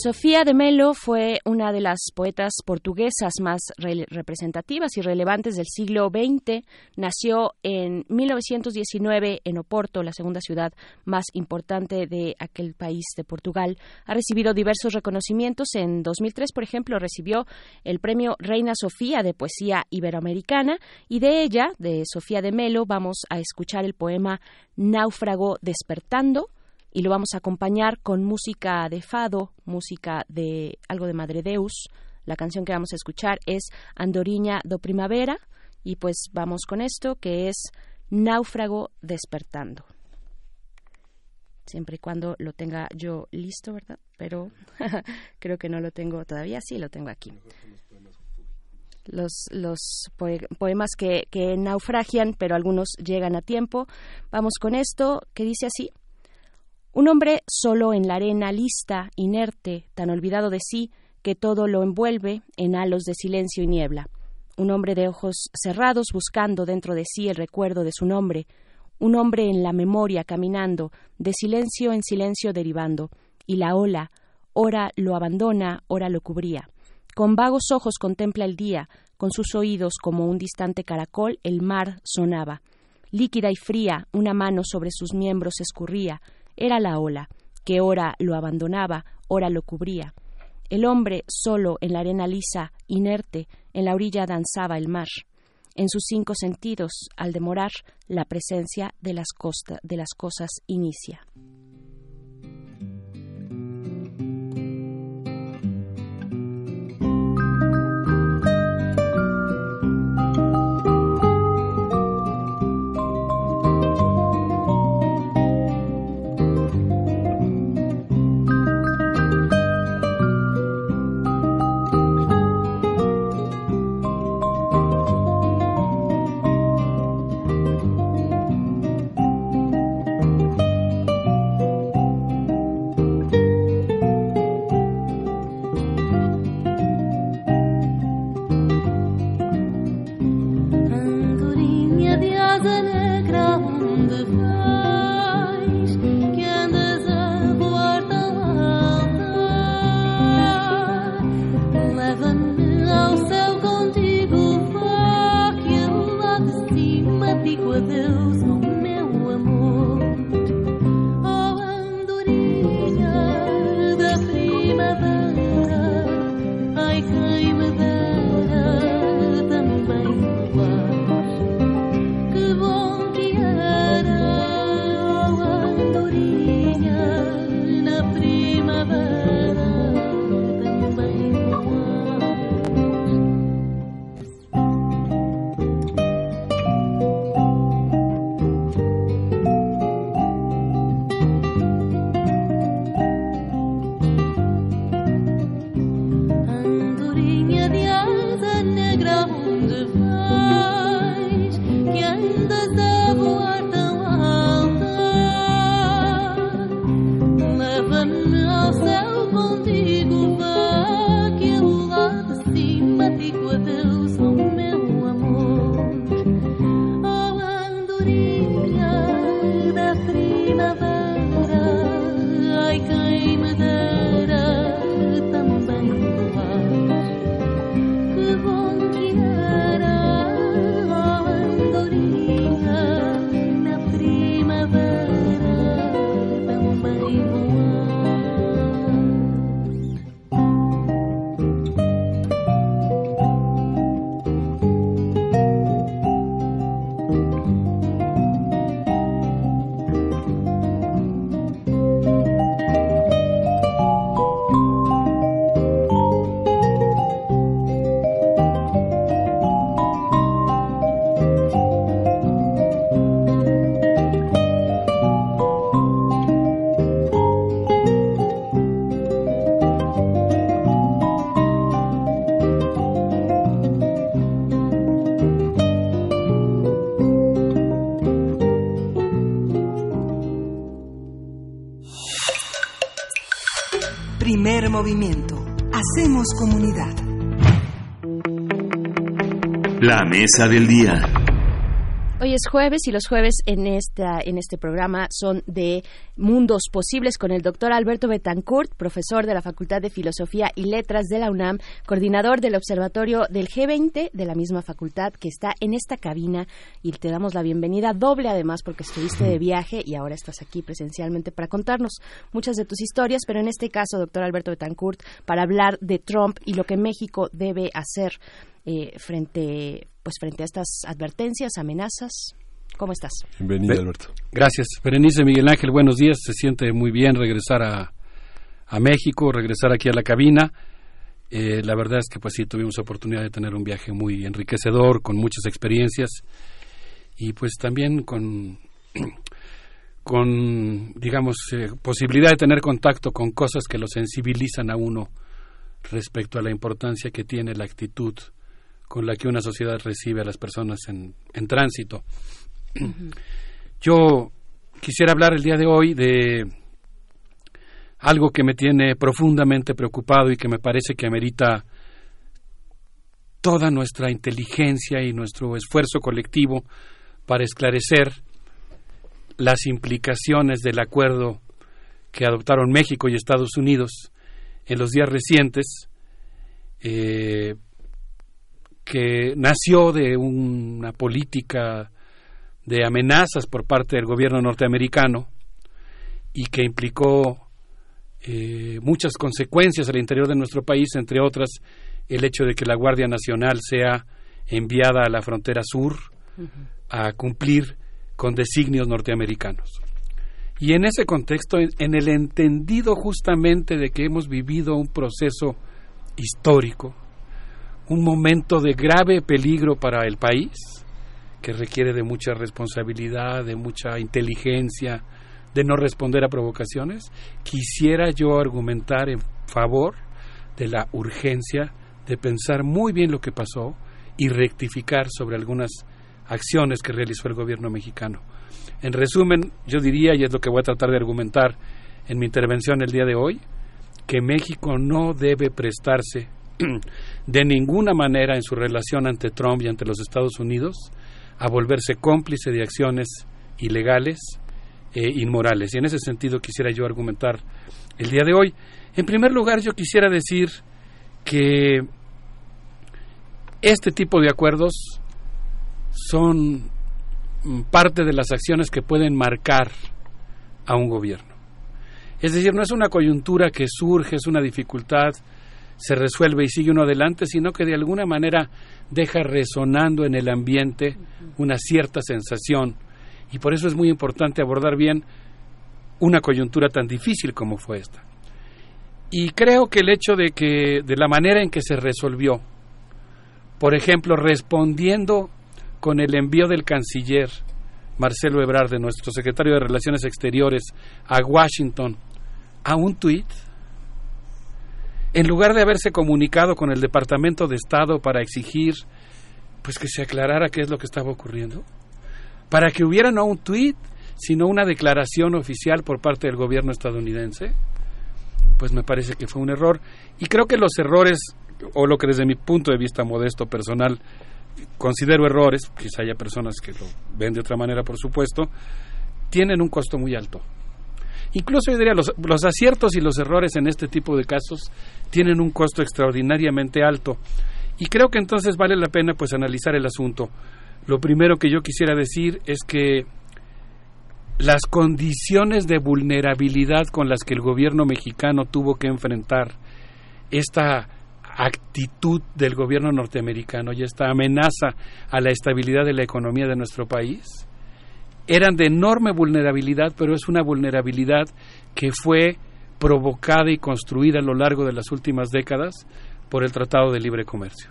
Sofía de Melo fue una de las poetas portuguesas más re representativas y relevantes del siglo XX. Nació en 1919 en Oporto, la segunda ciudad más importante de aquel país de Portugal. Ha recibido diversos reconocimientos. En 2003, por ejemplo, recibió el premio Reina Sofía de Poesía Iberoamericana y de ella, de Sofía de Melo, vamos a escuchar el poema Náufrago despertando y lo vamos a acompañar con música de fado, música de algo de Madre Deus. La canción que vamos a escuchar es Andoriña do Primavera y pues vamos con esto que es Náufrago despertando. Siempre y cuando lo tenga yo listo, ¿verdad? Pero creo que no lo tengo todavía, sí lo tengo aquí. Los, los poemas que, que naufragian, pero algunos llegan a tiempo. Vamos con esto que dice así. Un hombre solo en la arena lista, inerte, tan olvidado de sí, que todo lo envuelve en halos de silencio y niebla. Un hombre de ojos cerrados buscando dentro de sí el recuerdo de su nombre. Un hombre en la memoria caminando, de silencio en silencio derivando. Y la ola, ora lo abandona, ora lo cubría. Con vagos ojos contempla el día, con sus oídos como un distante caracol el mar sonaba. Líquida y fría, una mano sobre sus miembros escurría, era la ola, que ora lo abandonaba, ora lo cubría. El hombre, solo en la arena lisa, inerte, en la orilla danzaba el mar. En sus cinco sentidos, al demorar, la presencia de las, de las cosas inicia. Mesa del día. Hoy es jueves y los jueves en esta en este programa son de mundos posibles con el doctor Alberto Betancourt, profesor de la Facultad de Filosofía y Letras de la UNAM, coordinador del Observatorio del G20 de la misma facultad que está en esta cabina. Y te damos la bienvenida doble además porque estuviste de viaje y ahora estás aquí presencialmente para contarnos muchas de tus historias, pero en este caso, doctor Alberto Betancourt, para hablar de Trump y lo que México debe hacer eh, frente pues frente a estas advertencias, amenazas. ¿Cómo estás? Bienvenido, Alberto. Gracias. Berenice Miguel Ángel, buenos días. Se siente muy bien regresar a, a México, regresar aquí a la cabina. Eh, la verdad es que pues sí tuvimos oportunidad de tener un viaje muy enriquecedor, con muchas experiencias y pues también con, con digamos, eh, posibilidad de tener contacto con cosas que lo sensibilizan a uno respecto a la importancia que tiene la actitud con la que una sociedad recibe a las personas en, en tránsito. Yo quisiera hablar el día de hoy de algo que me tiene profundamente preocupado y que me parece que amerita toda nuestra inteligencia y nuestro esfuerzo colectivo para esclarecer las implicaciones del acuerdo que adoptaron México y Estados Unidos en los días recientes eh, que nació de una política de amenazas por parte del gobierno norteamericano y que implicó eh, muchas consecuencias al interior de nuestro país, entre otras el hecho de que la Guardia Nacional sea enviada a la frontera sur a cumplir con designios norteamericanos. Y en ese contexto, en el entendido justamente de que hemos vivido un proceso histórico, un momento de grave peligro para el país, que requiere de mucha responsabilidad, de mucha inteligencia, de no responder a provocaciones, quisiera yo argumentar en favor de la urgencia de pensar muy bien lo que pasó y rectificar sobre algunas acciones que realizó el gobierno mexicano. En resumen, yo diría, y es lo que voy a tratar de argumentar en mi intervención el día de hoy, que México no debe prestarse de ninguna manera en su relación ante Trump y ante los Estados Unidos a volverse cómplice de acciones ilegales e inmorales. Y en ese sentido quisiera yo argumentar el día de hoy. En primer lugar, yo quisiera decir que este tipo de acuerdos son parte de las acciones que pueden marcar a un gobierno. Es decir, no es una coyuntura que surge, es una dificultad se resuelve y sigue uno adelante, sino que de alguna manera deja resonando en el ambiente una cierta sensación. Y por eso es muy importante abordar bien una coyuntura tan difícil como fue esta. Y creo que el hecho de que, de la manera en que se resolvió, por ejemplo, respondiendo con el envío del canciller Marcelo Ebrard, de nuestro secretario de Relaciones Exteriores, a Washington, a un tuit, en lugar de haberse comunicado con el Departamento de Estado para exigir pues que se aclarara qué es lo que estaba ocurriendo, para que hubiera no un tuit, sino una declaración oficial por parte del gobierno estadounidense, pues me parece que fue un error. Y creo que los errores, o lo que desde mi punto de vista modesto personal considero errores, quizá haya personas que lo ven de otra manera, por supuesto, tienen un costo muy alto. Incluso yo diría, los, los aciertos y los errores en este tipo de casos tienen un costo extraordinariamente alto. Y creo que entonces vale la pena pues analizar el asunto. Lo primero que yo quisiera decir es que las condiciones de vulnerabilidad con las que el gobierno mexicano tuvo que enfrentar esta actitud del gobierno norteamericano y esta amenaza a la estabilidad de la economía de nuestro país eran de enorme vulnerabilidad, pero es una vulnerabilidad que fue provocada y construida a lo largo de las últimas décadas por el Tratado de Libre Comercio.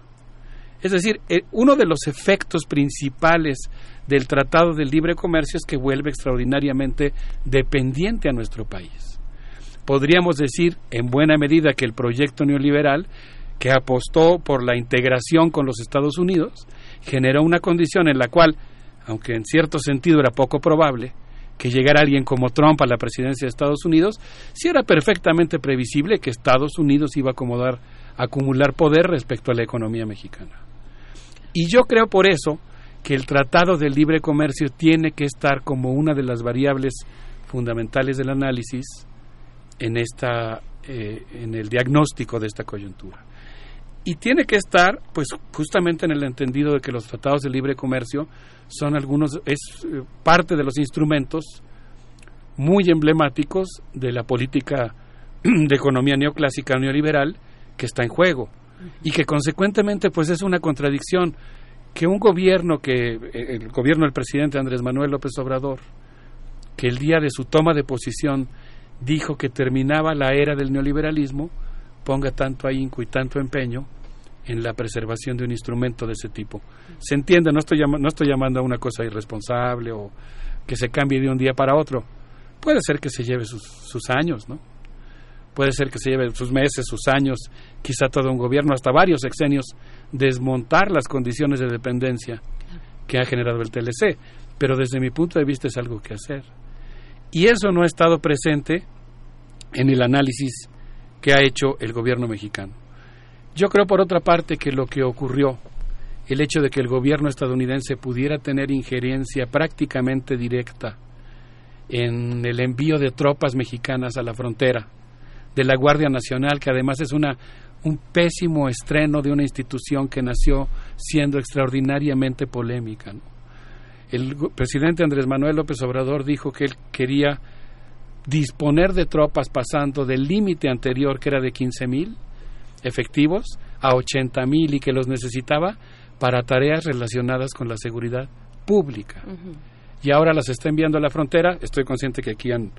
Es decir, eh, uno de los efectos principales del Tratado de Libre Comercio es que vuelve extraordinariamente dependiente a nuestro país. Podríamos decir, en buena medida, que el proyecto neoliberal, que apostó por la integración con los Estados Unidos, generó una condición en la cual, aunque en cierto sentido era poco probable, que llegara alguien como Trump a la presidencia de Estados Unidos, sí era perfectamente previsible que Estados Unidos iba a acomodar, acumular poder respecto a la economía mexicana. Y yo creo por eso que el Tratado de Libre Comercio tiene que estar como una de las variables fundamentales del análisis en, esta, eh, en el diagnóstico de esta coyuntura. Y tiene que estar, pues, justamente en el entendido de que los tratados de libre comercio son algunos, es eh, parte de los instrumentos muy emblemáticos de la política de economía neoclásica neoliberal que está en juego. Y que consecuentemente pues es una contradicción que un gobierno que eh, el gobierno del presidente Andrés Manuel López Obrador que el día de su toma de posición dijo que terminaba la era del neoliberalismo ponga tanto ahínco y tanto empeño en la preservación de un instrumento de ese tipo. Se entiende, no estoy, no estoy llamando a una cosa irresponsable o que se cambie de un día para otro. Puede ser que se lleve sus, sus años, ¿no? puede ser que se lleve sus meses, sus años, quizá todo un gobierno, hasta varios sexenios, desmontar las condiciones de dependencia que ha generado el TLC. Pero desde mi punto de vista es algo que hacer. Y eso no ha estado presente en el análisis que ha hecho el gobierno mexicano. Yo creo, por otra parte, que lo que ocurrió, el hecho de que el gobierno estadounidense pudiera tener injerencia prácticamente directa en el envío de tropas mexicanas a la frontera, de la Guardia Nacional, que además es una, un pésimo estreno de una institución que nació siendo extraordinariamente polémica. El presidente Andrés Manuel López Obrador dijo que él quería disponer de tropas pasando del límite anterior, que era de 15 mil efectivos, a 80 mil y que los necesitaba para tareas relacionadas con la seguridad pública. Y ahora las está enviando a la frontera. Estoy consciente que aquí han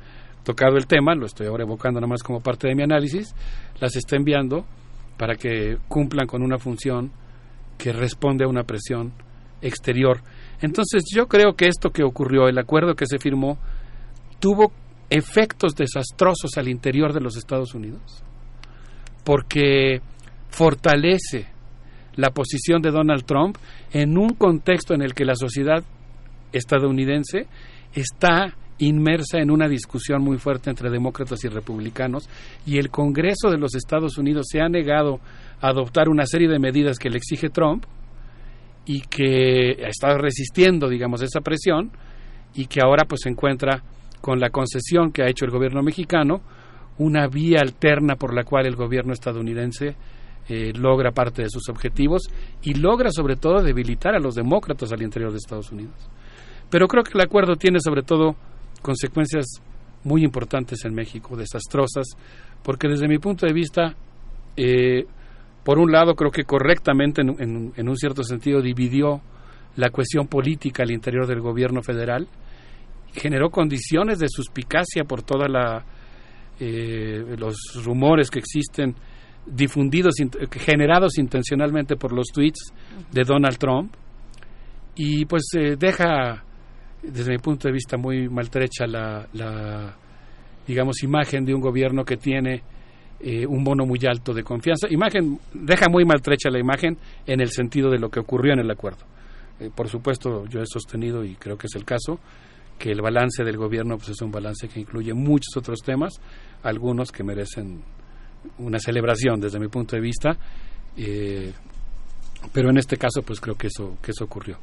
tocado el tema, lo estoy ahora evocando nada más como parte de mi análisis, las está enviando para que cumplan con una función que responde a una presión exterior. Entonces yo creo que esto que ocurrió, el acuerdo que se firmó, tuvo efectos desastrosos al interior de los Estados Unidos, porque fortalece la posición de Donald Trump en un contexto en el que la sociedad estadounidense está inmersa en una discusión muy fuerte entre demócratas y republicanos y el Congreso de los Estados Unidos se ha negado a adoptar una serie de medidas que le exige Trump y que estado resistiendo, digamos, esa presión y que ahora pues se encuentra con la concesión que ha hecho el gobierno mexicano, una vía alterna por la cual el gobierno estadounidense eh, logra parte de sus objetivos y logra sobre todo debilitar a los demócratas al interior de Estados Unidos. Pero creo que el acuerdo tiene sobre todo consecuencias muy importantes en México, desastrosas, porque desde mi punto de vista, eh, por un lado creo que correctamente, en, en, un cierto sentido, dividió la cuestión política al interior del gobierno federal, generó condiciones de suspicacia por toda la eh, los rumores que existen difundidos, generados intencionalmente por los tweets de Donald Trump y pues deja desde mi punto de vista muy maltrecha la, la digamos imagen de un gobierno que tiene eh, un bono muy alto de confianza. Imagen, deja muy maltrecha la imagen en el sentido de lo que ocurrió en el acuerdo. Eh, por supuesto, yo he sostenido, y creo que es el caso, que el balance del gobierno pues, es un balance que incluye muchos otros temas, algunos que merecen una celebración desde mi punto de vista, eh, pero en este caso pues creo que eso, que eso ocurrió.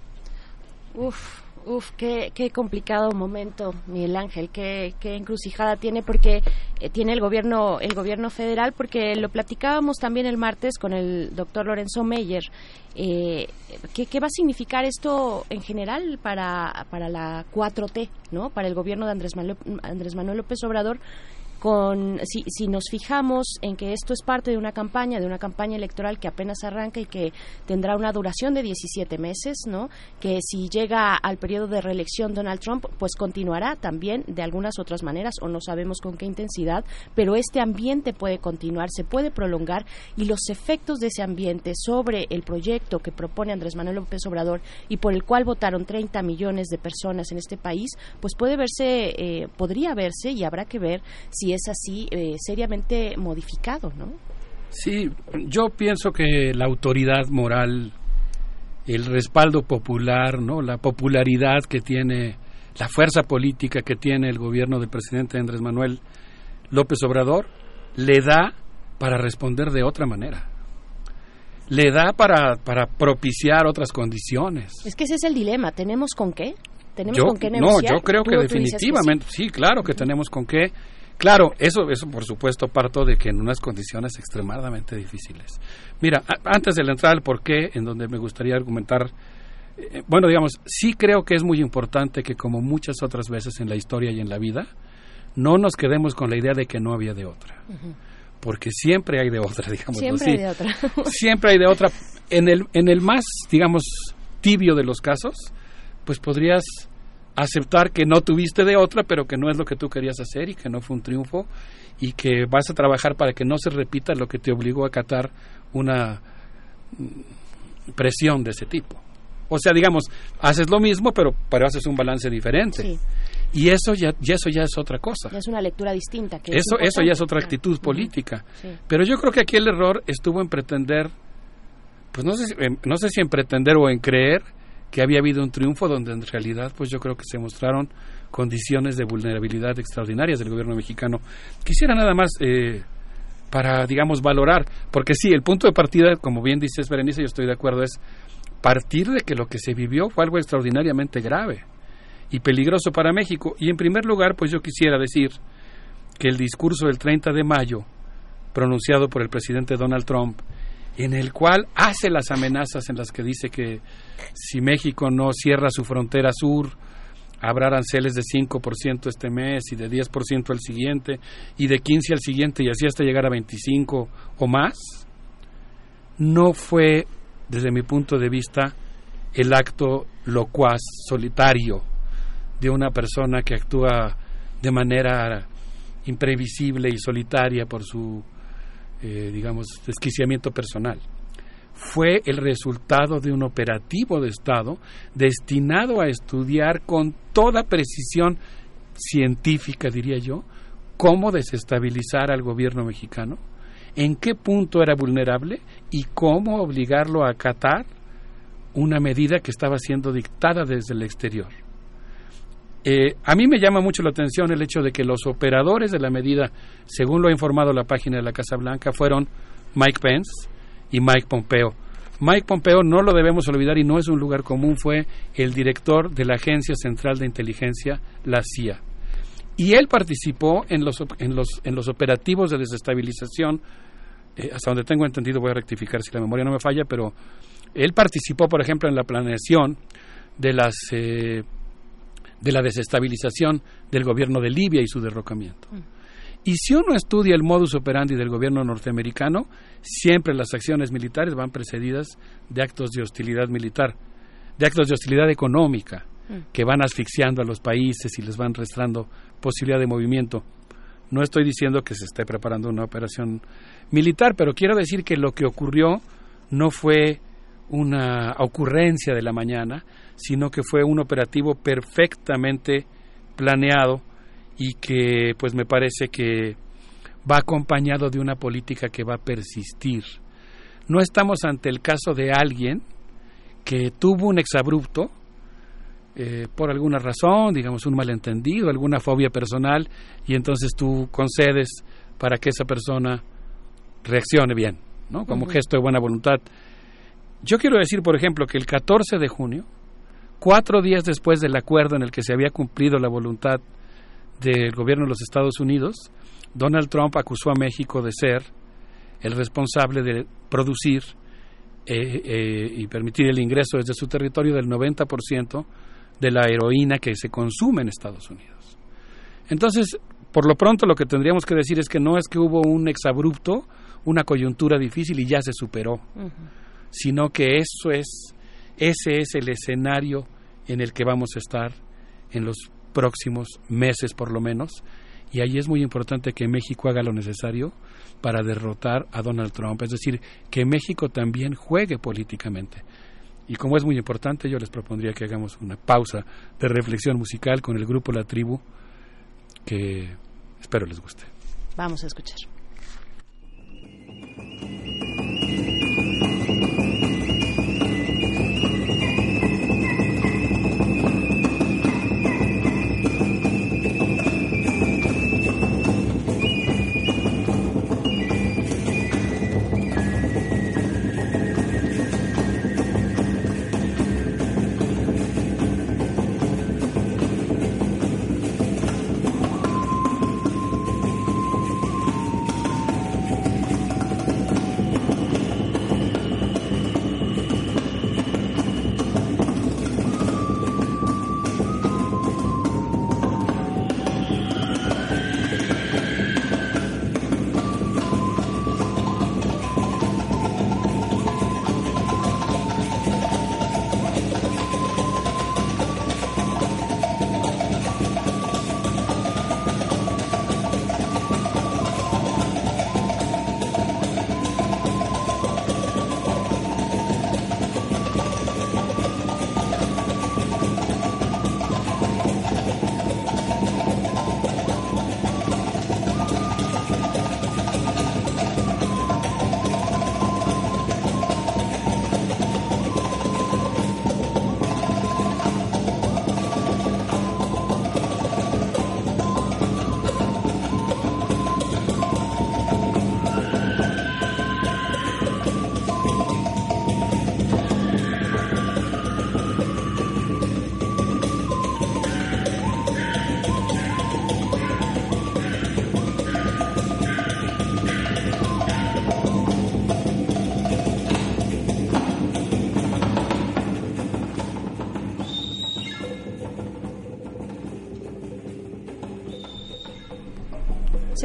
Uf, Uf, qué, qué complicado momento, Miguel Ángel, qué, qué encrucijada tiene porque eh, tiene el gobierno el gobierno federal porque lo platicábamos también el martes con el doctor Lorenzo Meyer. Eh, ¿qué, ¿qué, va a significar esto en general para, para la 4T, ¿no? Para el gobierno de Andrés Manuel, Andrés Manuel López Obrador con, si, si, nos fijamos en que esto es parte de una campaña, de una campaña electoral que apenas arranca y que tendrá una duración de 17 meses, ¿no? Que si llega al periodo de reelección Donald Trump, pues continuará también de algunas otras maneras o no sabemos con qué intensidad, pero este ambiente puede continuar, se puede prolongar y los efectos de ese ambiente sobre el proyecto que propone Andrés Manuel López Obrador y por el cual votaron 30 millones de personas en este país, pues puede verse, eh, podría verse y habrá que ver si es así eh, seriamente modificado, ¿no? Sí, yo pienso que la autoridad moral, el respaldo popular, ¿no? La popularidad que tiene, la fuerza política que tiene el gobierno del presidente Andrés Manuel López Obrador, le da para responder de otra manera le da para, para propiciar otras condiciones. Es que ese es el dilema. ¿Tenemos con qué? ¿Tenemos yo, con qué negociar? No, yo creo que definitivamente, sí? sí? claro que tenemos con qué. Claro, eso, eso por supuesto parto de que en unas condiciones extremadamente difíciles. Mira, antes de entrar al porqué, en donde me gustaría argumentar, eh, bueno, digamos, sí creo que es muy importante que como muchas otras veces en la historia y en la vida, no nos quedemos con la idea de que no había de otra. Porque siempre hay de otra, digamos Siempre hay de otra. siempre hay de otra. En el, en el más, digamos, tibio de los casos, pues podrías aceptar que no tuviste de otra, pero que no es lo que tú querías hacer y que no fue un triunfo y que vas a trabajar para que no se repita lo que te obligó a acatar una mm, presión de ese tipo. O sea, digamos, haces lo mismo, pero, pero haces un balance diferente. Y eso ya, eso ya es otra cosa. Ya es una lectura distinta. Que eso, eso ya es otra actitud política. Pero yo creo que aquí el error estuvo en pretender, pues no sé, no sé si en pretender o en creer que había habido un triunfo donde en realidad pues yo creo que se mostraron condiciones de vulnerabilidad extraordinarias del gobierno mexicano. Quisiera nada más eh, para, digamos, valorar, porque sí, el punto de partida, como bien dices Berenice, yo estoy de acuerdo, es partir de que lo que se vivió fue algo extraordinariamente grave y peligroso para México. Y en primer lugar, pues yo quisiera decir que el discurso del 30 de mayo, pronunciado por el presidente Donald Trump, en el cual hace las amenazas en las que dice que si México no cierra su frontera sur, habrá aranceles de 5% este mes y de 10% al siguiente y de 15 al siguiente y así hasta llegar a 25 o más, no fue, desde mi punto de vista, el acto locuaz, solitario, de una persona que actúa de manera imprevisible y solitaria por su eh, digamos, desquiciamiento personal. Fue el resultado de un operativo de Estado destinado a estudiar con toda precisión científica, diría yo, cómo desestabilizar al gobierno mexicano, en qué punto era vulnerable y cómo obligarlo a acatar una medida que estaba siendo dictada desde el exterior. Eh, a mí me llama mucho la atención el hecho de que los operadores de la medida, según lo ha informado la página de la Casa Blanca, fueron Mike Pence y Mike Pompeo. Mike Pompeo, no lo debemos olvidar y no es un lugar común, fue el director de la Agencia Central de Inteligencia, la CIA. Y él participó en los, en los, en los operativos de desestabilización, eh, hasta donde tengo entendido, voy a rectificar si la memoria no me falla, pero él participó, por ejemplo, en la planeación de las eh, de la desestabilización del gobierno de Libia y su derrocamiento. Y si uno estudia el modus operandi del gobierno norteamericano, siempre las acciones militares van precedidas de actos de hostilidad militar, de actos de hostilidad económica, mm. que van asfixiando a los países y les van restando posibilidad de movimiento. No estoy diciendo que se esté preparando una operación militar, pero quiero decir que lo que ocurrió no fue una ocurrencia de la mañana, sino que fue un operativo perfectamente planeado y que pues me parece que va acompañado de una política que va a persistir. No estamos ante el caso de alguien que tuvo un exabrupto eh, por alguna razón, digamos un malentendido, alguna fobia personal, y entonces tú concedes para que esa persona reaccione bien, ¿no? Como gesto de buena voluntad. Yo quiero decir, por ejemplo, que el 14 de junio, cuatro días después del acuerdo en el que se había cumplido la voluntad del gobierno de los Estados Unidos, Donald Trump acusó a México de ser el responsable de producir eh, eh, y permitir el ingreso desde su territorio del 90% de la heroína que se consume en Estados Unidos. Entonces, por lo pronto lo que tendríamos que decir es que no es que hubo un exabrupto, una coyuntura difícil y ya se superó, sino que eso es, ese es el escenario en el que vamos a estar en los próximos meses por lo menos, y ahí es muy importante que México haga lo necesario para derrotar a Donald Trump, es decir, que México también juegue políticamente. Y como es muy importante, yo les propondría que hagamos una pausa de reflexión musical con el grupo La Tribu, que espero les guste. Vamos a escuchar.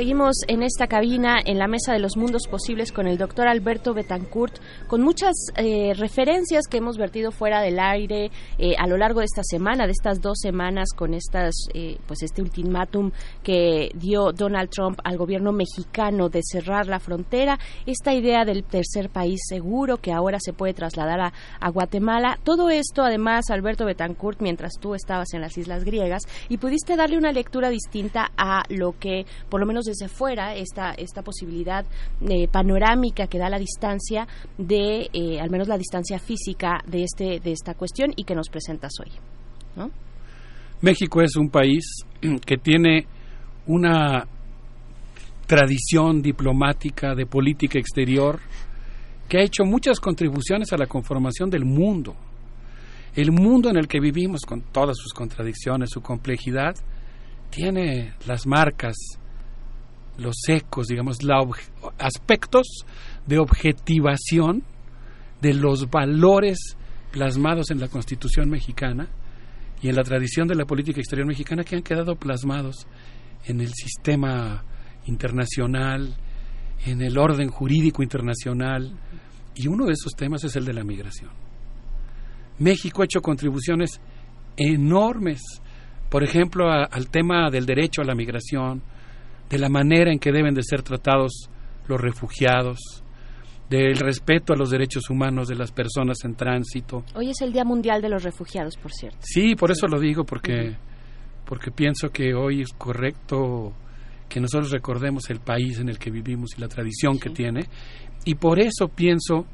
Seguimos en esta cabina, en la mesa de los mundos posibles, con el doctor Alberto Betancourt, con muchas eh, referencias que hemos vertido fuera del aire eh, a lo largo de esta semana, de estas dos semanas, con estas, eh, pues este ultimátum que dio Donald Trump al gobierno mexicano de cerrar la frontera, esta idea del tercer país seguro que ahora se puede trasladar a, a Guatemala. Todo esto, además, Alberto Betancourt, mientras tú estabas en las Islas Griegas, y pudiste darle una lectura distinta a lo que, por lo menos desde fuera esta, esta posibilidad eh, panorámica que da la distancia de, eh, al menos la distancia física de, este, de esta cuestión y que nos presentas hoy. México es un país que tiene una tradición diplomática de política exterior que ha hecho muchas contribuciones a la conformación del mundo. El mundo en el que vivimos, con todas sus contradicciones, su complejidad, tiene las marcas los ecos, digamos, la aspectos de objetivación de los valores plasmados en la Constitución mexicana y en la tradición de la política exterior mexicana que han quedado plasmados en el sistema internacional, en el orden jurídico internacional, y uno de esos temas es el de la migración. México ha hecho contribuciones enormes, por ejemplo, al tema del derecho a la migración, de la manera en que deben de ser tratados los refugiados, del respeto a los derechos humanos de las personas en tránsito. Hoy es el Día Mundial de los Refugiados, por cierto. Sí, por eso lo digo, porque, porque pienso que hoy es correcto que nosotros recordemos el país en el que vivimos y la tradición que tiene, y por eso pienso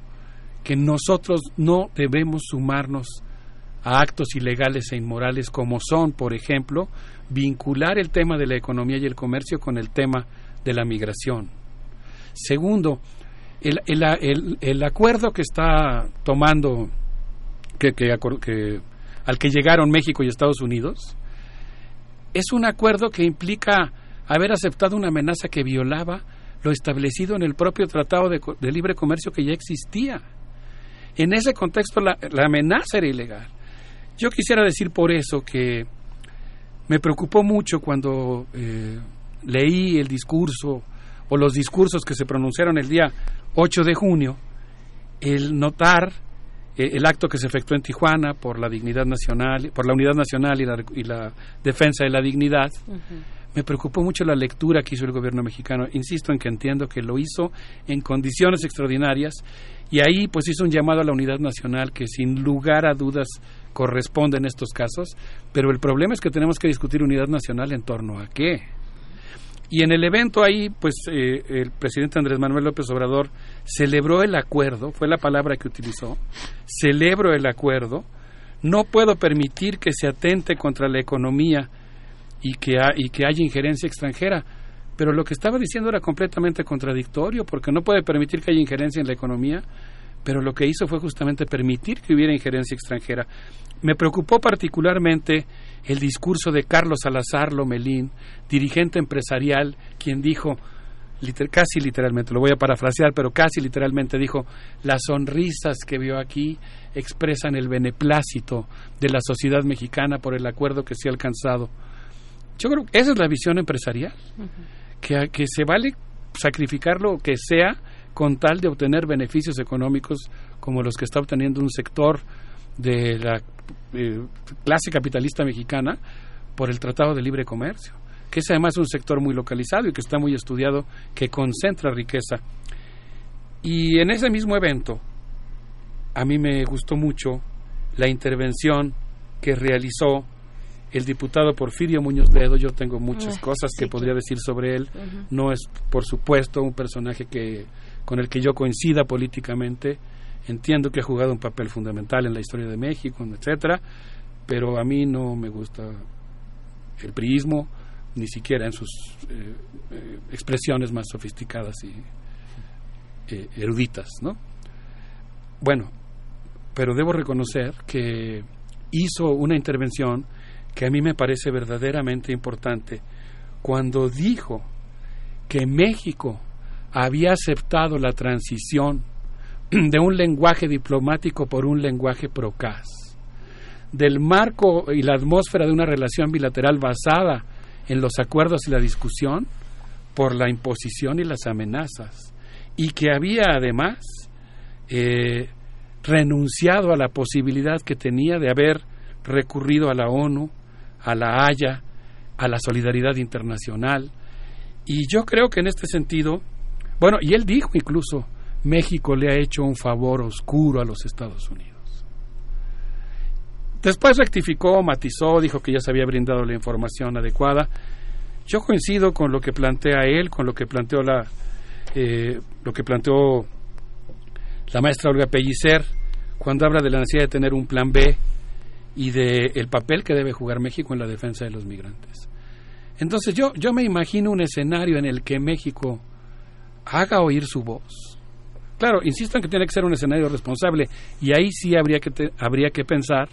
que nosotros no debemos sumarnos a actos ilegales e inmorales como son, por ejemplo, vincular el tema de la economía y el comercio con el tema de la migración. Segundo, el, el, el, acuerdo que está tomando, que, que, al que llegaron México y Estados Unidos, es un acuerdo que implica haber aceptado una amenaza que violaba lo establecido en el propio Tratado de, de Libre Comercio que ya existía. En ese contexto la, amenaza era ilegal. Yo quisiera decir por eso que me preocupó mucho cuando eh, leí el discurso o los discursos que se pronunciaron el día 8 de junio, el notar eh, el acto que se efectuó en Tijuana por la dignidad nacional, por la unidad nacional y la, y la defensa de la dignidad. Me preocupó mucho la lectura que hizo el gobierno mexicano. Insisto en que entiendo que lo hizo en condiciones extraordinarias y ahí pues hizo un llamado a la unidad nacional que sin lugar a dudas corresponde en estos casos, pero el problema es que tenemos que discutir unidad nacional en torno a qué. Y en el evento ahí, pues eh, el presidente Andrés Manuel López Obrador celebró el acuerdo, fue la palabra que utilizó, celebro el acuerdo, no puedo permitir que se atente contra la economía y que, y que haya injerencia extranjera, pero lo que estaba diciendo era completamente contradictorio, porque no puede permitir que haya injerencia en la economía, pero lo que hizo fue justamente permitir que hubiera injerencia extranjera. Me preocupó particularmente el discurso de Carlos Salazar Lomelín, dirigente empresarial, quien dijo, casi literalmente, lo voy a parafrasear, pero casi literalmente dijo, las sonrisas que vio aquí expresan el beneplácito de la sociedad mexicana por el acuerdo que se ha alcanzado. Yo creo que esa es la visión empresarial, que, que se vale sacrificar lo que sea con tal de obtener beneficios económicos como los que está obteniendo un sector de la eh, clase capitalista mexicana por el Tratado de Libre Comercio, que es además un sector muy localizado y que está muy estudiado, que concentra riqueza. Y en ese mismo evento, a mí me gustó mucho la intervención que realizó el diputado Porfirio Muñoz Ledo. Yo tengo muchas ah, cosas que podría decir sobre él. No es, por supuesto, un personaje que con el que yo coincida políticamente, Entiendo que ha jugado un papel fundamental en la historia de México, etcétera, pero a mí no me gusta el priismo, ni siquiera en sus eh, eh, expresiones más sofisticadas y eh, eruditas, ¿no? Bueno, pero debo reconocer que hizo una intervención que a mí me parece verdaderamente importante cuando dijo que México había aceptado la transición de un lenguaje diplomático por un lenguaje procaz, del marco y la atmósfera de una relación bilateral basada en los acuerdos y la discusión por la imposición y las amenazas, y que había además eh, renunciado a la posibilidad que tenía de haber recurrido a la ONU, a la Haya, a la solidaridad internacional. Y yo creo que en este sentido, bueno, y él dijo incluso, México le ha hecho un favor oscuro a los Estados Unidos. Después rectificó, matizó, dijo que ya se había brindado la información adecuada. Yo coincido con lo que plantea él, con lo que planteó la, eh, lo que planteó la maestra Olga Pellicer cuando habla de la necesidad de tener un plan B y de el papel que debe jugar México en la defensa de los migrantes. Entonces yo, yo me imagino un escenario en el que México haga oír su voz, Claro, insisto en que tiene que ser un escenario responsable y ahí sí habría que, habría que pensar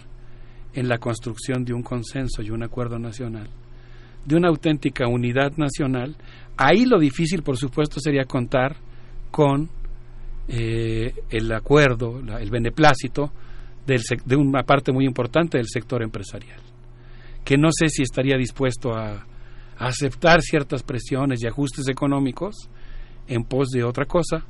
en la construcción de un consenso y un acuerdo nacional, de una auténtica unidad nacional. Ahí lo difícil, por supuesto, sería contar con eh, el acuerdo, el beneplácito del, de una parte muy importante del sector empresarial, que no sé si estaría dispuesto a aceptar ciertas presiones y ajustes económicos en pos de otra cosa,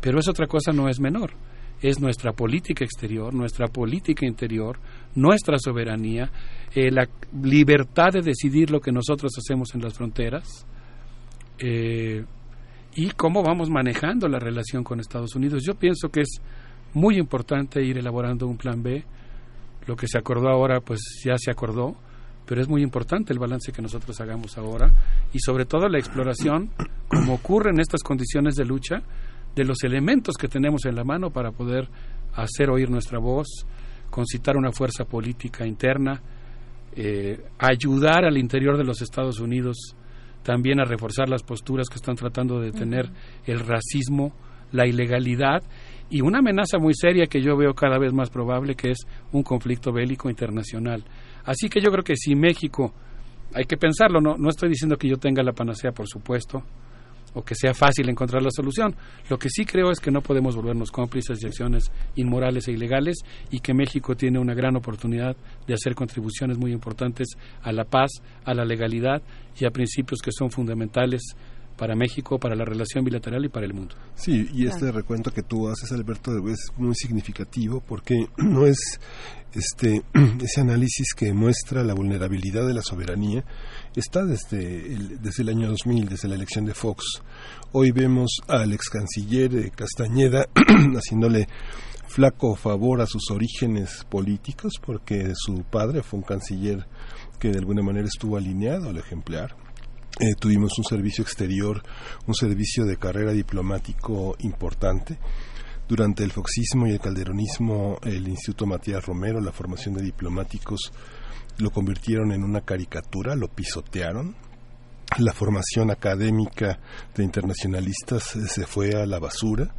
pero esa otra cosa no es menor. Es nuestra política exterior, nuestra política interior, nuestra soberanía, eh, la libertad de decidir lo que nosotros hacemos en las fronteras, eh, y cómo vamos manejando la relación con Estados Unidos. Yo pienso que es muy importante ir elaborando un plan B. Lo que se acordó ahora, pues ya se acordó, pero es muy importante el balance que nosotros hagamos ahora y sobre todo la exploración, como ocurre en estas condiciones de lucha, de los elementos que tenemos en la mano para poder hacer oír nuestra voz, concitar una fuerza política interna, eh, ayudar al interior de los Estados Unidos también a reforzar las posturas que están tratando de tener el racismo, la ilegalidad y una amenaza muy seria que yo veo cada vez más probable que es un conflicto bélico internacional. Así que yo creo que si México, hay que pensarlo, no, no estoy diciendo que yo tenga la panacea, por supuesto, o que sea fácil encontrar la solución. Lo que sí creo es que no podemos volvernos cómplices de acciones inmorales e ilegales y que México tiene una gran oportunidad de hacer contribuciones muy importantes a la paz, a la legalidad y a principios que son fundamentales para México, para la relación bilateral y para el mundo. Sí, y este recuento que tú haces, Alberto, es muy significativo porque no es este ese análisis que muestra la vulnerabilidad de la soberanía está desde el, desde el año 2000, desde la elección de Fox. Hoy vemos al ex canciller Castañeda haciéndole flaco favor a sus orígenes políticos porque su padre fue un canciller que de alguna manera estuvo alineado al ejemplar eh, tuvimos un servicio exterior, un servicio de carrera diplomático importante. Durante el foxismo y el calderonismo, el Instituto Matías Romero, la formación de diplomáticos, lo convirtieron en una caricatura, lo pisotearon. La formación académica de internacionalistas eh, se fue a la basura.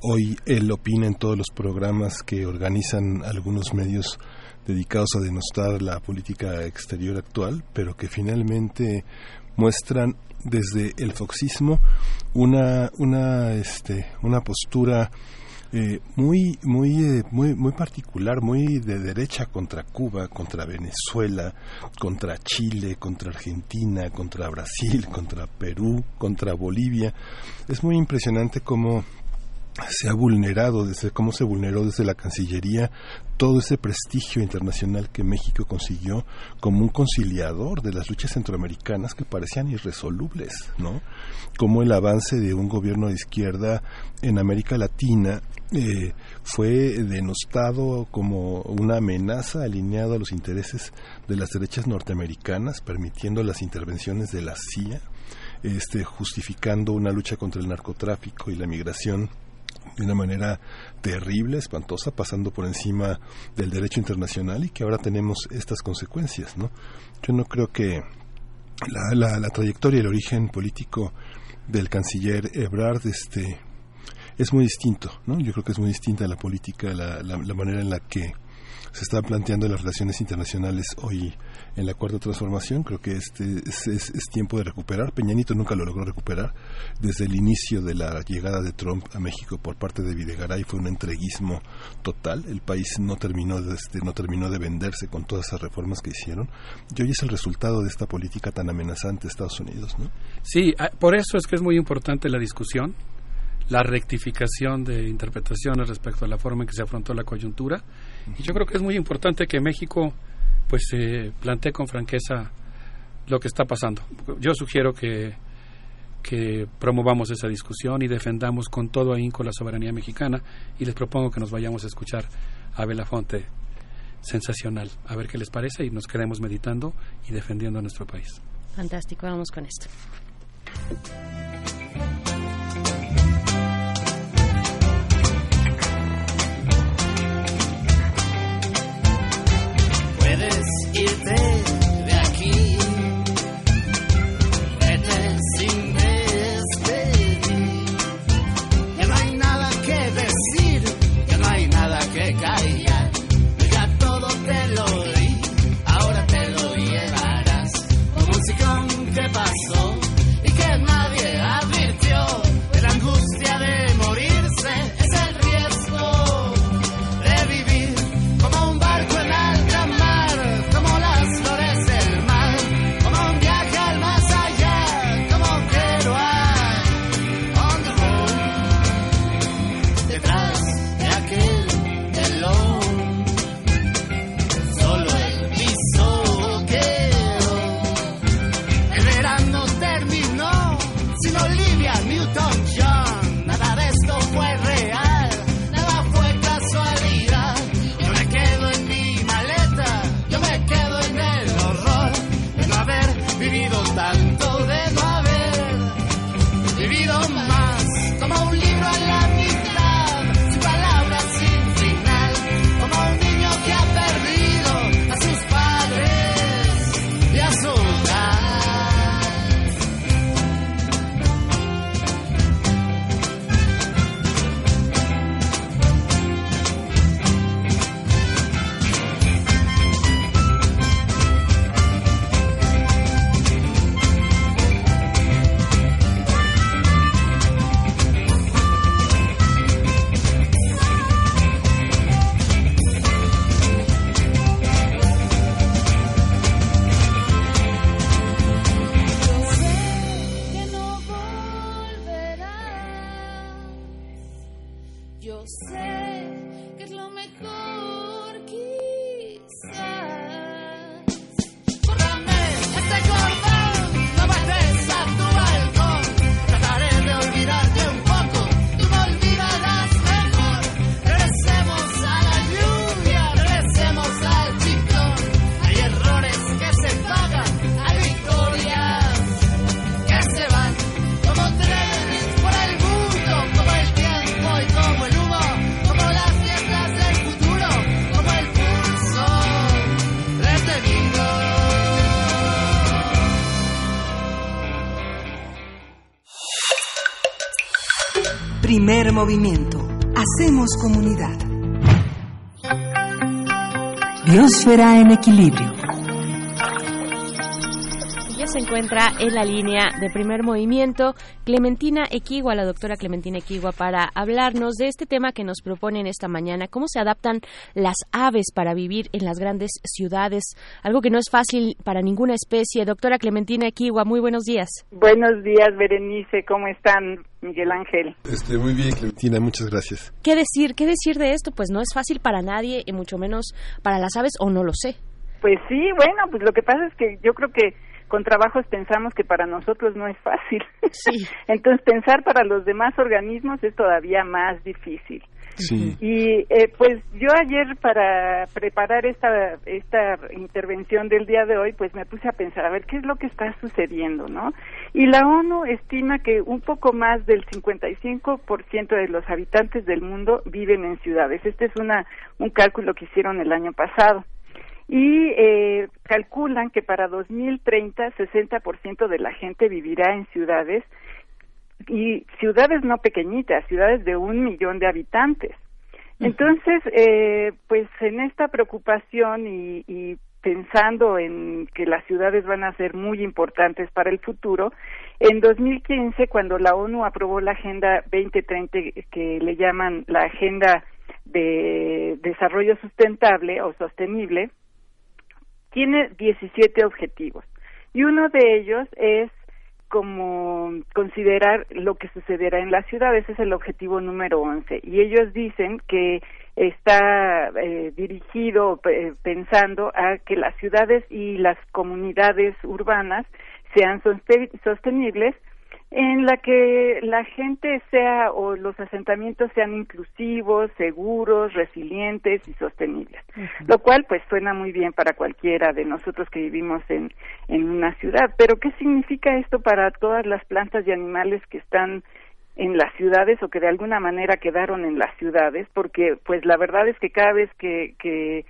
Hoy él opina en todos los programas que organizan algunos medios dedicados a denostar la política exterior actual, pero que finalmente muestran desde el foxismo una una este una postura eh, muy muy eh, muy muy particular muy de derecha contra Cuba contra Venezuela contra Chile contra Argentina contra Brasil contra Perú contra Bolivia. Es muy impresionante cómo se ha vulnerado, desde cómo se vulneró desde la Cancillería todo ese prestigio internacional que México consiguió como un conciliador de las luchas centroamericanas que parecían irresolubles, ¿no? Como el avance de un gobierno de izquierda en América Latina eh, fue denostado como una amenaza alineada a los intereses de las derechas norteamericanas, permitiendo las intervenciones de la CIA, este, justificando una lucha contra el narcotráfico y la migración de una manera terrible, espantosa, pasando por encima del derecho internacional y que ahora tenemos estas consecuencias, ¿no? Yo no creo que la, la, trayectoria y el origen político del canciller Ebrard este, es muy distinto, ¿no? Yo creo que es muy distinta la política, la, la, la manera en la que se están planteando las relaciones internacionales hoy en la cuarta transformación. Creo que este es, tiempo de recuperar. Peñanito nunca lo logró recuperar. Desde el inicio de la llegada de Trump a México por parte de Videgaray fue un entreguismo total. El país no terminó de, este, no terminó de venderse con todas esas reformas que hicieron. Y hoy es el resultado de esta política tan amenazante de Estados Unidos. ¿no? Sí, ah, por eso es que es muy importante la discusión la rectificación de interpretaciones respecto a la forma en que se afrontó la coyuntura. Y yo creo que es muy importante que México pues se plantee con franqueza lo que está pasando. Yo sugiero que, que promovamos esa discusión y defendamos con todo ahínco la soberanía mexicana y les propongo que nos vayamos a escuchar a Belafonte sensacional. A ver qué les parece y nos quedemos meditando y defendiendo a nuestro país. Fantástico, vamos con esto. Puedes irte movimiento. Hacemos comunidad. Biosfera en equilibrio. Se encuentra en la línea de primer movimiento Clementina Equigua, la doctora Clementina Equigua, para hablarnos de este tema que nos proponen esta mañana, cómo se adaptan las aves para vivir en las grandes ciudades, algo que no es fácil para ninguna especie. Doctora Clementina Equigua, muy buenos días. Buenos días, Berenice. ¿Cómo están, Miguel Ángel? Este, muy bien, Clementina, muchas gracias. ¿Qué decir? ¿Qué decir de esto? Pues no es fácil para nadie, y mucho menos para las aves, o no lo sé. Pues sí, bueno, pues lo que pasa es que yo creo que con trabajos pensamos que para nosotros no es fácil. Sí. Entonces pensar para los demás organismos es todavía más difícil. Sí. Y eh, pues yo ayer para preparar esta esta intervención del día de hoy, pues me puse a pensar a ver qué es lo que está sucediendo, ¿no? Y la ONU estima que un poco más del 55% de los habitantes del mundo viven en ciudades. Este es una un cálculo que hicieron el año pasado. Y eh, calculan que para 2030 60% de la gente vivirá en ciudades y ciudades no pequeñitas, ciudades de un millón de habitantes. Entonces, eh, pues en esta preocupación y, y pensando en que las ciudades van a ser muy importantes para el futuro, en 2015, cuando la ONU aprobó la Agenda 2030, que le llaman la Agenda de Desarrollo Sustentable o Sostenible, tiene 17 objetivos. Y uno de ellos es como considerar lo que sucederá en las ciudades, ese es el objetivo número 11. Y ellos dicen que está eh, dirigido pensando a que las ciudades y las comunidades urbanas sean soste- sostenibles en la que la gente sea o los asentamientos sean inclusivos, seguros, resilientes y sostenibles. Lo cual pues suena muy bien para cualquiera de nosotros que vivimos en, en una ciudad. Pero ¿qué significa esto para todas las plantas y animales que están en las ciudades o que de alguna manera quedaron en las ciudades? Porque pues la verdad es que cada vez que, que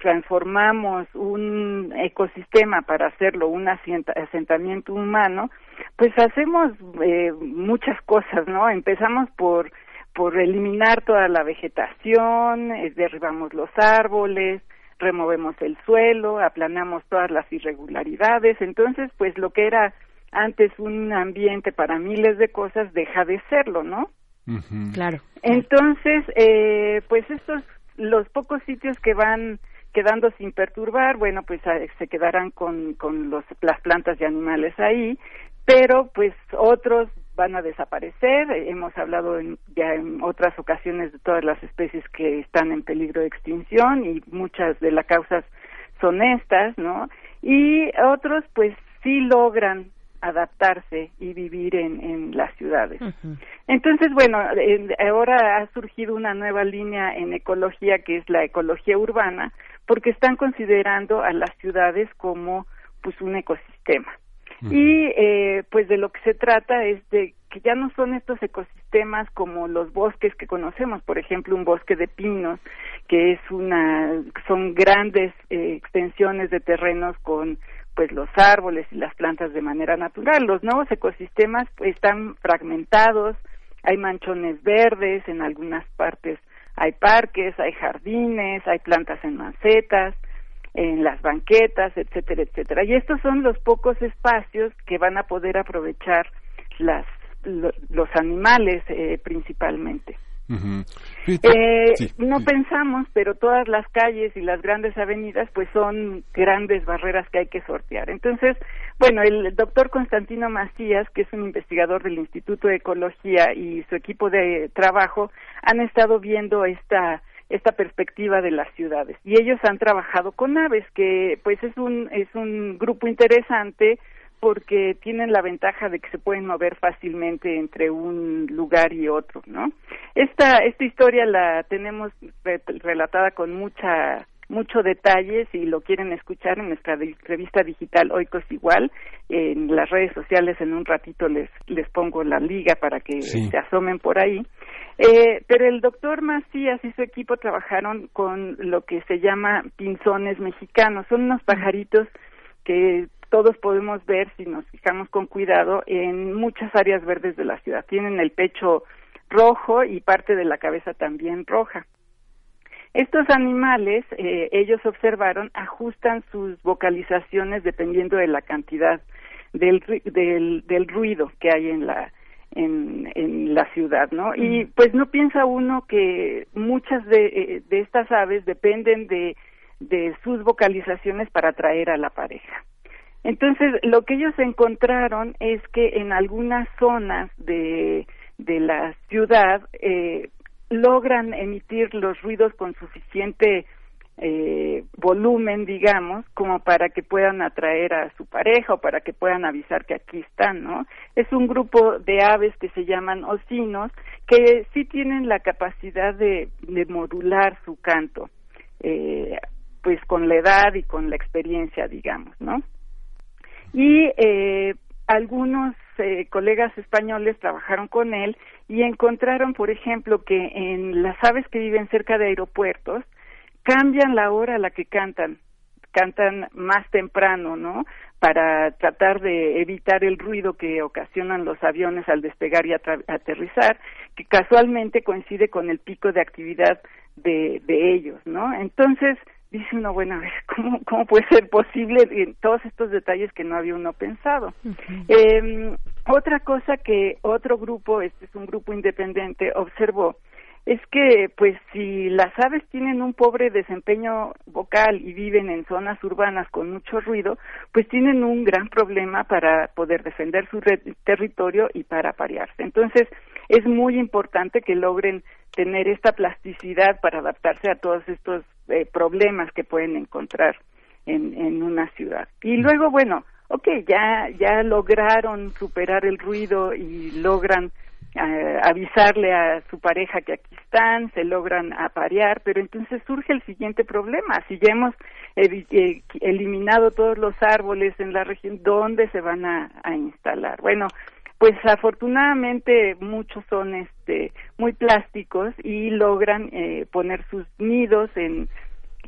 transformamos un ecosistema para hacerlo un asentamiento humano, pues hacemos eh, muchas cosas, ¿no? Empezamos por por eliminar toda la vegetación, eh, derribamos los árboles, removemos el suelo, aplanamos todas las irregularidades, entonces pues lo que era antes un ambiente para miles de cosas deja de serlo, ¿no? Claro. Entonces, eh, pues estos, los pocos sitios que van quedando sin perturbar, bueno, pues eh, se quedarán con, con los, las plantas y animales ahí, pero pues otros van a desaparecer. Hemos hablado en, ya en otras ocasiones de todas las especies que están en peligro de extinción y muchas de las causas son estas, ¿no? Y otros pues sí logran adaptarse y vivir en, en las ciudades. Entonces, bueno, en- ahora ha surgido una nueva línea en ecología que es la ecología urbana, porque están considerando a las ciudades como pues un ecosistema. Y eh, pues de lo que se trata es de que ya no son estos ecosistemas como los bosques que conocemos, por ejemplo, un bosque de pinos, que es una, son grandes eh, extensiones de terrenos con pues los árboles y las plantas de manera natural. Los nuevos ecosistemas pues, están fragmentados, hay manchones verdes, en algunas partes hay parques, hay jardines, hay plantas en macetas, en las banquetas, etcétera, etcétera. Y estos son los pocos espacios que van a poder aprovechar las lo- los animales eh, principalmente. Eh, Sí, no sí. pensamos, pero todas las calles y las grandes avenidas pues son grandes barreras que hay que sortear. Entonces, bueno, el doctor Constantino Macías, que es un investigador del Instituto de Ecología y su equipo de trabajo han estado viendo esta esta perspectiva de las ciudades y ellos han trabajado con aves que pues es un es un grupo interesante porque tienen la ventaja de que se pueden mover fácilmente entre un lugar y otro, ¿no? Esta esta historia la tenemos re- relatada con mucha mucho detalle si lo quieren escuchar en nuestra revista digital Oikos Igual en las redes sociales en un ratito les les pongo la liga para que Sí. se asomen por ahí eh, pero el doctor Macías y su equipo trabajaron con lo que se llama pinzones mexicanos son unos pajaritos que todos podemos ver si nos fijamos con cuidado en muchas áreas verdes de la ciudad. Tienen el pecho rojo y parte de la cabeza también roja. Estos animales, eh, ellos observaron, ajustan sus vocalizaciones dependiendo de la cantidad del, del, del ruido que hay en la en, en la ciudad, ¿no? Y pues no piensa uno que muchas de, eh, de estas aves dependen de, de sus vocalizaciones para atraer a la pareja. Entonces, lo que ellos encontraron es que en algunas zonas de, de la ciudad eh, logran emitir los ruidos con suficiente eh, volumen, digamos, como para que puedan atraer a su pareja o para que puedan avisar que aquí están, ¿no? Es un grupo de aves que se llaman ocinos que sí tienen la capacidad de, de modular su canto, eh, pues con la edad y con la experiencia, digamos, ¿no? Y eh, algunos eh, colegas españoles trabajaron con él y encontraron, por ejemplo, que en las aves que viven cerca de aeropuertos cambian la hora a la que cantan, cantan más temprano, ¿no? Para tratar de evitar el ruido que ocasionan los aviones al despegar y aterrizar, que casualmente coincide con el pico de actividad de, de ellos, ¿no? Entonces, dice uno, bueno, a ver, ¿cómo, cómo puede ser posible en todos estos detalles que no había uno pensado? Eh, otra cosa que otro grupo, este es un grupo independiente, observó es que, pues, si las aves tienen un pobre desempeño vocal y viven en zonas urbanas con mucho ruido, pues tienen un gran problema para poder defender su territorio y para parearse. Entonces, es muy importante que logren tener esta plasticidad para adaptarse a todos estos eh, problemas que pueden encontrar en, en una ciudad. Y luego, bueno, ok, ya, ya lograron superar el ruido y logran eh, avisarle a su pareja que aquí están, se logran aparear, pero entonces surge el siguiente problema. Si ya hemos eh, eliminado todos los árboles en la región, ¿dónde se van a, a instalar? Bueno, pues afortunadamente muchos son este muy plásticos y logran eh, poner sus nidos en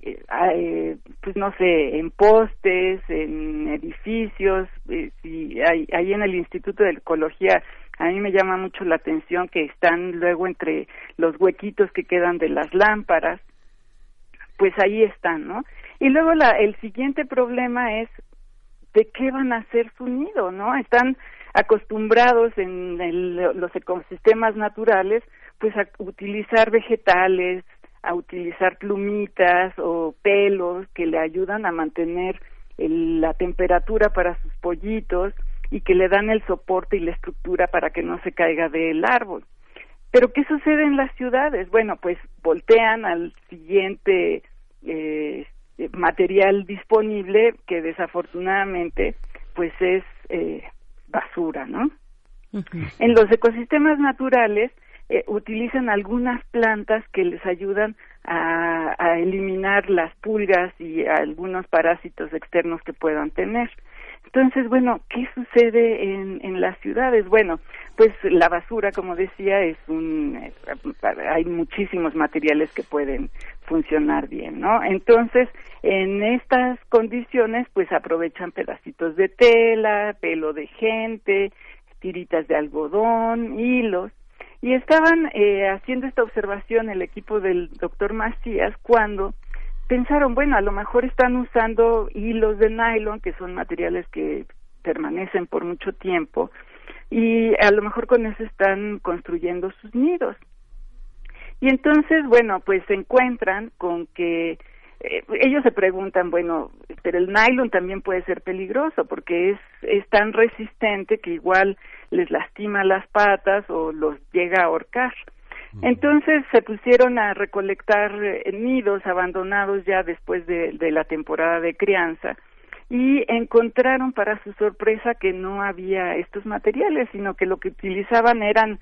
eh, eh, pues no sé en postes en edificios eh, si hay ahí en el Instituto de Ecología a mí me llama mucho la atención que están luego entre los huequitos que quedan de las lámparas pues ahí están no y luego la, el siguiente problema es de qué van a hacer su nido, ¿no? Están acostumbrados en el- los ecosistemas naturales, pues a utilizar vegetales, a utilizar plumitas o pelos que le ayudan a mantener el- la temperatura para sus pollitos y que le dan el soporte y la estructura para que no se caiga del árbol. Pero ¿qué sucede en las ciudades? Bueno, pues voltean al siguiente eh, material disponible que desafortunadamente pues es eh, basura, ¿no? En los ecosistemas naturales eh, utilizan algunas plantas que les ayudan a, a eliminar las pulgas y algunos parásitos externos que puedan tener. Entonces, bueno, ¿qué sucede en, en las ciudades? Bueno, pues la basura, como decía, es un, hay muchísimos materiales que pueden funcionar bien, ¿no? Entonces, en estas condiciones, pues aprovechan pedacitos de tela, pelo de gente, tiritas de algodón, hilos, y estaban eh, haciendo esta observación el equipo del doctor Macías cuando pensaron, bueno, a lo mejor están usando hilos de nylon, que son materiales que permanecen por mucho tiempo, y a lo mejor con eso están construyendo sus nidos. Y entonces, bueno, pues se encuentran con que eh, ellos se preguntan, bueno, pero el nylon también puede ser peligroso porque es, es tan resistente que igual les lastima las patas o los llega a ahorcar. Entonces se pusieron a recolectar eh, nidos abandonados ya después de, de la temporada de crianza y encontraron para su sorpresa que no había estos materiales, sino que lo que utilizaban eran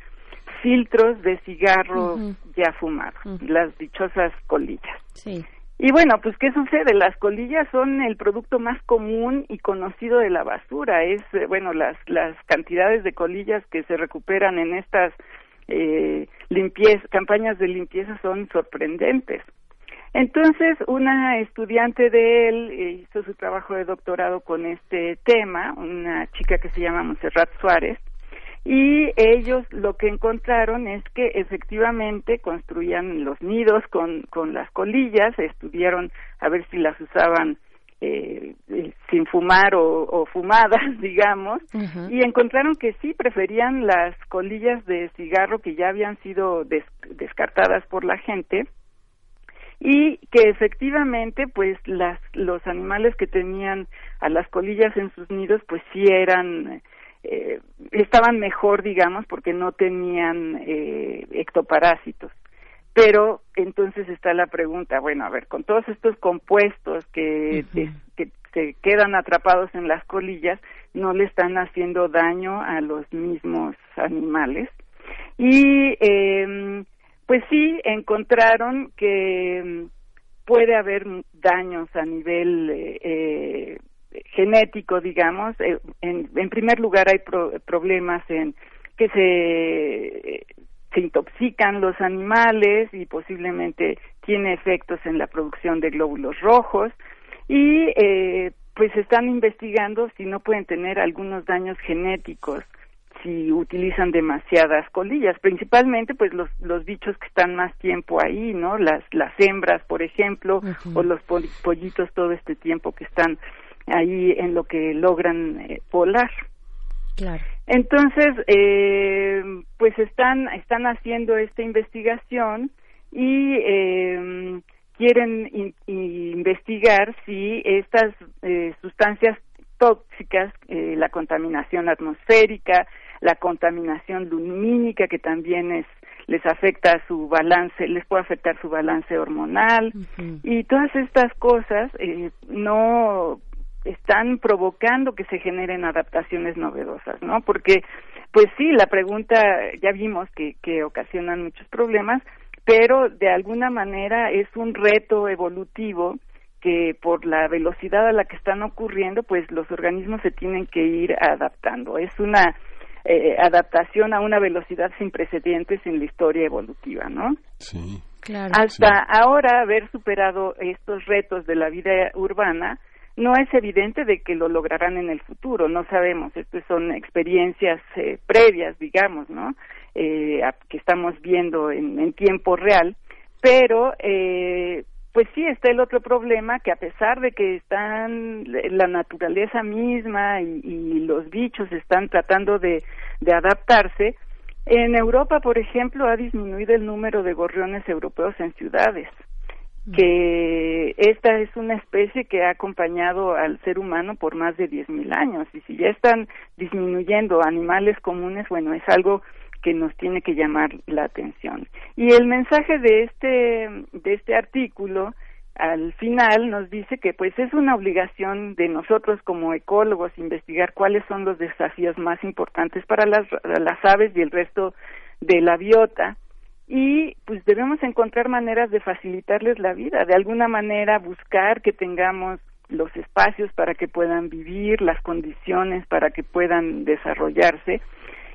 filtros de cigarro Ujú. ya fumados, las dichosas colillas. Sí. Y bueno, pues ¿qué sucede? Las colillas son el producto más común y conocido de la basura. Es, eh, bueno, las, las cantidades de colillas que se recuperan en estas eh, limpieza, campañas de limpieza son sorprendentes. Entonces, una estudiante de él eh, hizo su trabajo de doctorado con este tema, una chica que se llama Monserrat Suárez, y ellos lo que encontraron es que efectivamente construían los nidos con, con las colillas, estudiaron a ver si las usaban eh, eh, sin fumar o, o fumadas, digamos, y encontraron que sí preferían las colillas de cigarro que ya habían sido des- descartadas por la gente y que efectivamente pues las los animales que tenían a las colillas en sus nidos pues sí eran eh, estaban mejor digamos porque no tenían eh, ectoparásitos pero entonces está la pregunta bueno a ver con todos estos compuestos que, que se quedan atrapados en las colillas no le están haciendo daño a los mismos animales. Y eh, pues sí encontraron que mm, puede haber daños a nivel eh, eh, genético digamos. Eh, en, en primer lugar hay pro- problemas en que se se intoxican los animales y posiblemente tiene efectos en la producción de glóbulos rojos y eh, pues están investigando si no pueden tener algunos daños genéticos si utilizan demasiadas colillas, principalmente pues los los bichos que están más tiempo ahí, ¿no? Las las hembras, por ejemplo, o los pol- pollitos todo este tiempo que están ahí en lo que logran eh, volar. Claro. Entonces, eh, pues están, están haciendo esta investigación y eh, quieren in- investigar si estas eh, sustancias tóxicas, eh, la contaminación atmosférica, la contaminación lumínica que también es les afecta su balance, les puede afectar su balance hormonal y todas estas cosas eh, no están provocando que se generen adaptaciones novedosas, ¿no? Porque, pues sí, la pregunta ya vimos que, que ocasionan muchos problemas, pero de alguna manera es un reto evolutivo que por la velocidad a la que están ocurriendo, pues los organismos se tienen que ir adaptando. Es una eh, adaptación a una velocidad sin precedentes en la historia evolutiva, ¿no? Sí. Claro. Hasta ahora haber superado estos retos de la vida urbana no es evidente de que lo lograrán en el futuro, no sabemos, estas son experiencias eh, previas, digamos, ¿no? Eh, que estamos viendo en, en tiempo real, pero eh, pues sí está el otro problema que a pesar de que están la naturaleza misma y, y los bichos están tratando de, de adaptarse, en Europa, por ejemplo, ha disminuido el número de gorriones europeos en ciudades que esta es una especie que ha acompañado al ser humano por más de 10.000 años y si ya están disminuyendo animales comunes, bueno, es algo que nos tiene que llamar la atención. Y el mensaje de este de este artículo al final nos dice que pues es una obligación de nosotros como ecólogos investigar cuáles son los desafíos más importantes para las, las aves y el resto de la biota y pues debemos encontrar maneras de facilitarles la vida, de alguna manera buscar que tengamos los espacios para que puedan vivir, las condiciones para que puedan desarrollarse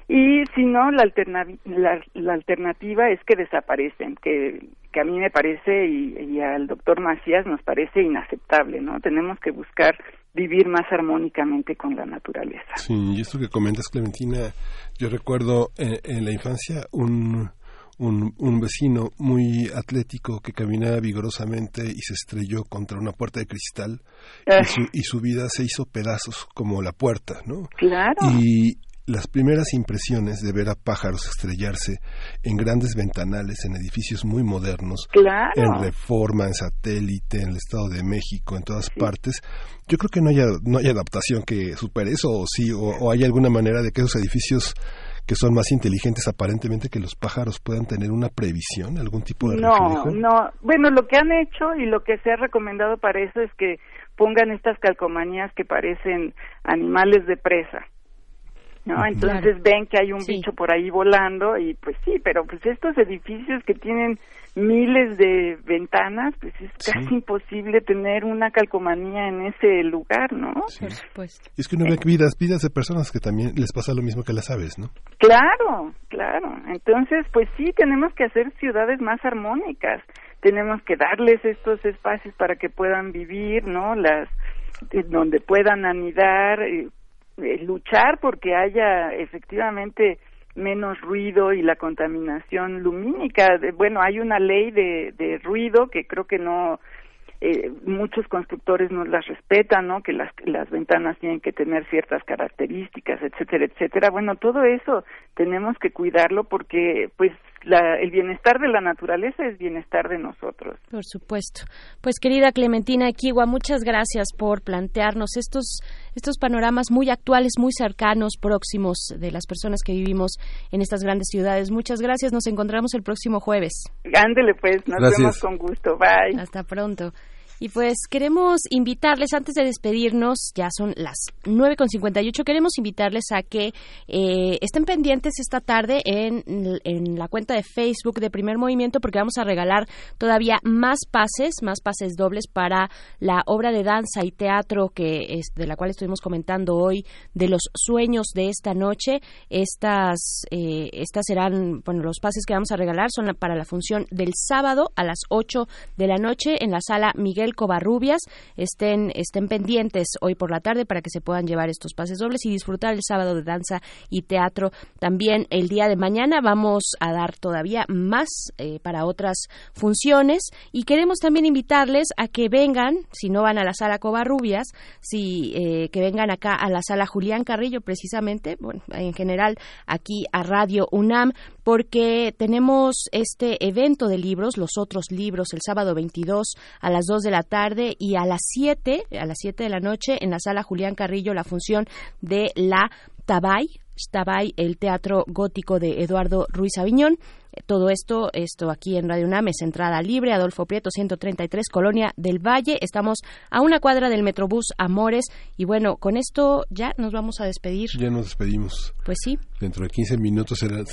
y si no la, alternavi- la, la alternativa es que desaparecen, que, que a mí me parece y, al doctor Macías nos parece inaceptable, ¿no? Tenemos que buscar vivir más armónicamente con la naturaleza. Sí, y esto que comentas, Clementina, yo recuerdo en, en la infancia un, un, un vecino muy atlético que caminaba vigorosamente y se estrelló contra una puerta de cristal y, su, y su vida se hizo pedazos como la puerta, ¿no? Claro. Y, las primeras impresiones de ver a pájaros estrellarse en grandes ventanales, en edificios muy modernos, Claro. en Reforma, en Satélite, en el Estado de México, en todas partes, yo creo que no hay, no hay adaptación que supere eso, o sí, o, o hay alguna manera de que esos edificios que son más inteligentes aparentemente que los pájaros puedan tener una previsión, algún tipo de No, reflejo. no. Bueno, lo que han hecho y lo que se ha recomendado para eso es que pongan estas calcomanías que parecen animales de presa. ¿No? Entonces Claro. ven que hay un Sí. bicho por ahí volando y pues sí, pero pues estos edificios que tienen miles de ventanas, pues es casi imposible tener una calcomanía en ese lugar, ¿no? Sí. supuesto. Y es que uno ve vidas, vidas de personas que también les pasa lo mismo que las aves, ¿no? Claro, claro. Entonces, pues sí, tenemos que hacer ciudades más armónicas. Tenemos que darles estos espacios para que puedan vivir, ¿no? Las eh, donde puedan anidar, eh, eh, luchar porque haya efectivamente menos ruido y la contaminación lumínica. Bueno, hay una ley de, de ruido que creo que no eh, muchos constructores no las respetan, ¿no? Que las, las ventanas tienen que tener ciertas características, etcétera, etcétera. Bueno, todo eso tenemos que cuidarlo porque, pues, la, el bienestar de la naturaleza es bienestar de nosotros. Por supuesto. Pues querida Clementina Equigua, muchas gracias por plantearnos estos estos panoramas muy actuales, muy cercanos, próximos de las personas que vivimos en estas grandes ciudades. Muchas gracias. Nos encontramos el próximo jueves. Ándele, pues, nos Gracias. vemos con gusto. Bye. Hasta pronto. Y pues queremos invitarles, antes de despedirnos, ya son las 9.58, queremos invitarles a que eh, estén pendientes esta tarde en, en la cuenta de Facebook de Primer Movimiento porque vamos a regalar todavía más pases, más pases dobles para la obra de danza y teatro que es, de la cual estuvimos comentando hoy, de los sueños de esta noche. Estas, eh, estas serán, bueno, los pases que vamos a regalar son para la función del sábado a las 8 de la noche en la sala Miguel Covarrubias. Estén, estén pendientes hoy por la tarde para que se puedan llevar estos pases dobles y disfrutar el sábado de danza y teatro. También el día de mañana vamos a dar todavía más eh, para otras funciones y queremos también invitarles a que vengan, si no van a la sala Covarrubias, si eh, que vengan acá a la sala Julián Carrillo precisamente, bueno, en general aquí a Radio UNAM porque tenemos este evento de libros, los otros libros, el sábado 22 a las 2 de la tarde y a las 7, a las 7 de la noche en la sala Julián Carrillo la función de la Tabay, Tabay, el teatro gótico de Eduardo Ruiz Aviñón. Todo esto, esto aquí en Radio UNAM es entrada libre, Adolfo Prieto 133, Colonia del Valle. Estamos a una cuadra del Metrobús Amores y bueno, con esto ya nos vamos a despedir. Ya nos despedimos. Pues sí, Dentro de 15 minutos será...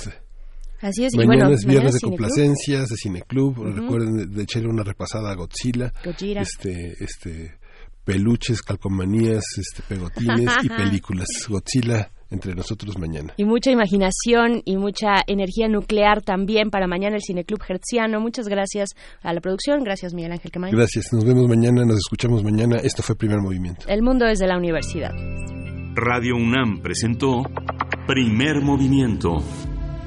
así es. y Mañana bueno, es viernes de complacencias, de Cineclub. Recuerden de, de echarle una repasada a Godzilla. Gojira. Este, este, peluches, calcomanías, este, pegotines y películas. Godzilla entre nosotros mañana. Y mucha imaginación y mucha energía nuclear también para mañana el Cineclub Hertziano. Muchas gracias a la producción. Gracias, Miguel Ángel Quemain. Gracias, nos vemos mañana, nos escuchamos mañana. Esto fue Primer Movimiento. El mundo desde la universidad. Radio UNAM presentó Primer Movimiento.